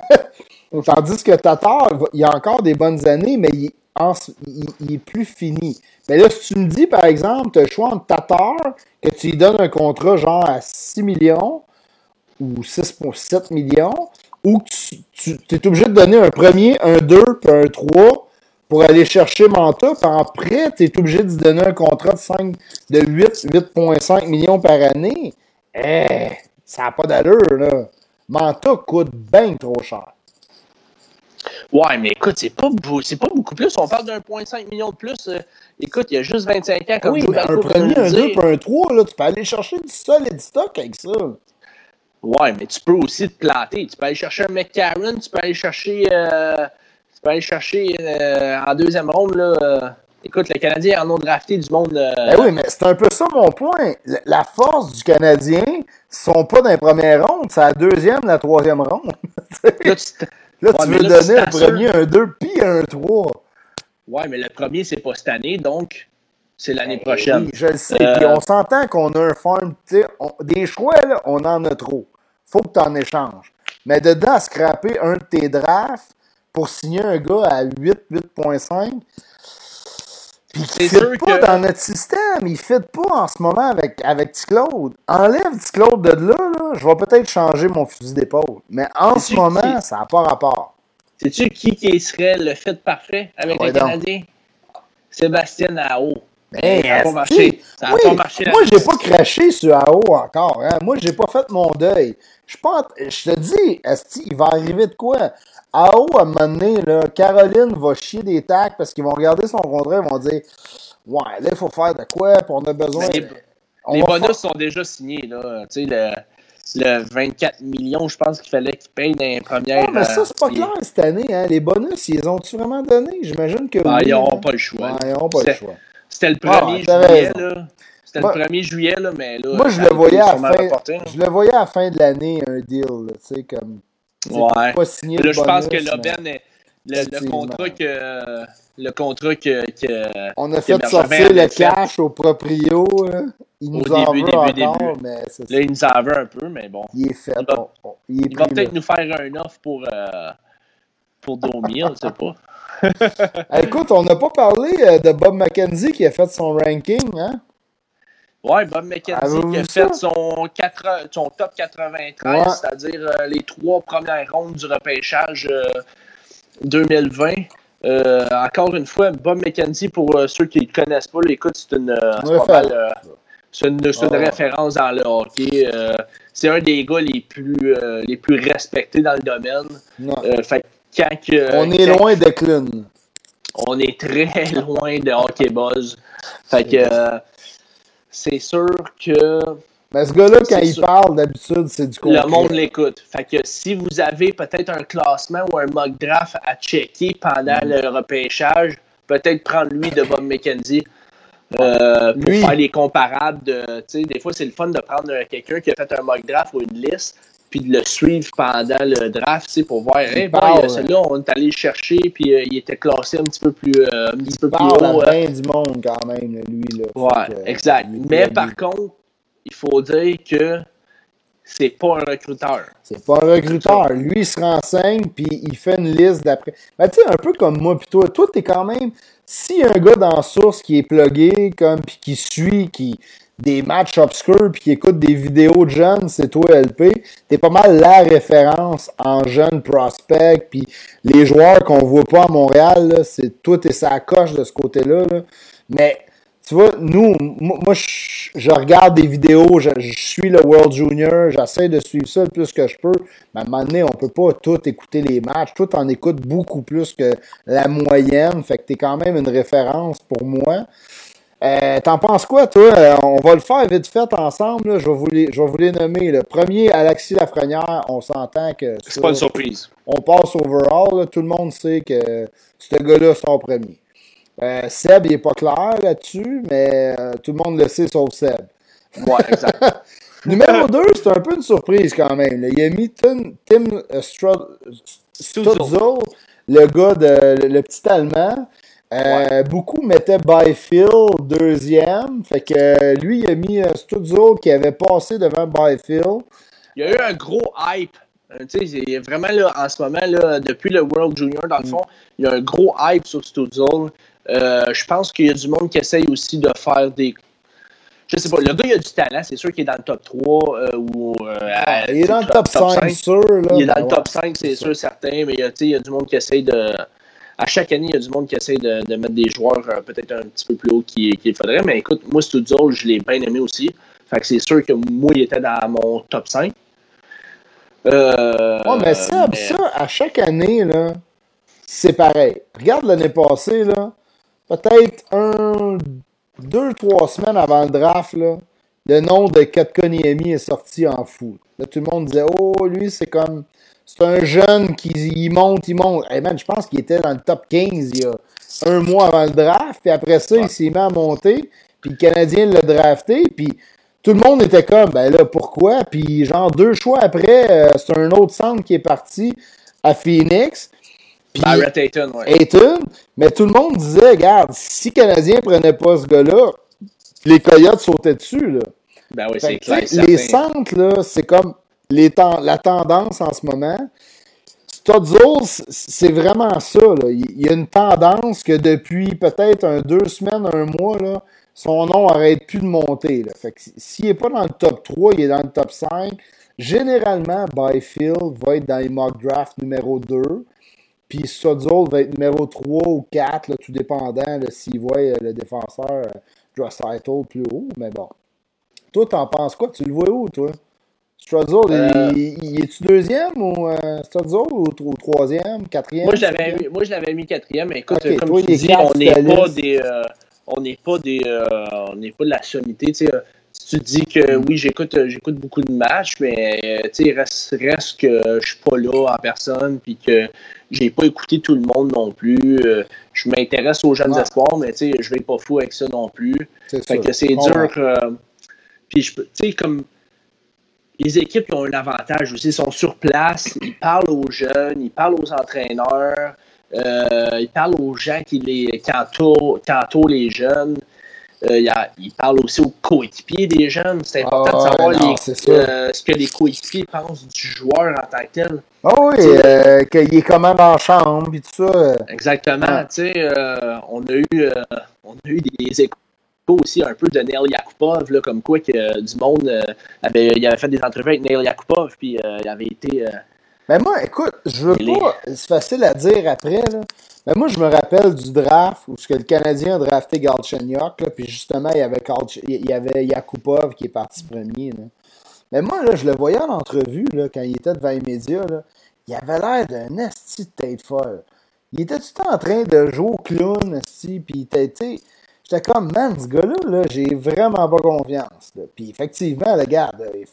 (laughs) Tandis que Tatar, il a encore des bonnes années, mais il, en il- il est plus fini. Mais là, si tu me dis, par exemple, tu as le choix entre Tatar, que tu lui donnes un contrat genre à 6 millions, ou 6,7 millions, ou que tu, es obligé de donner un premier, un 2 puis un 3 pour aller chercher Manta, puis après, tu es obligé de donner un contrat de 5, de 8, 8,5 millions par année. Eh, ça n'a pas d'allure, là. Manta coûte bien trop cher. Ouais, mais écoute, c'est pas, c'est pas beaucoup plus. On parle d'un 1,5 million de plus. euh, écoute, il y a juste 25 ans comme oui, mais un premier, un 2 dire. puis un 3, là, tu peux aller chercher du solide stock avec ça. Ouais, mais tu peux aussi te planter. Tu peux aller chercher un McCarron, tu peux aller chercher, euh, tu peux aller chercher euh, en deuxième ronde. Là, écoute, le Canadien en ont drafté du monde. Ben oui, mais c'est un peu ça mon point. La- force du Canadien, sont pas dans les premières rondes, c'est la deuxième, la troisième ronde. là, tu te- Là, Ouais, tu veux là, donner un premier, un 2, puis un 3. ouais, mais le premier, c'est pas cette année, donc c'est l'année prochaine. Ben Oui, je le sais. Euh, Puis on s'entend qu'on a un farm. on- Des choix, là, on en a trop. Faut que tu en échanges. Mais dedans, scraper un de tes drafts pour signer un gars à 8, 8.5, puis qui C'est ne pas que- dans notre système. Il ne fit pas en ce moment avec, avec Claude. Enlève Claude de là, là, je vais peut-être changer mon fusil d'épaule. Mais en ce moment, qui- ça n'a pas rapport. Sais-tu qui, qui serait le fit parfait avec Ah ouais, le donc. Canadien? Sébastien Ao. Mais ça n'a pas marché. Ça n'a oui, pas marché. Moi, j'ai pas craché sur AO encore. Hein. Moi, j'ai pas fait mon deuil. Je en- je te dis, Asti, il va arriver de quoi? AO, à un moment donné, là, Caroline va chier des tacs parce qu'ils vont regarder son contrat et vont dire Ouais, là, il faut faire de quoi, puis on a besoin. Mais les- on les va bonus faire- sont déjà signés. Là. Tu sais, le- le 24 millions, je pense qu'il fallait qu'il paye dans les premières. Ah, mais ça, c'est pas euh, clair cette année. Hein? Les bonus, ils ont-tu vraiment donné? J'imagine que oui. ils n'auront hein. pas le choix. Ouais, ils n'auront pas le choix. C'était le Ah, 1er t'as juillet, là. C'était le 1er juillet, là, mais là. Moi, je ça le voyais à fin. reporté. Je le voyais à la fin de l'année, un deal, là, tu sais, comme. sais, Ouais. Pas Là, je pense que l'Aubaine, est- le, contrat que. Le contrat que. que- On a fait sortir le cash au proprio. Il nous Au en début, veut début, encore, début. mais c'est Là, ça. il nous en veut un peu, mais bon. Il est fait. Il va- peut-être nous faire un offre pour. euh, pour Domi, on ne sait pas. (laughs) Écoute, on n'a pas parlé euh, de Bob McKenzie qui a fait son ranking, hein? Ouais, Bob McKenzie qui a fait son, 4 son top 93, Ouais. c'est-à-dire euh, les trois premières rondes du repêchage euh, 2020. Euh, encore une fois, Bob McKenzie, pour ceux qui ne le connaissent pas, là, écoute, c'est une, c'est pas Référence. mal, c'est une, c'est une ouais. référence dans le hockey. c'est un des gars les plus, les plus respectés dans le domaine. Fait quand que- on est quand- loin de Clun. on est très (laughs) loin de hockey buzz. Fait que euh, c'est sûr que Mais ce gars-là, quand il parle, d'habitude, c'est du concret. le monde l'écoute. Fait que si vous avez peut-être un classement ou un mock draft à checker pendant Mm. le repêchage, peut-être prendre lui de Bob McKenzie. euh, pour Lui. faire les comparables de. Des fois, c'est le fun de prendre euh, quelqu'un qui a fait un mock draft ou une liste, puis de le suivre pendant le draft, tu sais, pour voir, hey, euh, celui-là, on est allé le chercher, puis euh, il était classé un petit peu plus, euh, un petit Il peu plus haut. euh, du monde quand même, lui. Là. Ouais, que, exact. lui, Mais lui, par contre, il faut dire que c'est pas un recruteur. C'est pas un recruteur. Lui, il se renseigne, puis il fait une liste d'après. Ben, tu sais, un peu comme moi, puis toi. Toi, t'es quand même. A un gars dans source qui est plugué, comme, puis qui suit, qui des matchs obscurs, puis qui écoute des vidéos de jeunes, c'est toi, LP. T'es pas mal la référence en jeunes prospects, puis les joueurs qu'on voit pas à Montréal, c'est toi, t'es sa coche de ce côté-là. là. Mais tu vois, nous, moi, je, je regarde des vidéos, je, je suis le World Junior, j'essaie de suivre ça le plus que je peux. Mais à un moment donné, on peut pas tout écouter les matchs. Toi, t'en écoutes beaucoup plus que la moyenne. Fait que t'es quand même une référence pour moi. Euh, T'en penses quoi, toi? Euh, on va le faire vite fait ensemble. là. Je, vais vous les, je vais vous les nommer. Le premier, Alexis Lafrenière, on s'entend que C'est pas une surprise. on passe overall. là. Tout le monde sait que ce gars-là sort premier. Euh, Seb, il n'est pas clair là-dessus, mais euh, tout le monde le sait sauf Seb. Ouais, exact. (laughs) Numéro 2, c'est un peu une surprise quand même. là. Il a mis Tim, Tim euh, Stutzel, le gars, de, le, le petit Allemand. Euh, Beaucoup mettaient Byfield deuxième. Fait que lui, il a mis euh, Stutzel qui avait passé devant Byfield. Il y a eu un gros hype. A vraiment là, en ce moment, là, depuis le World Junior, dans le fond, il y a un gros hype sur Stutzel. Euh, je pense qu'il y a du monde qui essaye aussi de faire des. Je sais pas, le gars, il a du talent, c'est sûr qu'il est dans le top 3 euh, ou. euh, à- il est dans le top, 5, 5. sûr. Là, Il est dans le ouais. top 5, c'est sûr, certain, mais il y a, du monde qui essaye de. À chaque année, il y a du monde qui essaye de, de mettre des joueurs peut-être un petit peu plus haut qu'il faudrait. Mais écoute, moi, Studio, je l'ai bien aimé aussi. Fait que c'est sûr que moi, il était dans mon top 5. Euh, Ouais, mais Seb, mais- ça, à chaque année, là, c'est pareil. Regarde l'année passée, là, peut-être un, deux, trois semaines avant le draft, là, le nom de Kotkaniemi est sorti en fou. Là, tout le monde disait, oh, lui, c'est comme, c'est un jeune qui il monte, il monte. Hey man, je pense qu'il était dans le top 15 il y a un mois avant le draft, puis après ça, il s'est mis à monter, puis le Canadien l'a drafté, puis tout le monde était comme, ben là, pourquoi? Puis genre deux choix après, euh, c'est un autre centre qui est parti à Phoenix. Puis Barrett Ayton, ouais. Ayton, mais tout le monde disait, regarde, si Canadien prenait pas ce gars-là, les Coyotes sautaient dessus, là. Ben oui, c'est clair. les centres, là, c'est comme les ten- la tendance en ce moment. Stutzel, c- c'est vraiment ça. Là. Il y a une tendance que depuis peut-être un deux semaines, un mois, là, son nom arrête plus de monter. Là. Fait que s- s'il n'est pas dans le top 3, il est dans le top 5. Généralement, Byfield va être dans les mock drafts numéro 2. Puis Stutzel va être numéro 3 ou 4, là, tout dépendant s'il voit euh, le défenseur euh, Draisaitl plus haut. Mais bon. Toi, t'en penses quoi? Tu le vois où, toi? Strudzel, Euh, il, il est-tu deuxième ou euh, ou, ou troisième, quatrième? Moi, je l'avais mis, moi, je l'avais mis quatrième, mais écoute, comme toi, tu dis, quatre, on n'est pas des, euh, on n'est pas des, euh, on n'est pas de la sommité, tu euh, dis que oui, j'écoute j'écoute beaucoup de matchs, mais il reste, reste que je suis pas là en personne, puis que j'ai pas écouté tout le monde non plus. je m'intéresse aux jeunes espoirs, mais je vais pas fou avec ça non plus. Fait que c'est dur. puis, tu sais, comme les équipes qui ont un avantage aussi, sont sur place, ils parlent aux jeunes, ils parlent aux entraîneurs, euh, ils parlent aux gens qui, les, qui, entourent, les jeunes. Euh, ils parlent aussi aux coéquipiers des jeunes. C'est important de ah, savoir euh, ce que les coéquipiers pensent du joueur en tant que tel. Ah oui, qu'il est comment dans la chambre et tout ça. Exactement. on, a eu, on a eu des échos aussi un peu de Neil Yakupov, là, comme quoi que du monde euh, avait, il avait fait des entrevues avec Neil Yakupov, puis euh, il avait été. Mais ben, moi, écoute, je veux pas. C'est facile à dire après, là. Mais moi, je me rappelle du draft où ce que le Canadien a drafté Galchenyuk, là, puis justement, il y avait, il y avait Yakupov qui est parti premier. Là. Mais moi, là, je le voyais en entrevue là, quand il était devant les médias. Là, il avait l'air d'un esti de tête folle. Il était tout le temps en train de jouer au clown, esti, puis il était, J'étais comme, man, ce gars-là, -là, j'ai vraiment pas confiance. Puis effectivement, regarde, euh,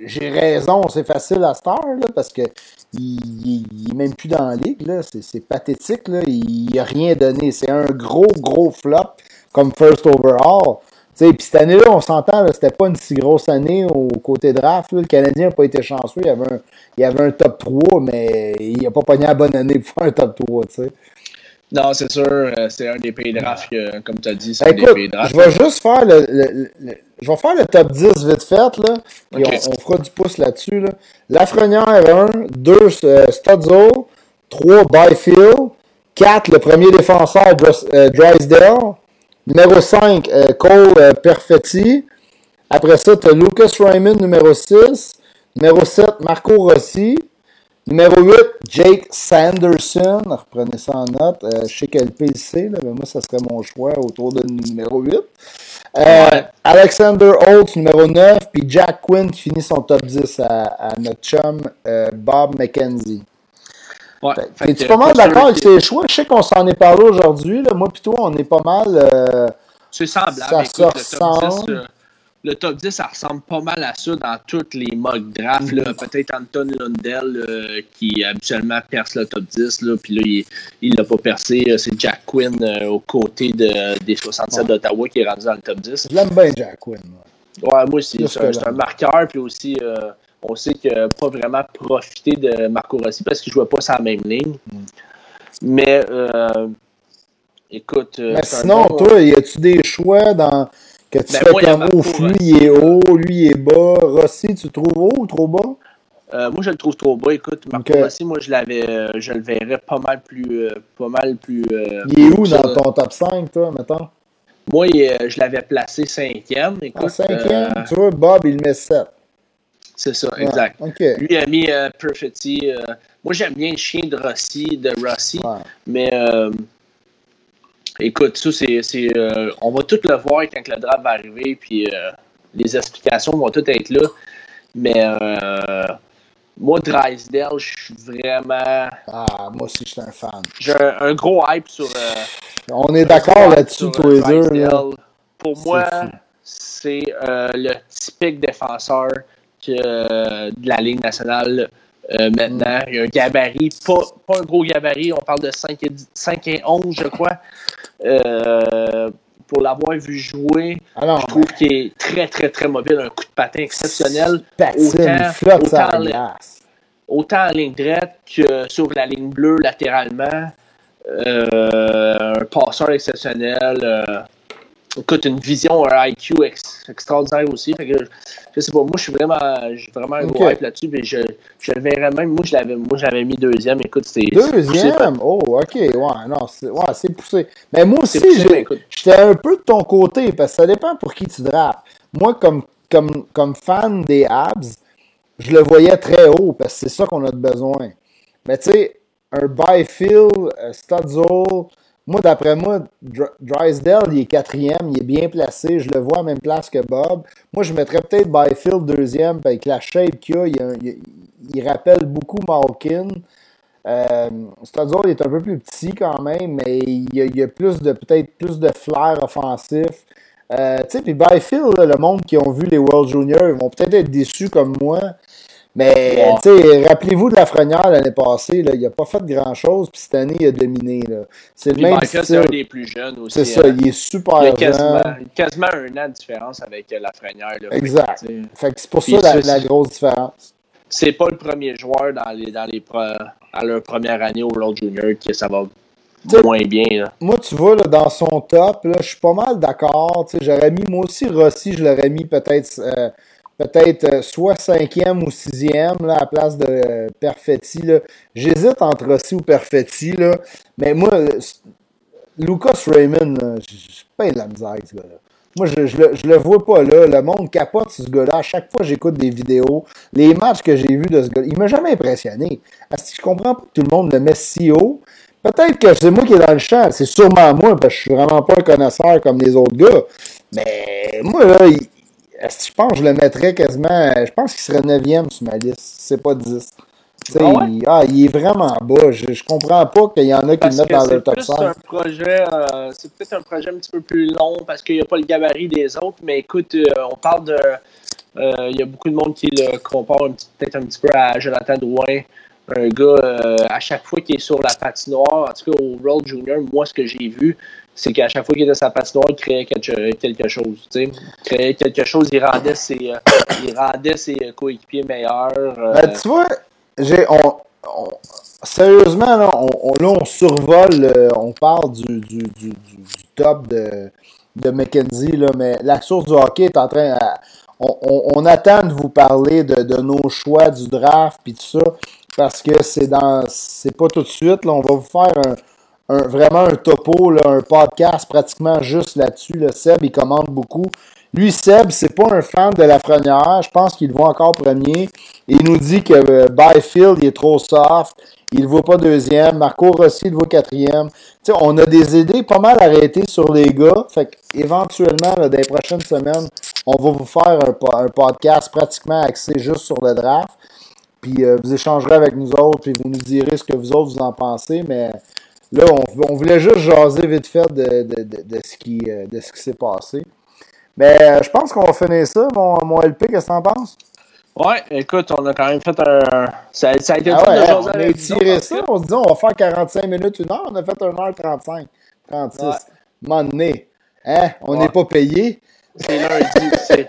j'ai raison, c'est facile à Star, là, parce que il, est même plus dans la ligue, là. C'est pathétique, là. Il a rien donné. C'est un gros, gros flop comme first overall. Puis cette année-là, on s'entend, c'était pas une si grosse année au côté draft. Le Canadien n'a pas été chanceux. Il y, avait avait un top 3, mais il n'a pas pogné la bonne année pour faire un top 3. sais. Non, c'est sûr, euh, c'est un des pays drafts, comme tu as dit, c'est un des pays drafts. Je vais juste faire le, le, je vais faire le top 10 vite fait, là, puis on, fera du pouce là-dessus. Là. Lafrenière 1, 2 euh, Studzo, 3 Byfield, 4 le premier défenseur euh, Drysdale, numéro 5 euh, Cole Perfetti, après ça tu as Lucas Raymond numéro 6, numéro 7 Marco Rossi, Numéro 8, Jake Sanderson. Reprenez ça en note. Euh, je sais qu'elle PC, là, mais moi, ça serait mon choix autour de numéro 8. Euh, Alexander Holtz, numéro 9. Puis Jack Quinn qui finit son top 10 à, notre chum euh, Bob McKenzie. Ouais, Es-tu pas mal d'accord avec ces choix? Je sais qu'on s'en est parlé aujourd'hui. Moi, plutôt, on est pas mal. C'est semblable. Ça se le top 10, ça ressemble pas mal à ça dans toutes les mock drafts. Peut-être Anton Lundell euh, qui habituellement perce le top 10, là, puis là, il l'a pas percé. Euh, c'est Jack Quinn euh, aux côtés de, des 67 d'Ottawa qui est rendu dans le top 10. Je l'aime bien, Jack Quinn. Ouais, moi aussi. C'est un, marqueur, puis aussi, on sait qu'il n'a pas vraiment profité de Marco Rossi parce qu'il ne jouait pas la même ligne. Mm. Mais, écoute. Mais sinon, toi, y a-tu des choix dans que tu ben, fais ouf, lui il est haut, lui il est bas. Rossi, tu le trouves haut ou trop bas? Euh, moi, je le trouve trop bas. Écoute, Marco Rossi, moi, je l'avais, euh, je le verrais pas mal plus, euh, pas mal plus. il est où dans ton top 5, toi, mettons? Moi, je l'avais placé cinquième. Écoute, ah, cinquième? Tu vois, Bob, il met 7. C'est ça, exact. Lui il a mis Perfetti. moi, j'aime bien le chien de Rossi, de Rossi, mais Écoute, ça, c'est. Euh, on va tout le voir quand le draft va arriver, puis euh, les explications vont toutes être là. Mais euh, moi, Drysdale, je suis vraiment. Ah, moi aussi, je suis un fan. J'ai un, gros hype sur. on est d'accord là-dessus, tous les deux. Pour moi, c'est le typique défenseur que, de la Ligue nationale euh, maintenant. Il y a un gabarit, pas, pas, un gros gabarit, on parle de 5 et, 5 et 11, je crois. Euh, pour l'avoir vu jouer, Alors, je trouve qu'il est très, très, très mobile. Un coup de patin exceptionnel. autant, autant, autant en ligne droite que sur la ligne bleue latéralement. Euh, un passeur exceptionnel. Euh, écoute, une vision, un IQ extraordinaire aussi. Fait que, je sais pas, moi, je suis vraiment, j'ai vraiment un gros hype là-dessus. Mais je, je le verrais même. Moi, je l'avais, moi, j'avais mis deuxième. Écoute, c'est. Deuxième? Oh, OK. Ouais, non, c'est, ouais, c'est poussé. Mais moi aussi, j'étais un peu de ton côté, parce que ça dépend pour qui tu drafts. Moi, comme, comme, comme fan des Abs, je le voyais très haut, parce que c'est ça qu'on a besoin. Mais tu sais, un Byfield, un Studzle, moi, d'après moi, Drysdale, il est quatrième, il est bien placé. Je le vois à même place que Bob. Moi, je mettrais peut-être Byfield deuxième, avec la shape qu'il a, il, rappelle beaucoup Malkin. Euh, il est un peu plus petit quand même, mais il y a, plus de peut-être plus de flair offensif. Euh, tu sais, puis Byfield, le monde qui ont vu les World Juniors, ils vont peut-être être déçus comme moi. Mais, tu sais, rappelez-vous de la Lafrenière l'année passée, là, il n'a pas fait grand-chose, puis cette année, il a dominé. C'est le même style. c'est un des plus jeunes aussi. C'est ça, hein. il est super il y a quasiment, quasiment un an de différence avec la Lafrenière. Là, exact. Fait que c'est pour ça la, la, grosse différence. C'est pas le premier joueur dans les, dans les à leur première année au World Junior que ça va moins bien. Là. Moi, tu vois, là, dans son top, je suis pas mal d'accord. J'aurais mis, moi aussi, Rossi, je l'aurais mis peut-être euh, peut-être euh, soit cinquième ou sixième là, à la place de euh, Perfetti. J'hésite entre Rossi ou Perfetti. Là. Mais moi, Lucas Raymond, je pas de la misère ce gars-là. Moi, je, je, le, je, le, vois pas là. Le monde capote ce gars-là. À chaque fois que j'écoute des vidéos, les matchs que j'ai vus de ce gars-là, il m'a jamais impressionné. Je comprends pas que tout le monde le met si haut. Peut-être que c'est moi qui est dans le champ. C'est sûrement moi, parce que je suis vraiment pas un connaisseur comme les autres gars. Mais moi, là, je pense que je le mettrais quasiment. Je pense qu'il serait 9e sur ma liste. C'est pas 10. Ah, il, ah, il, est vraiment bas. Je, je comprends pas qu'il y en a qui le mettent dans le top 5. Un projet, euh, c'est peut-être un projet un petit peu plus long parce qu'il n'y a pas le gabarit des autres. Mais écoute, euh, on parle de. Euh, il y a beaucoup de monde qui le compare peut-être un petit peu à Jonathan Drouin un gars, euh, à chaque fois qu'il est sur la patinoire, en tout cas au World Junior, moi, ce que j'ai vu, c'est qu'à chaque fois qu'il était la patinoire, il créait quelque, chose. Il créait quelque chose, il rendait ses, euh, (coughs) il rendait ses coéquipiers meilleurs. Euh. Ben, tu vois, j'ai, on, sérieusement, là on, là, on survole, on parle du, du, du, du top de, de McKenzie, là, mais la source du hockey est en train. on, on, attend de vous parler de, de nos choix du draft puis tout ça parce que c'est dans c'est pas tout de suite. Là, on va vous faire un, vraiment un topo, là, un podcast pratiquement juste là-dessus. Le Seb, il commande beaucoup. Lui, Seb, c'est pas un fan de la frenière. Je pense qu'il le encore premier. Il nous dit que euh, Byfield, il est trop soft. Il ne voit pas deuxième. Marco Rossi, il le voit quatrième. sais, on a des idées pas mal arrêtées sur les gars. Fait éventuellement, dans les prochaines semaines, on va vous faire un, un podcast pratiquement axé juste sur le draft. Puis euh, vous échangerez avec nous autres, puis vous nous direz ce que vous autres vous en pensez. Mais là, on, voulait juste jaser vite fait de, de, de, ce qui, euh, de ce qui s'est passé. Mais euh, je pense qu'on va finir ça, mon, mon LP, qu'est-ce que t'en penses? Ouais, écoute, on a quand même fait un. Ça, ça a été ah ouais, On a tiré ça, on se dit on va faire 45 minutes, une heure, on a fait 1h35, 36. Ouais. Hein? On n'est pas payé. C'est lundi.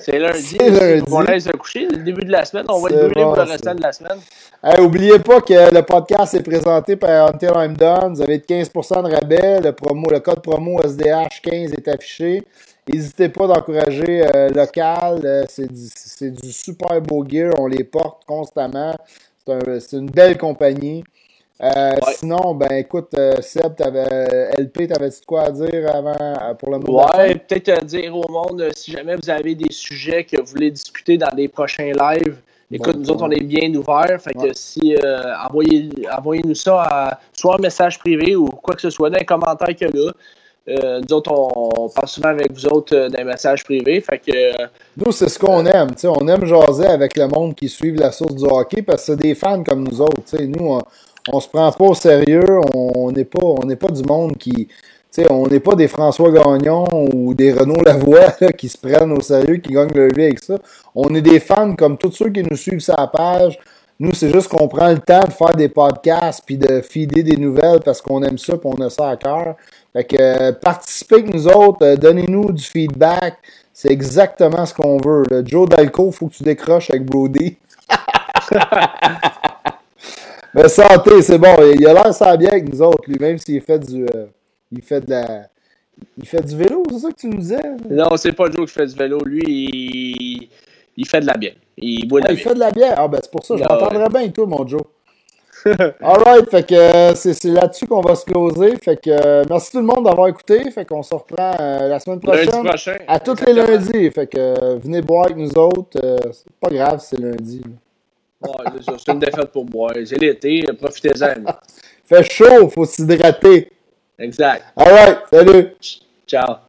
C'est lundi. lundi. On laisse se coucher. Le début de la semaine, on va être brûlé pour le restant de la semaine. Hey, oubliez pas que le podcast est présenté par Until I'm Done. Vous avez 15% de rabais. Le, promo, le code promo SDH15 est affiché. N'hésitez pas d'encourager euh, local. Euh, c'est du, du, super beau gear. On les porte constamment. C'est une belle compagnie. Euh, sinon, ben écoute, euh, Seb, t'avais, LP, t'avais-tu quoi à dire avant euh, pour le moment? Ouais, peut-être dire au monde si jamais vous avez des sujets que vous voulez discuter dans les prochains lives. Écoute, nous autres, on est bien ouverts. Fait que si envoyez, envoyez-nous ça à, soit en message privé ou quoi que ce soit dans les commentaires que là. Euh, nous autres, on, parle souvent avec vous autres euh, les messages privés. Fait que, nous, c'est ce qu'on aime. On aime jaser avec le monde qui suit la source du hockey parce que c'est des fans comme nous autres. Nous, on, se prend pas au sérieux, on n'est pas, pas du monde qui, on n'est pas des François Gagnon ou des Renaud Lavoie (laughs) qui se prennent au sérieux, qui gagnent leur vie avec ça. On est des fans comme tous ceux qui nous suivent la page. Nous, c'est juste qu'on prend le temps de faire des podcasts puis de filer des nouvelles parce qu'on aime ça et on a ça à cœur. Fait que euh, participez avec nous autres, euh, donnez-nous du feedback. C'est exactement ce qu'on veut. Joe Dalco, faut que tu décroches avec Brody. (laughs) Mais santé, c'est bon. Il a l'air ça bien avec nous autres, lui, même s'il fait du. Euh, il fait de la. Il fait du vélo, c'est ça que tu nous disais? Non, c'est pas Joe qui fait du vélo. Lui, il, il fait de la bière. Il boit de ah, la il fait de la bière. Ah, ben c'est pour ça, je m'entendrais bien, toi, mon Joe. (laughs) Alright, fait que euh, c'est là-dessus qu'on va se closer. Fait que euh, merci tout le monde d'avoir écouté. Fait qu'on se reprend la semaine prochaine. Lundi prochain. À tous les lundis. Fait que venez boire avec nous autres. c'est pas grave, c'est lundi. Ouais, c'est une défaite pour moi. J'ai l'été, profitez-en. (laughs) Fait chaud, faut s'hydrater. Exact. Alright, salut. Ciao.